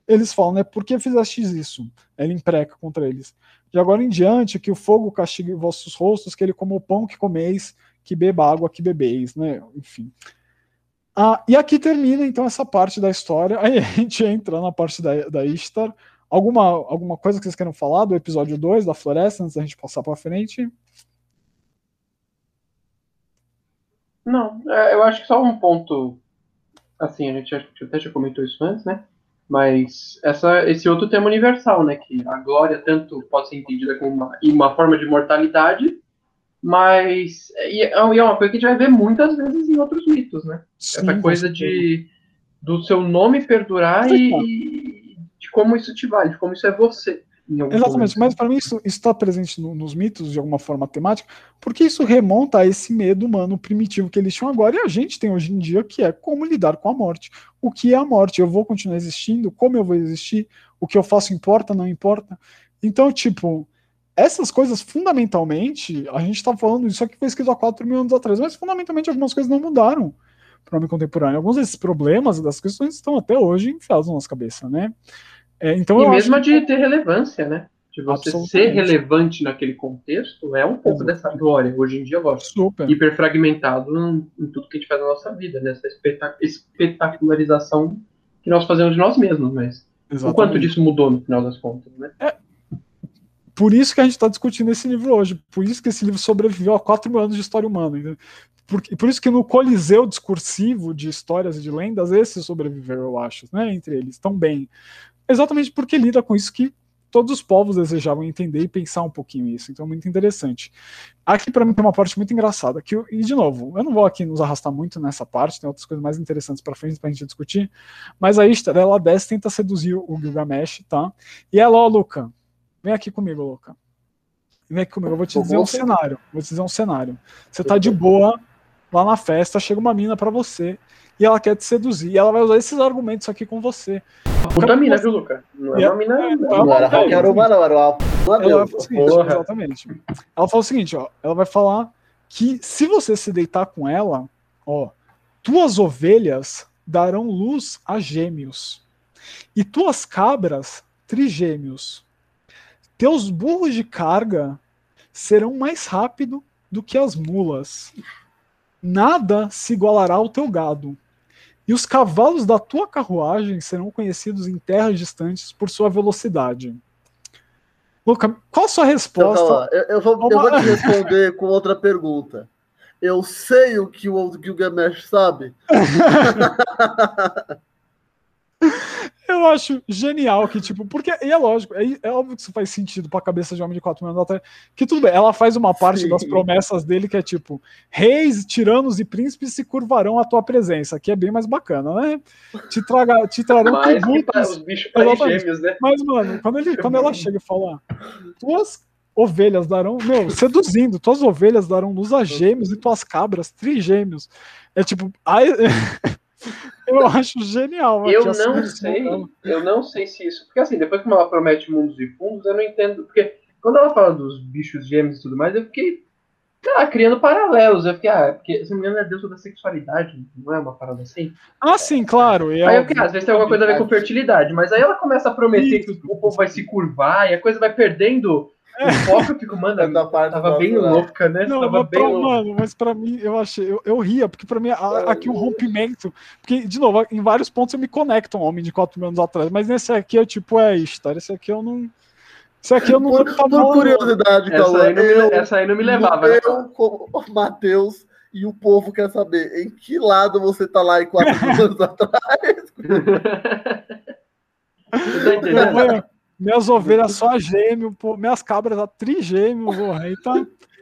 Eles falam, né? Por que fizeste isso? Ele impreca contra eles. De agora em diante, que o fogo castigue vossos rostos, que ele coma o pão que comeis, que beba água que bebeis, né? Enfim. Ah, e aqui termina então essa parte da história. Aí a gente entra na parte da, da Ishtar. Alguma, alguma coisa que vocês queiram falar do episódio 2 da Floresta, antes da gente passar para frente? Não, é, eu acho que só um ponto. Assim, a gente até já comentou isso antes, né? Mas essa, esse outro tema universal, né? Que a glória tanto pode ser entendida como uma, uma forma de mortalidade, mas e é, é uma coisa que a gente vai ver muitas vezes em outros mitos, né? Sim, Essa coisa de do seu nome perdurar e, e, de como isso te vale, de como isso é você. Exatamente, momento. mas para mim isso está presente no, nos mitos de alguma forma temática, porque isso remonta a esse medo humano primitivo que eles tinham agora e a gente tem hoje em dia, que é como lidar com a morte. O que é a morte? Eu vou continuar existindo? Como eu vou existir? O que eu faço importa, não importa? Então, tipo, essas coisas, fundamentalmente, a gente está falando, isso aqui foi escrito há 4 mil anos atrás, mas fundamentalmente algumas coisas não mudaram para o homem contemporâneo. Alguns desses problemas, das questões, estão até hoje enfiados na nossa cabeça, né? É, então, e mesmo que... de ter relevância, né? De você ser relevante naquele contexto é um pouco Exatamente. dessa glória. Hoje em dia, lógico, Super. hiperfragmentado em, em, tudo que a gente faz na nossa vida, nessa né? espetacularização que nós fazemos de nós mesmos, mas Exatamente. o quanto disso mudou no final das contas, né? É, por isso que a gente está discutindo esse livro hoje, por isso que esse livro sobreviveu a 4 mil anos de história humana. Por, por isso que no coliseu discursivo de histórias e de lendas, esse sobreviveu, eu acho, né, entre eles, tão bem. Exatamente porque lida com isso que todos os povos desejavam entender e pensar um pouquinho isso. Então, muito interessante. Aqui, para mim, tem uma parte muito engraçada. Que, e, de novo, eu não vou aqui nos arrastar muito nessa parte, tem outras coisas mais interessantes para frente para a gente discutir. Mas a Ishtar, ela desce tenta seduzir o Gilgamesh, tá? E ela, ó, Luca, Vem aqui comigo, Luca. Vem aqui comigo, eu vou te dizer um cenário. Vou te dizer um cenário. Você tá de boa lá na festa, chega uma mina para você e ela quer te seduzir. E ela vai usar esses argumentos aqui com você. Puta mina, viu, Luca? Não é uma mina. Não, era qualquer uma, não, era uma. Ela o seguinte, exatamente. Ela fala o seguinte, ó. Ela vai falar que se você se deitar com ela, ó, tuas ovelhas darão luz a gêmeos, e tuas cabras trigêmeos. Teus burros de carga serão mais rápido do que as mulas. Nada se igualará ao teu gado. E os cavalos da tua carruagem serão conhecidos em terras distantes por sua velocidade. Luca, qual a sua resposta? Então, eu, eu, vou, eu vou te responder com outra pergunta. Eu sei o que o Gilgamesh sabe. Eu acho genial que, tipo, porque, e é lógico, é, é óbvio que isso faz sentido pra cabeça de homem de 4 anos atrás, que tudo bem, ela faz uma parte Sim. das promessas dele que é tipo, reis, tiranos e príncipes se curvarão à tua presença, que é bem mais bacana, né? Te, traga, te trarão mais tributos. Os bichos gêmeos, né? Mas, mano, quando, ele, quando ela chega e fala, tuas ovelhas darão, meu, seduzindo, tuas ovelhas darão luz a gêmeos e tuas cabras trigêmeos. É tipo, ai... Eu acho genial. Eu não sei, eu não sei se isso. Porque assim, depois que ela promete mundos e fundos, eu não entendo. Porque quando ela fala dos bichos gêmeos e tudo mais, eu fiquei. Ah, criando paralelos. Eu fiquei, ah, porque se não me engano é Deus da sexualidade, não é uma parada assim? Ah, sim, claro. E aí eu fiquei, às vezes tem alguma coisa a ver com fertilidade, mas aí ela começa a prometer isso. que o povo vai se curvar e a coisa vai perdendo o foco eu fico, mano, tava bem louca, né? Não, tava bem pra, louca. Mano, mas pra mim, eu achei, eu, eu ria, porque pra mim, a, aqui o um rompimento, porque, de novo, em vários pontos eu me conecto a um homem de quatro anos atrás, mas nesse aqui eu, tipo, é história, esse aqui eu não... Esse aqui eu não... Por, por curiosidade, essa, aí não me, essa aí não me levava. Né? Eu, Matheus, e o povo quer saber em que lado você tá lá em quatro anos atrás. tá entendendo? Minhas ovelhas só gêmeo, pô, minhas cabras a trigêmeo, porra, aí tá,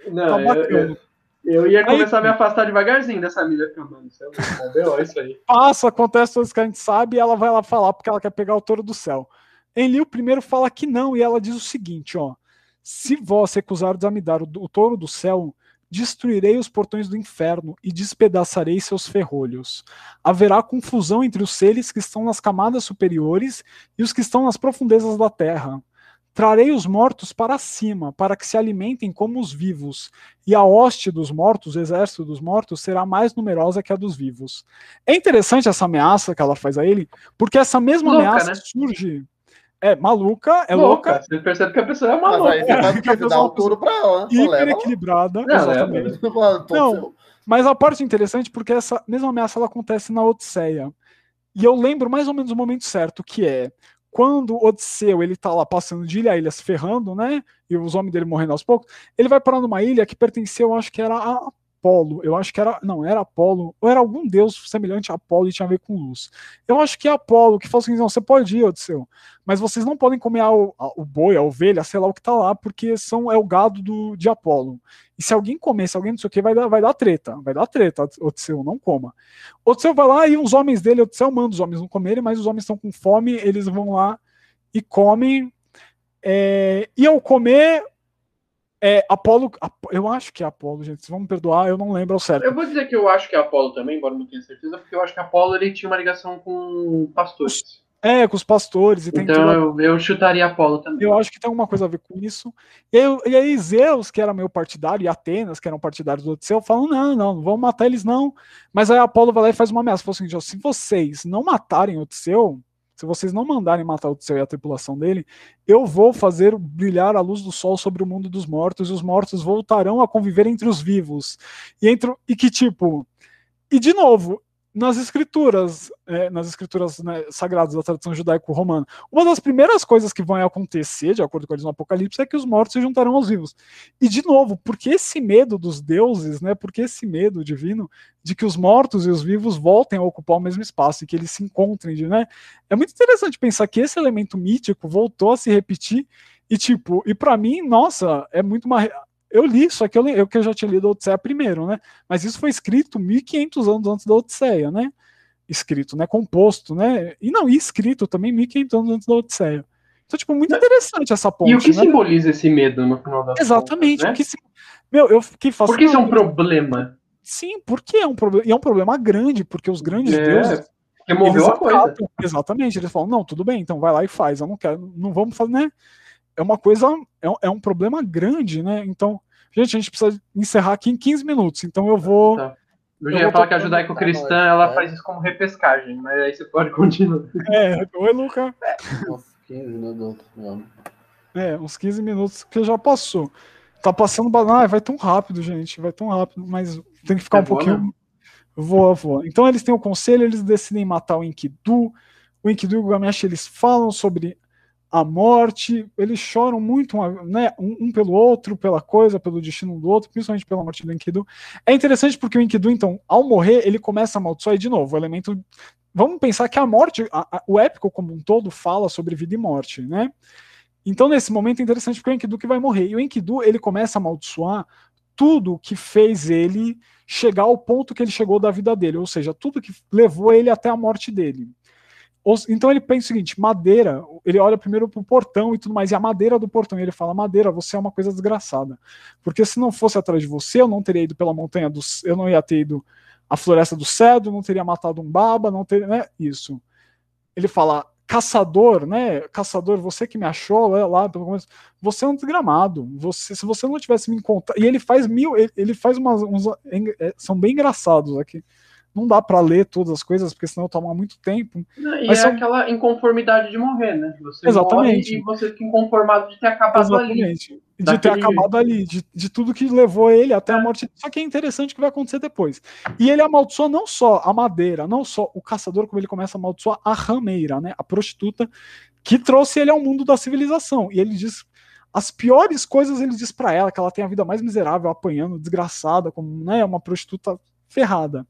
Não, tá bacana. Eu, eu, eu ia começar aí, a me afastar devagarzinho dessa milha, mano, isso é isso aí. Passa, acontece coisas que a gente sabe e ela vai lá falar porque ela quer pegar o touro do céu. Enlil primeiro fala que não, e ela diz o seguinte, ó. Se vós recusardes a me dar o, o touro do céu, Destruirei os portões do inferno e despedaçarei seus ferrolhos. Haverá confusão entre os seres que estão nas camadas superiores e os que estão nas profundezas da terra. Trarei os mortos para cima, para que se alimentem como os vivos, e a hoste dos mortos, o exército dos mortos, será mais numerosa que a dos vivos. É interessante essa ameaça que ela faz a ele, porque essa mesma Louca, ameaça né? surge é maluca, é louca. louca. Você percebe que a pessoa é maluca. Mas aí você vai dar o touro pra ela. Hiper equilibrada. Não, exatamente. É, não, mas a parte interessante porque essa mesma ameaça ela acontece na Odisseia. E eu lembro mais ou menos o momento certo, que é quando Odisseu ele tá lá passando de ilha a ilha se ferrando, né? E os homens dele morrendo aos poucos, ele vai parar numa ilha que pertenceu, acho que era a Apolo, eu acho que era, não, era Apolo, ou era algum deus semelhante a Apolo e tinha a ver com luz. Eu acho que é Apolo, que falou assim, não, você pode ir, Odisseu, mas vocês não podem comer a, a, o boi, a ovelha, sei lá o que tá lá, porque são, é o gado do, de Apolo. E se alguém comer, se alguém não sei o que, vai dar, vai dar treta, vai dar treta, Odisseu, não coma. Odisseu vai lá e os homens dele, Odisseu manda os homens não comerem, mas os homens estão com fome, eles vão lá e comem. É, e ao comer, é, Apolo, eu acho que é Apolo, gente. Vocês vão me perdoar, eu não lembro ao certo. Eu vou dizer que eu acho que é Apolo também, embora não tenha certeza, porque eu acho que Apolo ele tinha uma ligação com pastores. É, com os pastores. então tudo... eu, eu chutaria Apolo também. Eu acho que tem alguma coisa a ver com isso. E aí, e aí Zeus, que era meu partidário, e Atenas, que eram partidários do Odisseu, falam: não, não, não vamos matar eles não. Mas aí Apolo vai lá e faz uma ameaça. Fala assim: se vocês não matarem Odisseu, se vocês não mandarem matar o Odisseu e a tripulação dele, eu vou fazer brilhar a luz do sol sobre o mundo dos mortos, e os mortos voltarão a conviver entre os vivos. E, entre, e que tipo. E de novo, nas escrituras, é, nas escrituras né, sagradas da tradição judaico-romana. Uma das primeiras coisas que vão acontecer, de acordo com eles no Apocalipse, é que os mortos se juntarão aos vivos. E de novo, porque esse medo dos deuses, né, porque esse medo divino de que os mortos e os vivos voltem a ocupar o mesmo espaço e que eles se encontrem, né? É muito interessante pensar que esse elemento mítico voltou a se repetir e tipo, e para mim, nossa, é muito uma eu li, só que eu, eu que eu já tinha lido a Odisseia primeiro, né? Mas isso foi escrito 1500 anos antes da Odisseia, né? Escrito, né? Composto, né? E não, e escrito também 1500 anos antes da Odisseia. Então, tipo, muito interessante essa ponte. E o que né? simboliza esse medo no final da Exatamente. Contas, né? que, meu, eu fiquei Por que isso é um problema? Sim, porque é um problema. E é um problema grande, porque os grandes é, deuses. Que moveu a coisa. Exatamente. Eles falam, não, tudo bem, então vai lá e faz. Eu não quero, não vamos fazer, né? É uma coisa, é um, é um problema grande, né? Então, gente, a gente precisa encerrar aqui em 15 minutos, então eu vou. Tá. Eu já ia falar que a judaico-cristã ela faz isso como repescagem, mas aí você pode continuar. É, oi, Luca. Uns 15 minutos. É, uns 15 minutos que já passou. Tá passando. Ah, vai tão rápido, gente, vai tão rápido, mas tem que ficar é um boa, pouquinho. Né? Voa, voa. Então eles têm o conselho, eles decidem matar o Enkidu. O Enkidu e o Gamesh eles falam sobre a morte, eles choram muito né, um, pelo outro, pela coisa, pelo destino do outro, principalmente pela morte do Enkidu. É interessante porque o Enkidu, então, ao morrer, ele começa a amaldiçoar de novo, o elemento. Vamos pensar que a morte, a, a, o épico como um todo, fala sobre vida e morte, né? Então, nesse momento é interessante porque o Enkidu que vai morrer. E o Enkidu, ele começa a amaldiçoar tudo que fez ele chegar ao ponto que ele chegou da vida dele, ou seja, tudo que levou ele até a morte dele. Então ele pensa o seguinte: madeira, ele olha primeiro pro portão e tudo mais, e a madeira do portão, e ele fala: madeira, você é uma coisa desgraçada. Porque se não fosse atrás de você, eu não teria ido pela montanha do. Eu não ia ter ido à floresta do cedro, não teria matado um baba, não teria. Né, isso. Ele fala: caçador, né? Caçador, você que me achou lá, lá pelo começo, você é um desgramado. Você, se você não tivesse me encontrado. E ele faz mil. Ele, ele faz umas. Uns, é, são bem engraçados aqui não dá para ler todas as coisas, porque senão toma muito tempo. E Mas é são... aquela inconformidade de morrer, né? Você Exatamente. e você fica inconformado de ter acabado Exatamente. ali. De ter acabado ali, de, de tudo que levou ele até é. a morte. Só que é interessante o que vai acontecer depois. E ele amaldiçoa não só a madeira, não só o caçador, como ele começa a amaldiçoar a rameira, né? A prostituta que trouxe ele ao mundo da civilização. E ele diz as piores coisas ele diz para ela, que ela tem a vida mais miserável, apanhando, desgraçada, como né, uma prostituta ferrada.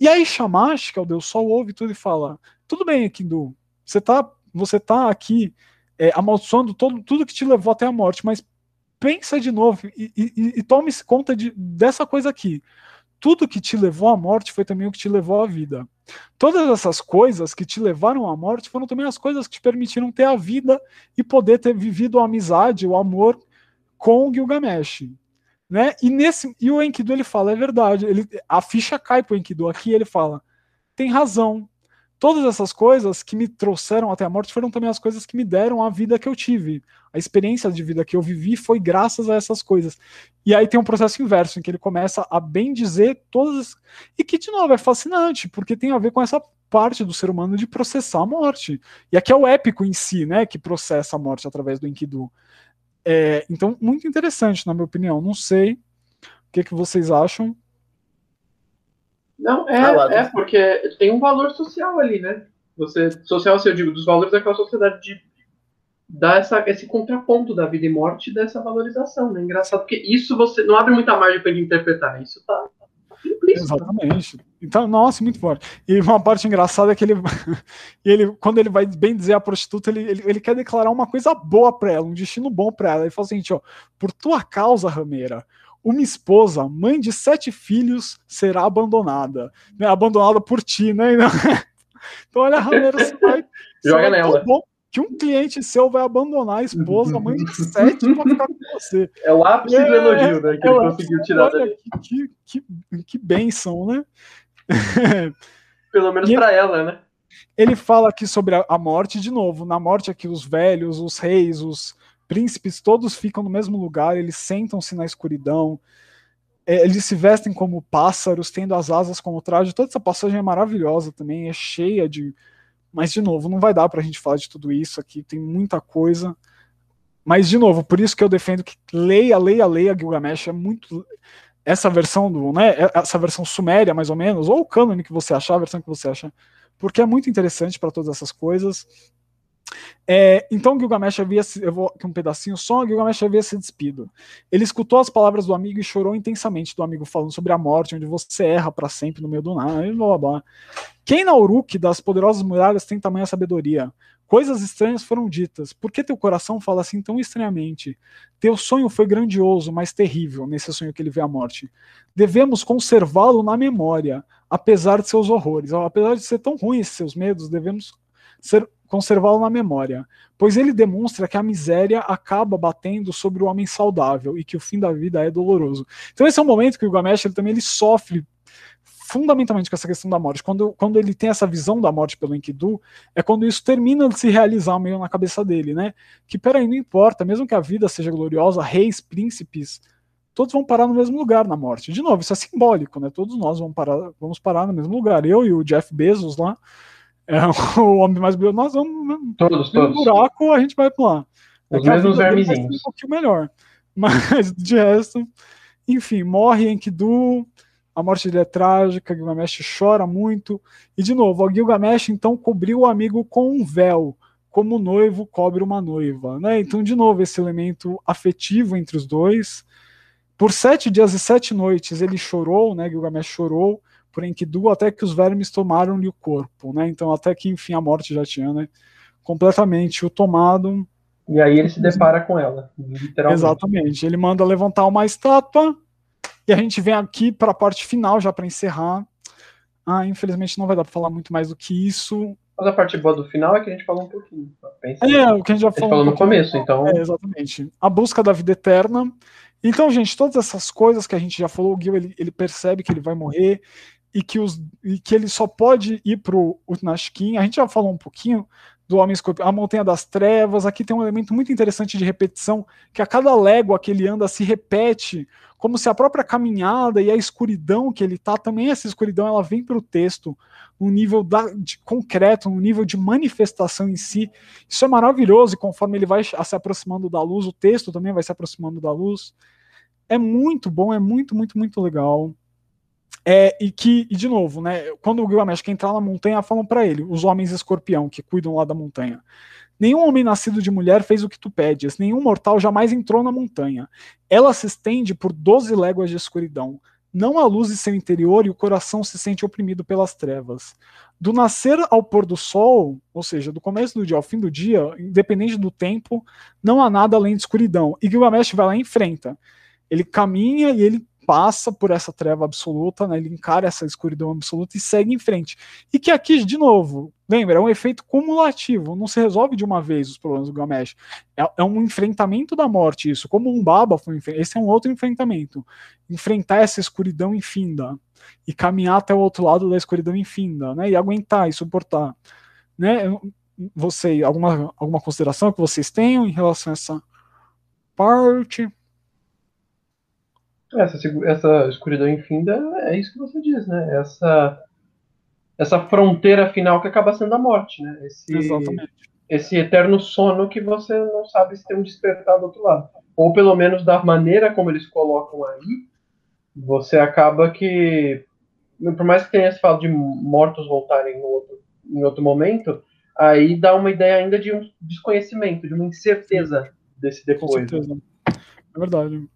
E aí Shamash, que é o Deus Sol, ouve tudo e fala: tudo bem, Kindu, você tá, você tá aqui é, amaldiçoando todo, tudo que te levou até a morte, mas pensa de novo e, e, e tome conta de, dessa coisa aqui. Tudo que te levou à morte foi também o que te levou à vida. Todas essas coisas que te levaram à morte foram também as coisas que te permitiram ter a vida e poder ter vivido a amizade, o amor com Gilgamesh. Né? E nesse e o Enkidu ele fala, é verdade, ele, a ficha cai pro Enkidu aqui, ele fala, tem razão. Todas essas coisas que me trouxeram até a morte foram também as coisas que me deram a vida que eu tive. A experiência de vida que eu vivi foi graças a essas coisas. E aí tem um processo inverso, em que ele começa a bem dizer todas. E que, de novo, é fascinante, porque tem a ver com essa parte do ser humano de processar a morte. E aqui é o épico em si, né, que processa a morte através do Enkidu. É, então, muito interessante, na minha opinião. Não sei o que, que vocês acham. Não, é, ah, é porque tem um valor social ali, né? Você, social, assim, eu digo, dos valores daquela sociedade de dar essa, esse contraponto da vida e morte dessa valorização, né? Engraçado, porque isso você não abre muita margem para ele interpretar, isso tá. Exatamente. Então, nossa, muito forte. E uma parte engraçada é que ele, ele quando ele vai bem dizer a prostituta, ele, ele, ele quer declarar uma coisa boa para ela, um destino bom para ela. Ele fala assim, ó, por tua causa, rameira, uma esposa, mãe de sete filhos, será abandonada. Né? Abandonada por ti, né? Então, olha, Rameira, você vai. Joga nela. Bom, que um cliente seu vai abandonar a esposa, a mãe de sete, pra ficar com você. É o ápice é, do elogio, né? Que é, ele conseguiu tirar olha, que, que, que bênção, né? Pelo menos para ela, né? Ele fala aqui sobre a morte, de novo. Na morte, aqui, os velhos, os reis, os príncipes, todos ficam no mesmo lugar, eles sentam-se na escuridão, é, eles se vestem como pássaros, tendo as asas como traje. Toda essa passagem é maravilhosa também, é cheia de mas, de novo, não vai dar pra gente falar de tudo isso aqui, tem muita coisa. Mas, de novo, por isso que eu defendo que leia, leia, leia Gilgamesh. É muito. Essa versão do. Né, essa versão suméria, mais ou menos, ou o cânone que você achar, a versão que você acha. Porque é muito interessante para todas essas coisas. É, então Gilgamesh havia se, eu vou aqui um pedacinho só, Gilgamesh havia se despido. Ele escutou as palavras do amigo e chorou intensamente do amigo falando sobre a morte, onde você erra para sempre no meio do nada, e blá blá. Quem na Uruk das poderosas muralhas tem tamanha sabedoria? Coisas estranhas foram ditas. Por que teu coração fala assim tão estranhamente? Teu sonho foi grandioso, mas terrível, nesse sonho que ele vê a morte. Devemos conservá-lo na memória, apesar de seus horrores. Apesar de ser tão ruins seus medos, devemos ser conservá-lo na memória, pois ele demonstra que a miséria acaba batendo sobre o homem saudável e que o fim da vida é doloroso. Então esse é um momento que o Gamesh ele também ele sofre fundamentalmente com essa questão da morte. Quando, quando ele tem essa visão da morte pelo Enkidu, é quando isso termina de se realizar meio na cabeça dele, né? Que peraí, não importa, mesmo que a vida seja gloriosa, reis, príncipes, todos vão parar no mesmo lugar na morte. De novo, isso é simbólico, né? Todos nós vamos parar, vamos parar no mesmo lugar. Eu e o Jeff Bezos lá, é o homem mais brilhante, nós vamos. Todos, todos. buraco, a gente vai pular. Os é mesmos vermezinhos. Um pouquinho melhor. Mas, de resto, enfim, morre Enkidu, a morte dele é trágica, Gilgamesh chora muito. E, de novo, o Gilgamesh, então, cobriu o amigo com um véu, como o noivo cobre uma noiva. Né? Então, de novo, esse elemento afetivo entre os dois. Por sete dias e sete noites ele chorou, né? Gilgamesh chorou, por Enkidu até que os vermes tomaram-lhe o corpo, né? Então até que enfim a morte já tinha, né? Completamente o tomado. E aí ele se depara com ela, literalmente. Exatamente. Ele manda levantar uma estátua e a gente vem aqui para a parte final já para encerrar. Ah, infelizmente não vai dar para falar muito mais do que isso. Mas a parte boa do final é que a gente falou um pouquinho. Pensa é, o que a gente já falou. falou no começo, então. É, exatamente. A busca da vida eterna. Então, gente, todas essas coisas que a gente já falou, o Gil ele, ele percebe que ele vai morrer, e que, os, e que ele só pode ir para o Utnashkin. A gente já falou um pouquinho do Homem Escorpião, a Montanha das Trevas. Aqui tem um elemento muito interessante de repetição, que a cada légua que ele anda se repete, como se a própria caminhada e a escuridão que ele tá, também essa escuridão, ela vem para o texto no nível da, de concreto, no nível de manifestação em si. Isso é maravilhoso, e conforme ele vai se aproximando da luz, o texto também vai se aproximando da luz. É muito bom, é muito, muito, muito legal. É, e que, e de novo, né, quando o Gilgamesh quer entrar na montanha, falam para ele, os homens escorpião que cuidam lá da montanha. Nenhum homem nascido de mulher fez o que tu pedes, nenhum mortal jamais entrou na montanha. Ela se estende por doze léguas de escuridão. Não há luz em seu interior e o coração se sente oprimido pelas trevas. Do nascer ao pôr do sol, ou seja, do começo do dia ao fim do dia, independente do tempo, não há nada além de escuridão. E Gilgamesh vai lá e enfrenta. Ele caminha e ele passa por essa treva absoluta, né, ele encara essa escuridão absoluta e segue em frente. E que aqui, de novo, lembra, é um efeito cumulativo, não se resolve de uma vez os problemas do Gamesh. É, é um enfrentamento da morte, isso. Como um Baba foi esse é um outro enfrentamento. Enfrentar essa escuridão infinda e caminhar até o outro lado da escuridão infinda, né, e aguentar e suportar. Né? Você, alguma, alguma consideração que vocês tenham em relação a essa parte? Essa, essa escuridão infinda é isso que você diz, né? Essa, essa fronteira final que acaba sendo a morte, né? Esse, Exatamente. Esse eterno sono que você não sabe se tem um despertar do outro lado. Ou pelo menos da maneira como eles colocam aí, você acaba que, por mais que tenha esse falo de mortos voltarem outro, em outro momento, aí dá uma ideia ainda de um desconhecimento, de uma incerteza desse depois. Com certeza. É verdade.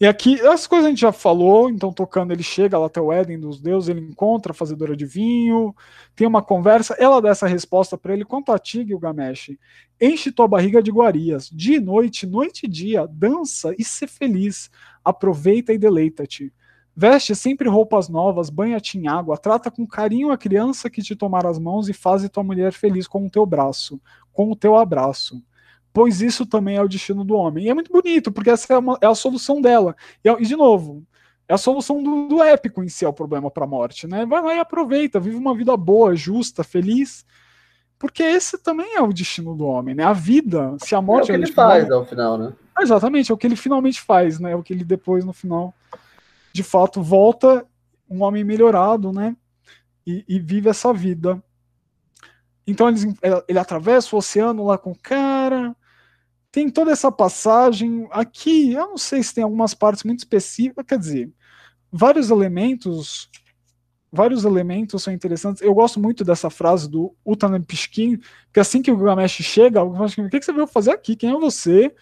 E aqui, as coisas a gente já falou, então tocando, ele chega lá até o Éden dos deuses, ele encontra a fazedora de vinho, tem uma conversa, ela dá essa resposta para ele, quanto a ti, Gilgamesh, enche tua barriga de iguarias, dia e noite, noite e dia, dança e ser feliz, aproveita e deleita-te. Veste sempre roupas novas, banha-te em água, trata com carinho a criança que te tomar as mãos e faze tua mulher feliz com o teu braço, com o teu abraço. Pois isso também é o destino do homem. E é muito bonito, porque essa é, uma, é a solução dela. E, e, de novo, é a solução do, do épico em si é o problema para a morte. Né? Vai lá e aproveita, vive uma vida boa, justa, feliz. Porque esse também é o destino do homem, né? A vida, se a morte. É o que ele faz ao final, né? Exatamente, é o que ele finalmente faz, né? É o que ele depois, no final, de fato volta um homem melhorado, né? E, e vive essa vida. Então ele, ele atravessa o oceano lá com o cara. Tem toda essa passagem. Aqui, eu não sei se tem algumas partes muito específicas, quer dizer, vários elementos. Vários elementos são interessantes. Eu gosto muito dessa frase do Utanan Pishkin, que assim que o Gilgamesh chega, o Gilgamesh, o que você veio fazer aqui? Quem é você?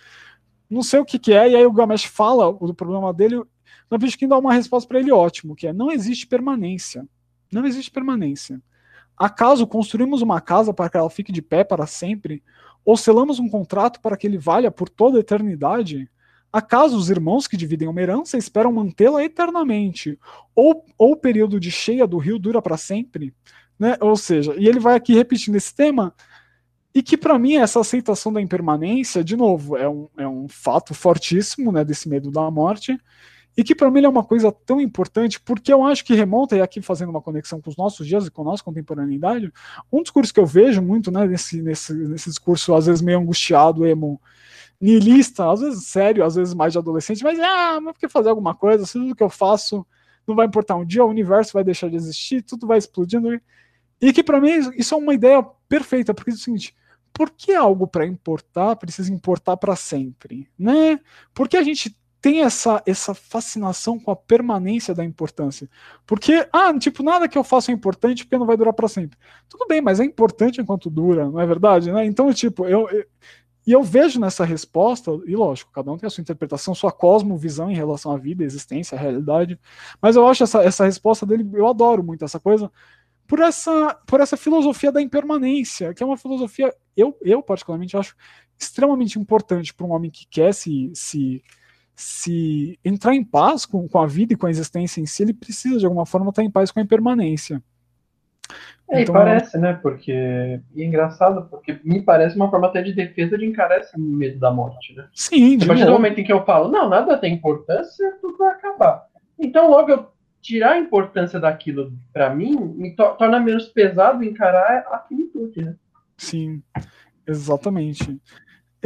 Não sei o que, que é, e aí o Gilgamesh fala do problema dele, Navishkin dá uma resposta para ele ótimo, que é não existe permanência. Não existe permanência. Acaso construímos uma casa para que ela fique de pé para sempre? Ou selamos um contrato para que ele valha por toda a eternidade? Acaso os irmãos que dividem uma herança esperam mantê-la eternamente? Ou, ou o período de cheia do rio dura para sempre? Né? Ou seja, e ele vai aqui repetindo esse tema, e que para mim essa aceitação da impermanência, de novo, é um, é um fato fortíssimo né, desse medo da morte, e que para mim é uma coisa tão importante, porque eu acho que remonta, e aqui fazendo uma conexão com os nossos dias e com a nossa contemporaneidade, um discurso que eu vejo muito né, nesse, nesse, nesse discurso, às vezes meio angustiado, emo, niilista, às vezes sério, às vezes mais de adolescente, mas ah, mas por que fazer alguma coisa? Se tudo que eu faço não vai importar um dia, o universo vai deixar de existir, tudo vai explodindo. E que para mim isso é uma ideia perfeita, porque é o seguinte, por que algo para importar precisa importar para sempre, né? Porque a gente tem essa, essa fascinação com a permanência da importância. Porque, ah, tipo, nada que eu faça é importante porque não vai durar para sempre. Tudo bem, mas é importante enquanto dura, não é verdade? Né? Então, tipo, eu, eu, e eu vejo nessa resposta, e lógico, cada um tem a sua interpretação, sua cosmovisão em relação à vida, à existência, à realidade, mas eu acho essa, essa resposta dele, eu adoro muito essa coisa, por essa, por essa filosofia da impermanência, que é uma filosofia, eu, eu particularmente acho extremamente importante para um homem que quer se, se se entrar em paz com, com a vida e com a existência em si, ele precisa de alguma forma estar em paz com a impermanência. É, então, e parece, né? Porque. E é engraçado, porque me parece uma forma até de defesa de encarar esse medo da morte, né? Sim, de A partir do momento em que eu falo, não, nada tem importância, tudo vai acabar. Então, logo eu tirar a importância daquilo para mim me to torna menos pesado encarar a finitude, né? Sim, exatamente.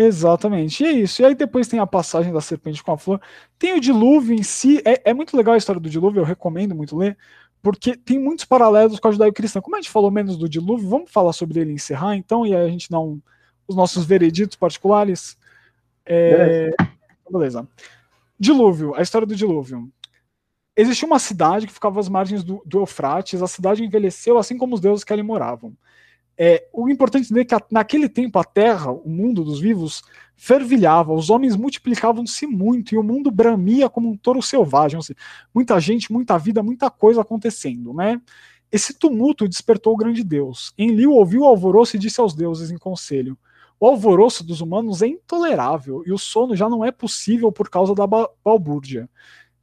Exatamente, e é isso. E aí depois tem a passagem da serpente com a flor. Tem o dilúvio em si, é, é muito legal a história do dilúvio, eu recomendo muito ler, porque tem muitos paralelos com a judaico-cristã. Como a gente falou menos do dilúvio, vamos falar sobre ele e encerrar então, e aí a gente dá um, os nossos vereditos particulares. É, beleza. Dilúvio, a história do dilúvio. Existia uma cidade que ficava às margens do, do Eufrates, a cidade envelheceu assim como os deuses que ali moravam. É, o importante é que naquele tempo a Terra, o mundo dos vivos, fervilhava, os homens multiplicavam-se muito e o mundo bramia como um touro selvagem. Muita gente, muita vida, muita coisa acontecendo, né? Esse tumulto despertou o grande Deus. Enlil ouviu o alvoroço e disse aos deuses em conselho: O alvoroço dos humanos é intolerável e o sono já não é possível por causa da balbúrdia.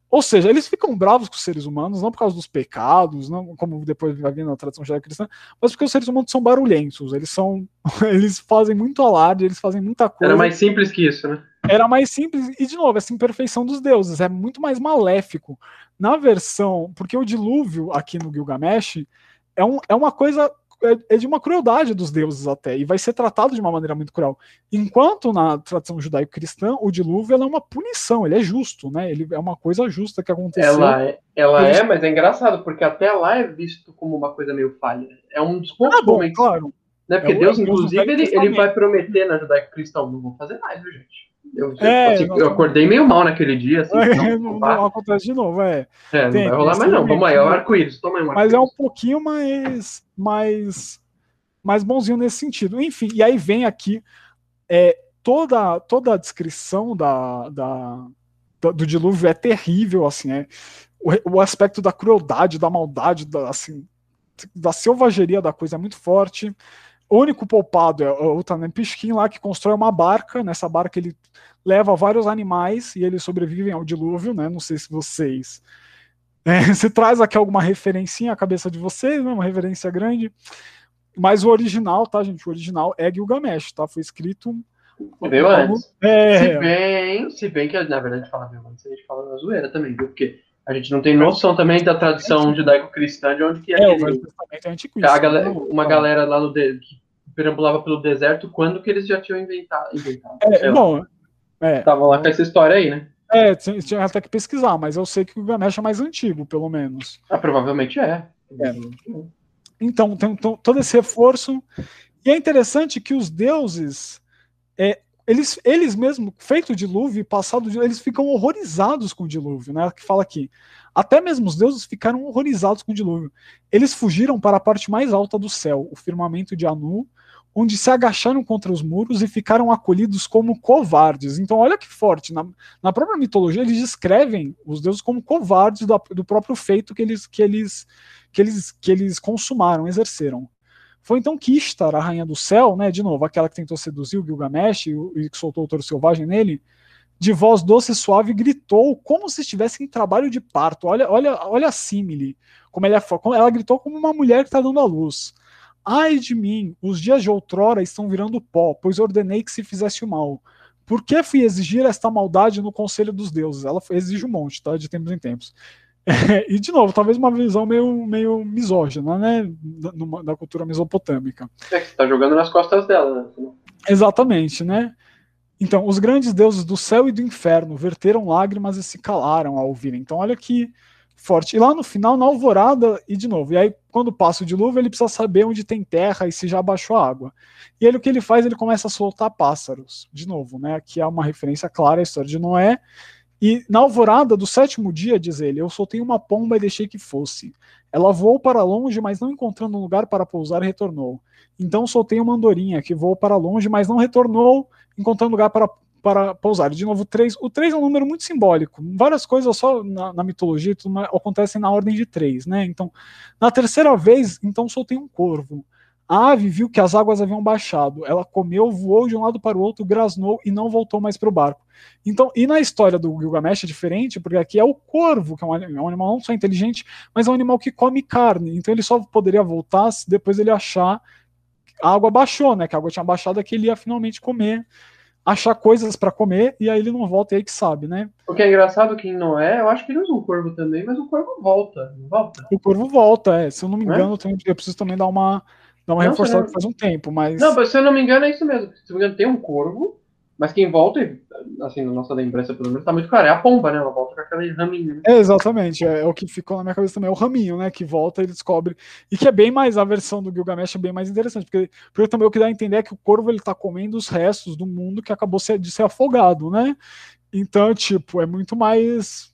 Ou seja, eles ficam bravos com os seres humanos, não por causa dos pecados, não como depois vai vir na tradição judaico-cristã, mas porque os seres humanos são barulhentos, eles são. Eles fazem muito alarde, eles fazem muita coisa. Era mais simples que isso, né? Era mais simples, e de novo, essa imperfeição dos deuses, é muito mais maléfico. Na versão, porque o dilúvio aqui no Gilgamesh é, um, é uma coisa é, é, de uma crueldade dos deuses até, e vai ser tratado de uma maneira muito cruel. Enquanto na tradição judaico-cristã, o dilúvio é uma punição, ele é justo, né? Ele é uma coisa justa que aconteceu. Ela, é, ela é, mas é engraçado, porque até lá é visto como uma coisa meio falha. É um poucos ah, bom. Claro. Né? Porque é, Deus, inclusive, ele, ele vai prometer na judaico-cristão, não vou fazer mais, viu, gente? Eu, é, assim, eu, acordei meio mal naquele dia. Assim, é, não, não, acontece de novo, é. É, não Tem, vai rolar mais não. Vamos aí, é o arco-íris. Toma aí um Mas é um pouquinho mais, mais, mais bonzinho nesse sentido. Enfim, e aí vem aqui é, toda, toda a descrição da, da, do dilúvio é terrível, assim, é, o, o aspecto da crueldade, da maldade, da, assim, da selvageria da coisa é muito forte. O único poupado é o Tanem Pishkin lá, que constrói uma barca. Nessa barca ele leva vários animais e eles sobrevivem ao dilúvio, né? Não sei se vocês É, se traz aqui alguma referencinha à cabeça de vocês, né, uma referência grande. Mas o original, tá, gente? O original é Gilgamesh, tá? Foi escrito. Veio antes. É... Se bem, se bem que, na verdade, fala veio antes, a gente fala na zoeira também, viu? Porque a gente não tem noção também da tradição judaico-cristã de onde que é. É, o Velho Testamento é. Galera, uma galera lá no de, que perambulava pelo deserto, quando que eles já tinham inventado? inventado é, bom, é. Tava lá com essa história aí, né? É, tinha até que pesquisar, mas eu sei que o Ganesh é mais antigo, pelo menos. Ah, provavelmente é. é. Então, tem todo esse reforço. E é interessante que os deuses, é, eles, eles mesmo, feito o dilúvio, passado eles ficam horrorizados com o dilúvio, né? Que fala aqui. Até mesmo os deuses ficaram horrorizados com o dilúvio. Eles fugiram para a parte mais alta do céu, o firmamento de Anu, onde se agacharam contra os muros e ficaram acolhidos como covardes. Então, olha que forte. Na, na própria mitologia, eles descrevem os deuses como covardes do, do próprio feito que eles, que, eles, que, eles, que eles consumaram, exerceram. Foi então que Ishtar, a rainha do céu, né, de novo, aquela que tentou seduzir o Gilgamesh e, e que soltou o touro selvagem nele, de voz doce e suave, gritou como se estivesse em trabalho de parto. Olha, olha, olha a símile. Como ela, é, ela gritou como uma mulher que está dando à luz. Ai de mim, os dias de outrora estão virando pó, pois ordenei que se fizesse o mal. Por que fui exigir esta maldade no conselho dos deuses? Ela exige um monte, tá? De tempos em tempos. É, e, de novo, talvez uma visão meio, meio misógina, né? Da, da cultura mesopotâmica. É que você tá jogando nas costas dela, né? Exatamente, né? Então, os grandes deuses do céu e do inferno verteram lágrimas e se calaram ao ouvirem. Então, olha que forte. E lá no final, na alvorada, e de novo, e aí quando passa o dilúvio, ele precisa saber onde tem terra e se já baixou a água. E ele o que ele faz, ele começa a soltar pássaros, de novo, né? Aqui há uma referência clara à história de Noé. E na alvorada do sétimo dia, diz ele, eu soltei uma pomba e deixei que fosse. Ela voou para longe, mas não encontrando um lugar para pousar, retornou. Então soltei uma andorinha que voou para longe, mas não retornou, encontrando lugar para para pousar. De novo, 3. O 3 é um número muito simbólico. Várias coisas só na, na mitologia tudo, acontecem na ordem de 3, né? Então, na terceira vez, então soltei um corvo. A ave viu que as águas haviam baixado. Ela comeu, voou de um lado para o outro, grasnou e não voltou mais para o barco. Então, e na história do Gilgamesh é diferente, porque aqui é o corvo, que é um, é um animal não só inteligente, mas é um animal que come carne. Então ele só poderia voltar se depois ele achar a água baixou, né? Que a água tinha baixado, é que ele ia finalmente comer achar coisas para comer e aí ele não volta e aí que sabe, né? O que é engraçado que em Noé, eu acho que ele usa um corvo também, mas o corvo volta, não volta? O corvo volta, é. Se eu não me engano, é? eu preciso também dar uma, dar uma não, reforçada não... faz um tempo, mas. Não, mas se eu não me engano, é isso mesmo. Se eu não me engano, tem um corvo mas quem volta, assim, na nossa lembrança pelo menos, tá muito claro, é a pomba, né? Ela volta com aquele raminho. Né? É, exatamente, é, é, o que ficou na minha cabeça também, é o raminho, né? Que volta e descobre. E que é bem mais, a versão do Gilgamesh é bem mais interessante, porque, porque também o que dá a entender é que o corvo ele tá comendo os restos do mundo que acabou de ser afogado, né? Então, tipo, é muito mais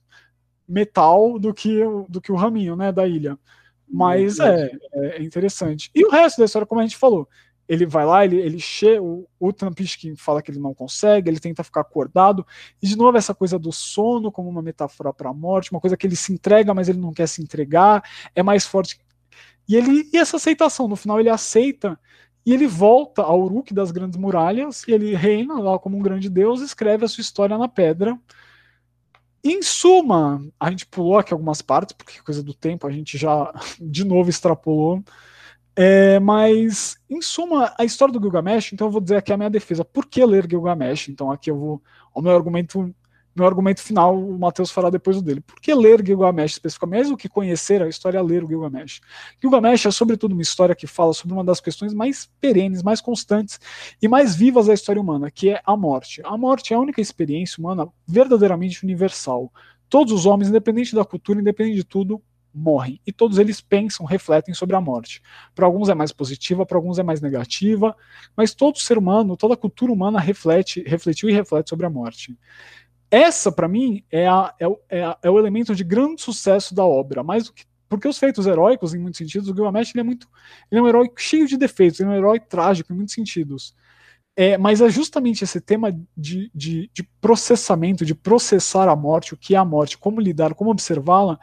metal do que, do que o raminho, né? Da ilha. Mas é, é interessante. E o resto da história, como a gente falou, ele vai lá, ele, ele che, o, o fala que ele não consegue, ele tenta ficar acordado, e de novo essa coisa do sono como uma metáfora para a morte, uma coisa que ele se entrega, mas ele não quer se entregar, é mais forte. E ele e essa aceitação, no final ele aceita e ele volta ao Uruk das Grandes Muralhas, e ele reina lá como um grande deus, escreve a sua história na pedra. Em suma, a gente pulou aqui algumas partes, porque coisa do tempo a gente já de novo extrapolou. É, mas, em suma, a história do Gilgamesh, então eu vou dizer aqui a minha defesa. Por que ler Gilgamesh? Então aqui eu vou. O meu argumento, meu argumento final, o Matheus fará depois o dele. Por que ler Gilgamesh especificamente? Do que conhecer a história, é ler o Gilgamesh. Gilgamesh é, sobretudo, uma história que fala sobre uma das questões mais perenes, mais constantes e mais vivas da história humana, que é a morte. A morte é a única experiência humana verdadeiramente universal. Todos os homens, independente da cultura, independente de tudo, morrem. E todos eles pensam, refletem sobre a morte. Para alguns é mais positiva, para alguns é mais negativa, mas todo ser humano, toda cultura humana reflete, refletiu e reflete sobre a morte. Essa, para mim, é, a, é, é, é, o elemento de grande sucesso da obra, mais do que porque os feitos heróicos, em muitos sentidos, o Gilgamesh ele é muito, ele é um herói cheio de defeitos, ele é um herói trágico em muitos sentidos. É, mas é justamente esse tema de, de, de, processamento, de processar a morte, o que é a morte, como lidar, como observá-la,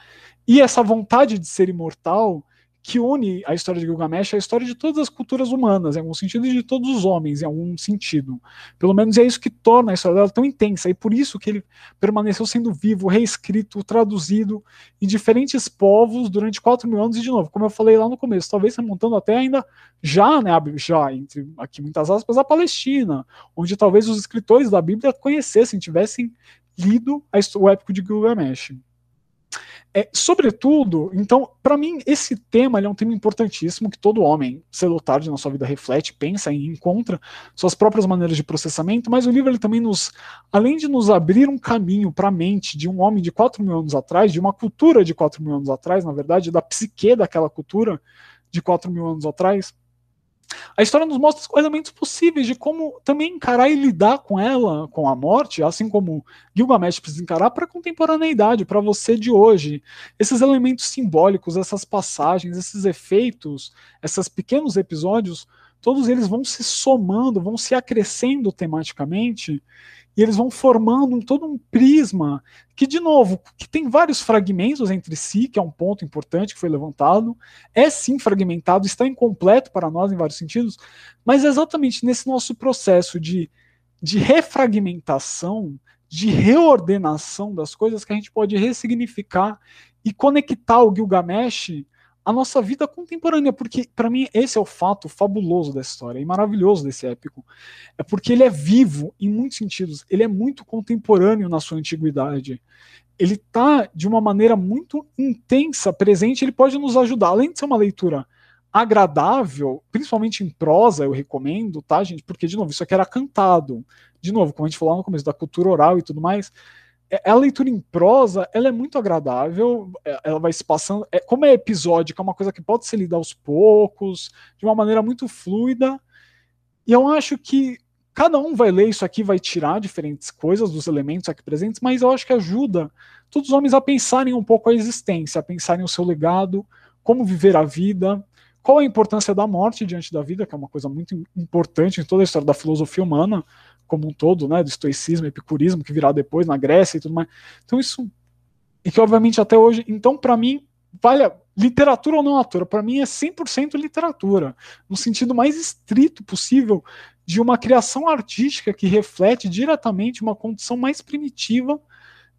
e essa vontade de ser imortal que une a história de Gilgamesh à história de todas as culturas humanas, em algum sentido, e de todos os homens, em algum sentido. Pelo menos é isso que torna a história dela tão intensa, e por isso que ele permaneceu sendo vivo, reescrito, traduzido em diferentes povos durante quatro mil anos, e de novo, como eu falei lá no começo, talvez remontando até ainda já, né, já, entre aqui muitas aspas, a Palestina, onde talvez os escritores da Bíblia conhecessem, tivessem lido o épico de Gilgamesh. É, sobretudo, então, para mim, esse tema é um tema importantíssimo que todo homem, cedo ou tarde na sua vida, reflete, pensa e encontra suas próprias maneiras de processamento, mas o livro ele também nos, além de nos abrir um caminho para a mente de um homem de 4 mil anos atrás, de uma cultura de 4 mil anos atrás, na verdade, da psique daquela cultura de 4 mil anos atrás, a história nos mostra os elementos possíveis de como também encarar e lidar com ela, com a morte, assim como Gilgamesh precisa encarar para a contemporaneidade, para você de hoje. Esses elementos simbólicos, essas passagens, esses efeitos, esses pequenos episódios, todos eles vão se somando, vão se acrescendo tematicamente e eles vão formando um, todo um prisma que, de novo, que tem vários fragmentos entre si, que é um ponto importante que foi levantado, é sim fragmentado, está incompleto para nós em vários sentidos, mas é exatamente nesse nosso processo de, de refragmentação, de reordenação das coisas que a gente pode ressignificar e conectar o Gilgamesh a nossa vida contemporânea, porque para mim esse é o fato fabuloso da história e maravilhoso desse épico. É porque ele é vivo em muitos sentidos, ele é muito contemporâneo na sua antiguidade. Ele está de uma maneira muito intensa, presente, ele pode nos ajudar, além de ser uma leitura agradável, principalmente em prosa, eu recomendo, tá, gente? Porque, de novo, isso aqui era cantado. De novo, como a gente falou no começo da cultura oral e tudo mais, a leitura em prosa ela é muito agradável, é, ela vai se passando. É, como é episódica, é uma coisa que pode ser lida aos poucos, de uma maneira muito fluida. E eu acho que cada um vai ler isso aqui, vai tirar diferentes coisas dos elementos aqui presentes, mas eu acho que ajuda todos os homens a pensarem um pouco a existência, a pensarem o seu legado, como viver a vida, qual a importância da morte diante da vida, que é uma coisa muito importante em toda a história da filosofia humana como um todo, né, do estoicismo, epicurismo que virá depois na Grécia e tudo mais. Então isso e que obviamente até hoje, então para mim, vale literatura ou não atora, para mim é 100% literatura, no sentido mais estrito possível de uma criação artística que reflete diretamente uma condição mais primitiva,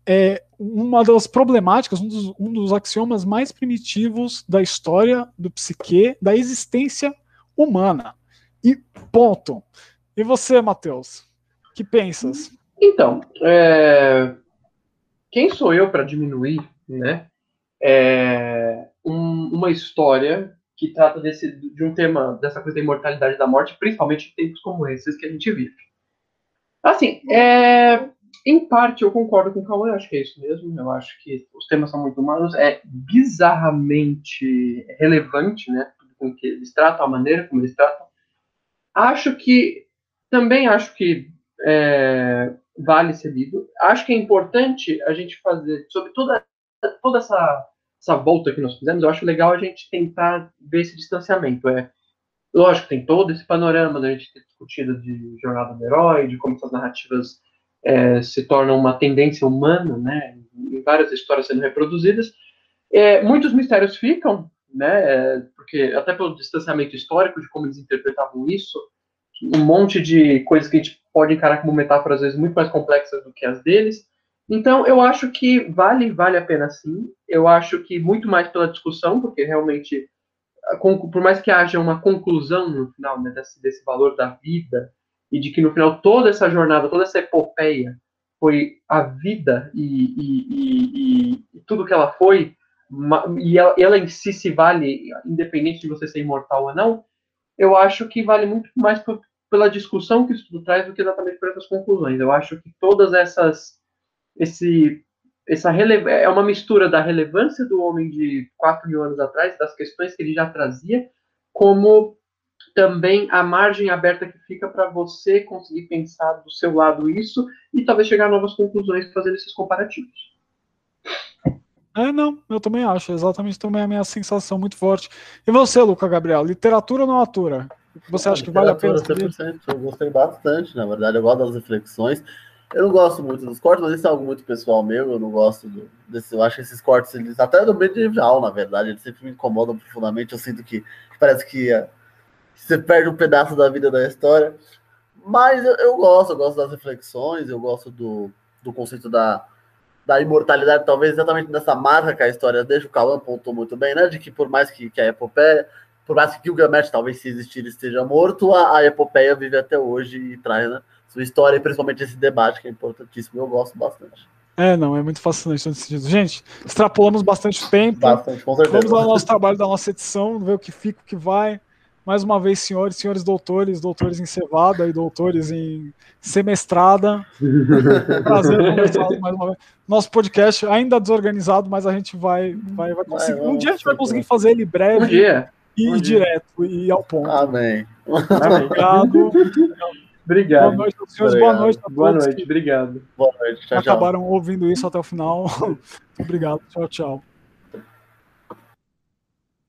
é, uma das problemáticas, um dos, um dos axiomas mais primitivos da história do psique, da existência humana. E ponto. E você, Matheus? Que pensas? Então, é... quem sou eu para diminuir, né? É... Um, uma história que trata desse, de um tema, dessa coisa da imortalidade da morte, principalmente em tempos como esses que a gente vive. Assim, é, em parte eu concordo com o Cauê, acho que é isso mesmo. Eu acho que os temas são muito humanos, é bizarramente relevante, né? Com que eles tratam, a maneira como eles tratam. Acho que também acho que é, vale ser lido. Acho que é importante a gente fazer, sobre toda, toda essa, essa volta que nós fizemos, eu acho legal a gente tentar ver esse distanciamento. É, lógico, tem todo esse panorama da gente ter discutido de jornada do herói, de como essas narrativas é, se tornam uma tendência humana, né, em várias histórias sendo reproduzidas. É, muitos mistérios ficam, né, é, porque até pelo distanciamento histórico de como eles interpretavam isso, um monte de coisas que a gente pode encarar como metáforas, às vezes, muito mais complexas do que as deles. Então, eu acho que vale, vale a pena sim. Eu acho que muito mais pela discussão, porque realmente, por mais que haja uma conclusão no final né, desse, desse valor da vida, e de que no final toda essa jornada, toda essa epopeia foi a vida e, e, e, e tudo que ela foi, e ela, ela, em si se vale, independente de você ser imortal ou não, eu acho que vale muito mais por, pela discussão que isso tudo traz do que exatamente por essas conclusões. Eu acho que todas essas esse essa é uma mistura da relevância do homem de 4 mil anos atrás, das questões que ele já trazia, como também a margem aberta que fica para você conseguir pensar do seu lado isso e talvez chegar a novas conclusões fazendo esses comparativos. É, não, eu também acho, exatamente também a minha sensação muito forte. E você, Luca Gabriel, literatura ou não atura? Você acha que vale a pena? 100%, eu gostei bastante, na verdade, eu gosto das reflexões. Eu não gosto muito dos cortes, mas isso é algo muito pessoal meu. Eu não gosto do, desse. Eu acho que esses cortes, eles, até do medieval, na verdade, eles sempre me incomodam profundamente. Eu sinto que, parece que, uh, você perde um pedaço da vida da história. Mas eu, eu, gosto, eu gosto das reflexões, eu gosto do, do conceito da, da imortalidade, talvez exatamente nessa marca que a história deixa. O Cauã apontou muito bem, né? De que por mais que, que a epopeia, por mais que Gilgamesh, talvez se existir, esteja morto, a, a epopeia vive até hoje e traz, né? sua história e principalmente esse debate que é importantíssimo. Eu gosto bastante. É, não, é muito fascinante nesse sentido. Gente, extrapolamos bastante tempo. Bastante, com certeza. Vamos lá no nosso trabalho da nossa edição, ver o que fica, o que vai. Mais uma vez, senhores, senhores doutores, doutores em cevada e doutores em semestrada. Prazer conversar mais uma vez. Nosso podcast ainda desorganizado, mas a gente vai, vai, vai conseguir. um dia a gente vai conseguir fazer ele breve. Um dia. E, um direto, e ao ponto. Amém. Obrigado. Obrigado. Boa noite, senhores. Boa noite a todos. Boa noite, obrigado. Boa noite. Tchau, acabaram ouvindo isso até o final. Obrigado. Tchau, tchau.